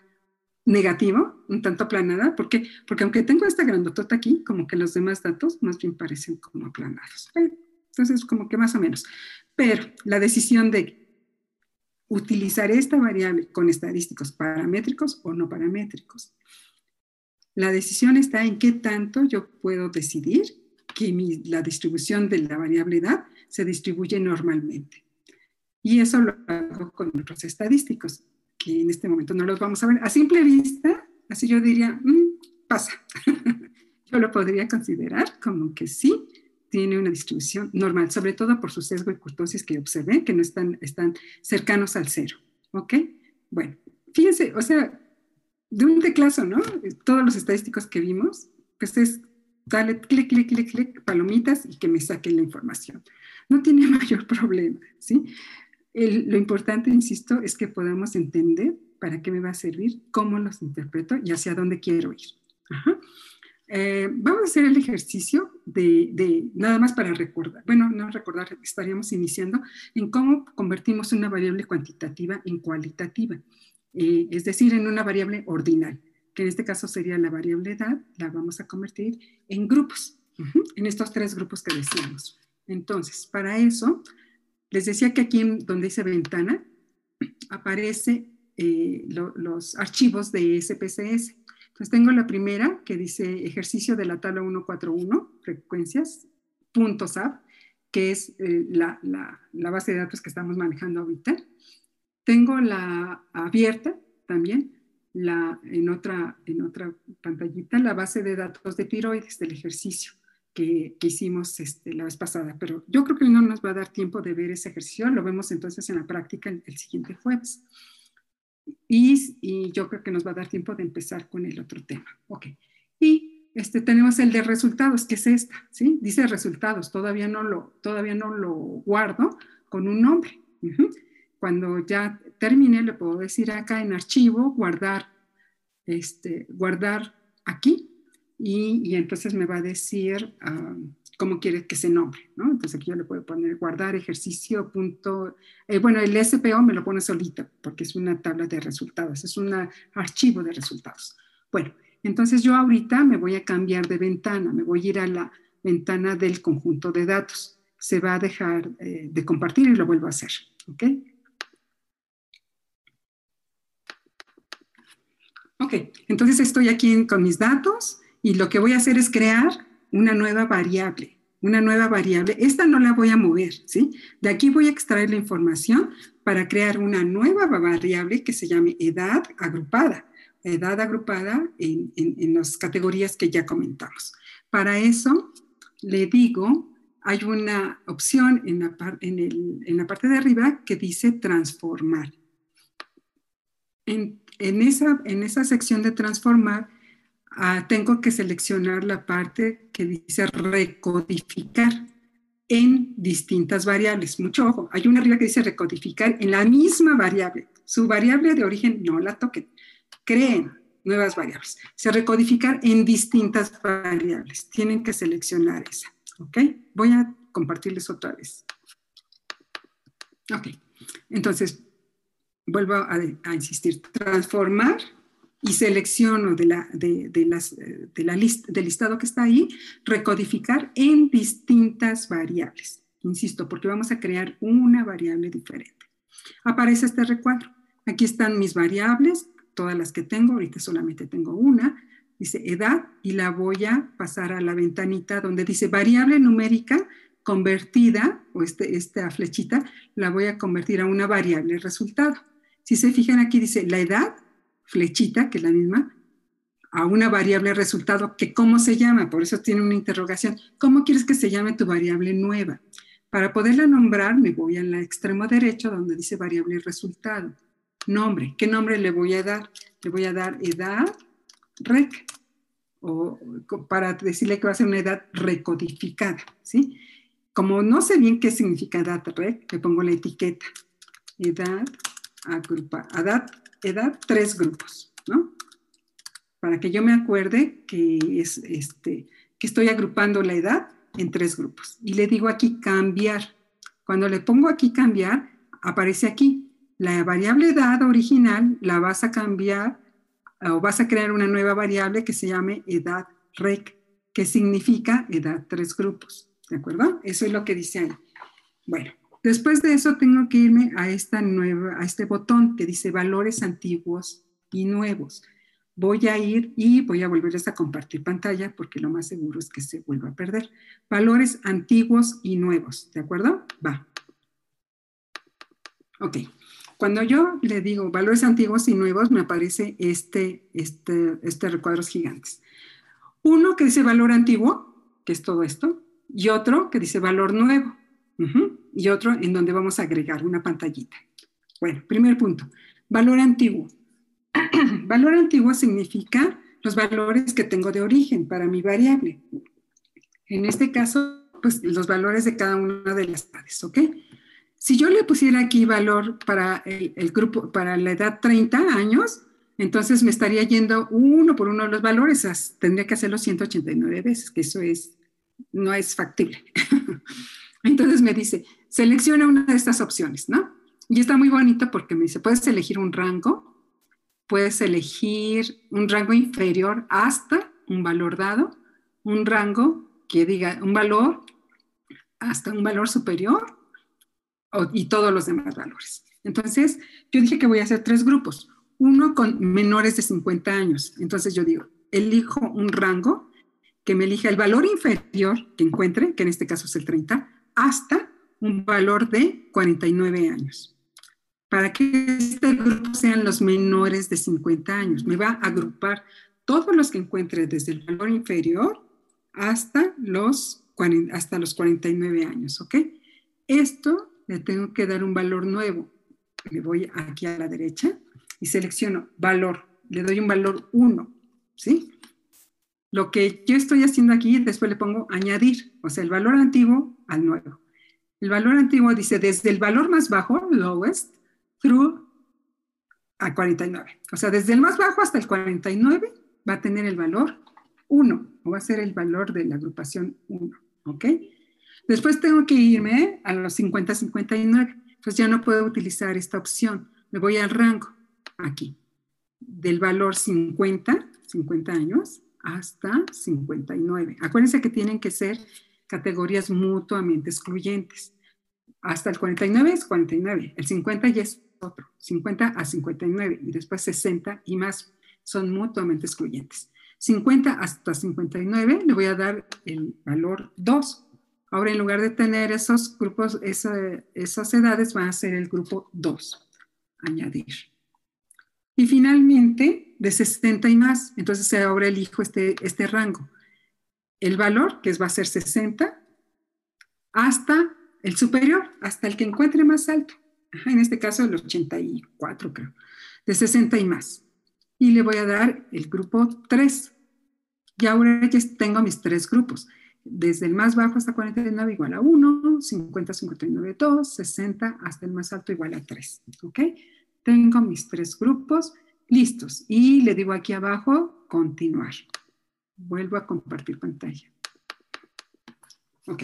negativo, un tanto aplanada, ¿por qué? Porque aunque tengo esta grandotota aquí, como que los demás datos más bien parecen como aplanados. Entonces, como que más o menos. Pero la decisión de utilizar esta variable con estadísticos paramétricos o no paramétricos. La decisión está en qué tanto yo puedo decidir que la distribución de la variable edad se distribuye normalmente. Y eso lo hago con otros estadísticos que en este momento no los vamos a ver. A simple vista, así yo diría, mm, pasa. yo lo podría considerar como que sí tiene una distribución normal, sobre todo por su sesgo y curtosis que observé, que no están, están cercanos al cero. ¿Ok? Bueno, fíjense, o sea, de un teclazo, ¿no? Todos los estadísticos que vimos, pues es dale clic, clic, clic, clic, palomitas y que me saquen la información. No tiene mayor problema, ¿sí? Lo importante, insisto, es que podamos entender para qué me va a servir, cómo los interpreto y hacia dónde quiero ir. Eh, vamos a hacer el ejercicio de, nada más para recordar, bueno, no recordar, estaríamos iniciando en cómo convertimos una variable cuantitativa en cualitativa, eh, es decir, en una variable ordinal, que en este caso sería la variable edad, la vamos a convertir en grupos, en estos tres grupos que decíamos. Entonces, para eso, les decía que aquí donde dice ventana, aparece eh, los archivos de SPSS. Entonces tengo la primera que dice ejercicio de la tabla 141, frecuencias, puntos .sap, que es eh, la, base de datos que estamos manejando ahorita. Tengo la abierta también, la, en, otra, en otra pantallita, la base de datos de tiroides del ejercicio que, hicimos este, la vez pasada, pero yo creo que no nos va a dar tiempo de ver ese ejercicio, lo vemos entonces en la práctica el, siguiente jueves. Y, y, yo creo que nos va a dar tiempo de empezar con el otro tema. Ok. Y este, tenemos el de resultados, que es esta, ¿sí? Dice resultados, todavía no lo, todavía no lo guardo con un nombre. Cuando ya termine, le puedo decir acá en archivo, guardar, este, guardar aquí, y, entonces me va a decir ah, cómo quiere que se nombre, ¿no? Entonces aquí yo le puedo poner guardar ejercicio punto, eh, bueno, el SPO me lo pone solito porque es una tabla de resultados, es un archivo de resultados. Bueno, entonces yo ahorita me voy a cambiar de ventana, me voy a ir a la ventana del conjunto de datos. Se va a dejar eh, de compartir y lo vuelvo a hacer, ¿ok? Ok, entonces estoy aquí con mis datos y lo que voy a hacer es crear una nueva variable, una nueva variable. Esta no la voy a mover, ¿sí? De aquí voy a extraer la información para crear una nueva variable que se llame edad agrupada, edad agrupada en, en, las categorías que ya comentamos. Para eso le digo, hay una opción en la, en, el, en la parte de arriba que dice transformar. En, en, esa, en esa sección de transformar, Ah, tengo que seleccionar la parte que dice recodificar en distintas variables. Mucho ojo, hay una arriba que dice recodificar en la misma variable. Su variable de origen no la toquen. Creen nuevas variables. Se recodificar en distintas variables. Tienen que seleccionar esa. ¿Ok? Voy a compartirles otra vez. Ok. Entonces, vuelvo a insistir. Transformar y selecciono de la, de, las, de la lista, del listado que está ahí, recodificar en distintas variables. Insisto, porque vamos a crear una variable diferente. Aparece este recuadro. Aquí están mis variables, todas las que tengo, ahorita solamente tengo una, dice edad, y la voy a pasar a la ventanita donde dice variable numérica convertida, o este, esta flechita, la voy a convertir a una variable resultado. Si se fijan aquí dice la edad, flechita, que es la misma, a una variable resultado que cómo se llama, por eso tiene una interrogación. ¿Cómo quieres que se llame tu variable nueva? Para poderla nombrar me voy al extremo derecho donde dice variable resultado. Nombre, ¿qué nombre le voy a dar? Le voy a dar edad rec, o para decirle que va a ser una edad recodificada, ¿sí? Como no sé bien qué significa edad rec, le pongo la etiqueta. Edad agrupa, edad, edad tres grupos, ¿no? Para que yo me acuerde que, es, este, que estoy agrupando la edad en tres grupos. Y le digo aquí cambiar. Cuando le pongo aquí cambiar, aparece aquí. La variable edad original la vas a cambiar o vas a crear una nueva variable que se llame edad rec, que significa edad tres grupos. ¿De acuerdo? Eso es lo que dice ahí. Bueno, después de eso tengo que irme a, a este botón que dice valores antiguos y nuevos voy a ir y voy a volverles a compartir pantalla porque lo más seguro es que se vuelva a perder. Valores antiguos y nuevos, ¿de acuerdo? Va. Ok. Cuando yo le digo valores antiguos y nuevos, me aparece este, este, este gigantes. Uno que dice valor antiguo, que es todo esto, y otro que dice valor nuevo, y otro en donde vamos a agregar una pantallita. Bueno, primer punto, valor antiguo. valor antiguo significa los valores que tengo de origen para mi variable. En este caso, pues los valores de cada una de las edades, ¿ok? Si yo le pusiera aquí valor para el, grupo, para la edad 30 años, entonces me estaría yendo uno por uno de los valores, tendría que hacerlo 189 veces, que eso es, no es factible. entonces me dice, selecciona una de estas opciones, ¿no? Y está muy bonito porque me dice, puedes elegir un rango, puedes elegir un rango inferior hasta un valor dado, un rango que diga un valor hasta un valor superior y todos los demás valores. Entonces, yo dije que voy a hacer tres grupos. Uno con menores de 50 años. Entonces yo digo, elijo un rango que me elija el valor inferior que encuentre, que en este caso es el 30, hasta un valor de 49 años para que este grupo sean los menores de 50 años. Me va a agrupar todos los que encuentre desde el valor inferior hasta los, hasta los 49 años, ¿ok? Esto le tengo que dar un valor nuevo. Me voy aquí a la derecha y selecciono valor. Le doy un valor 1, ¿sí? Lo que yo estoy haciendo aquí, después le pongo añadir, o sea, el valor antiguo al nuevo. El valor antiguo dice desde el valor más bajo, lowest, through a 49. O sea, desde el más bajo hasta el 49 va a tener el valor 1, o va a ser el valor de la agrupación 1, ¿ok? Después tengo que irme a los 50-59, pues ya no puedo utilizar esta opción. Me voy al rango, aquí, del valor 50, 50 años, hasta 59. Acuérdense que tienen que ser categorías mutuamente excluyentes. Hasta el 49 es 49, el 50 ya es otro, 50 a 59 y después 60 y más son mutuamente excluyentes. 50 hasta 59 le voy a dar el valor 2. Ahora en lugar de tener esos grupos, esas edades van a ser el grupo 2. Añadir. Y finalmente de 60 y más, entonces ahora elijo este, este rango. El valor, que va a ser 60, hasta el superior, hasta el que encuentre más alto en este caso el 84 creo, de 60 y más. Y le voy a dar el grupo 3. Y ahora ya tengo mis tres grupos. Desde el más bajo hasta 49 igual a 1, 50, 59, 2, 60 hasta el más alto igual a 3. ¿Ok? Tengo mis tres grupos listos. Y le digo aquí abajo, continuar. Vuelvo a compartir pantalla. Ok.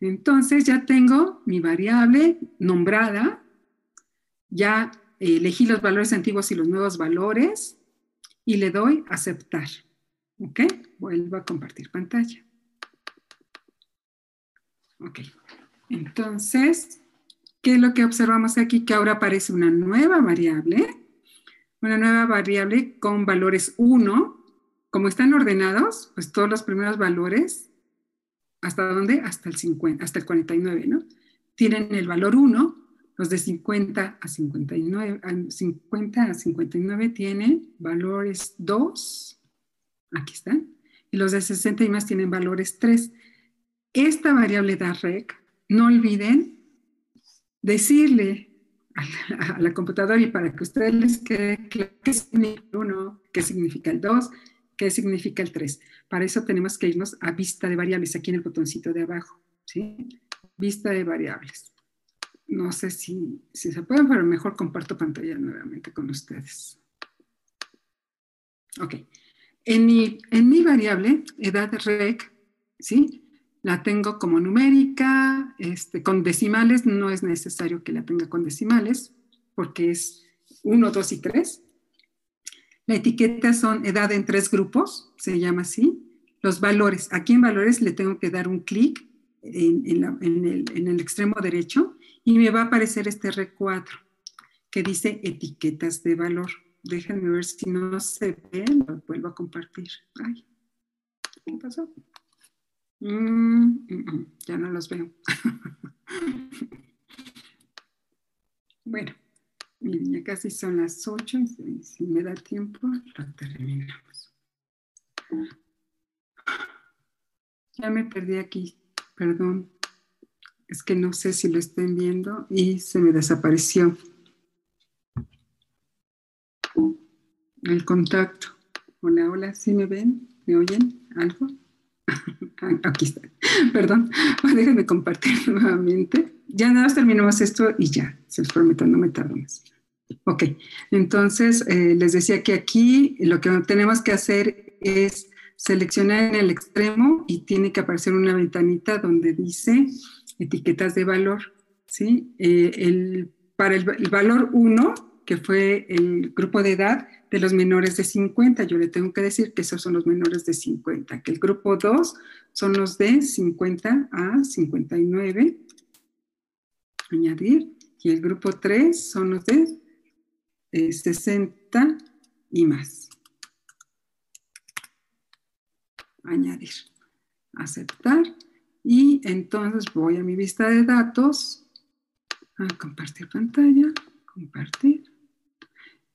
Entonces ya tengo mi variable nombrada, ya elegí los valores antiguos y los nuevos valores y le doy aceptar. ¿Ok? Vuelvo a compartir pantalla. Ok. Entonces, ¿qué es lo que observamos aquí? Que ahora aparece una nueva variable, una nueva variable con valores 1. Como están ordenados, pues todos los primeros valores ¿Hasta dónde? Hasta el 50, hasta el 49, ¿no? Tienen el valor 1, Los de 50 a 59, 50 a 59 tienen valores 2, aquí están, y los de 60 y más tienen valores 3. Esta variable da rec, no olviden decirle a la, computadora y para que ustedes les quede claro qué significa el 1, qué significa el 2, qué significa el 3. Para eso tenemos que irnos a vista de variables, aquí en el botoncito de abajo, ¿sí? Vista de variables. No sé si, si se pueden, pero mejor comparto pantalla nuevamente con ustedes. Ok. En mi, en mi variable, edad rec, ¿sí? La tengo como numérica, este, con decimales, no es necesario que la tenga con decimales, porque es 1, 2 y 3. La etiqueta son edad en tres grupos, se llama así. Los valores, aquí en valores le tengo que dar un clic en, el, extremo derecho y me va a aparecer este R4 que dice etiquetas de valor. Déjenme ver si no se ve, lo vuelvo a compartir. Ay, ¿qué pasó? Mm, mm, mm, ya no los veo. bueno, miren, ya casi son las 8 y si me da tiempo, lo terminamos. Ya me perdí aquí, perdón. Es que no sé si lo estén viendo y se me desapareció. El contacto. Hola, hola, ¿sí me ven? ¿Me oyen? ¿Algo? Aquí está. Perdón. Déjenme compartir nuevamente. Ya nada más terminamos esto y ya. Se los prometo, no me tardo más. Ok. Entonces, eh, les decía que aquí lo que tenemos que hacer es seleccionar en el extremo y tiene que aparecer una ventanita donde dice etiquetas de valor. ¿sí? Eh, el, para el, el valor 1, que fue el grupo de edad, de los menores de 50. Yo le tengo que decir que esos son los menores de 50, que el grupo 2 son los de 50 a 59. Añadir. Y el grupo 3 son los de 60 eh, y más. Añadir. Aceptar. Y entonces voy a mi vista de datos. A compartir pantalla. Compartir.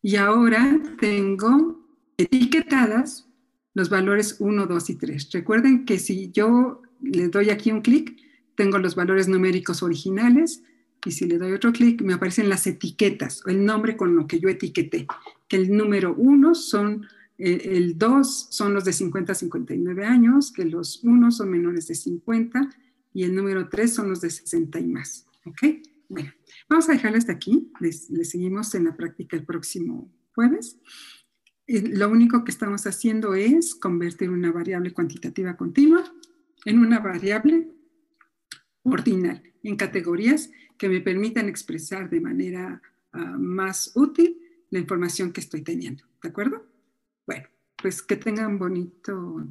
Y ahora tengo etiquetadas los valores 1, 2 y 3. Recuerden que si yo le doy aquí un clic, tengo los valores numéricos originales y si le doy otro clic me aparecen las etiquetas el nombre con lo que yo etiqueté. Que el número 1 son, eh, el 2 son los de 50 a 59 años, que los 1 son menores de 50 y el número 3 son los de 60 y más. ¿Ok? Bueno, vamos a dejarlo hasta aquí. Les, seguimos en la práctica el próximo jueves. lo único que estamos haciendo es convertir una variable cuantitativa continua en una variable ordinal, en categorías que me permitan expresar de manera ah, más útil la información que estoy teniendo. ¿De acuerdo? Bueno, pues que tengan bonito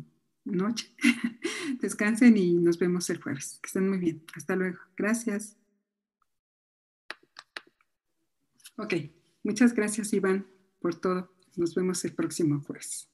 noche. Descansen y nos vemos el jueves. Que estén muy bien. Hasta luego. Gracias. Ok, muchas gracias Iván por todo. Nos vemos el próximo jueves.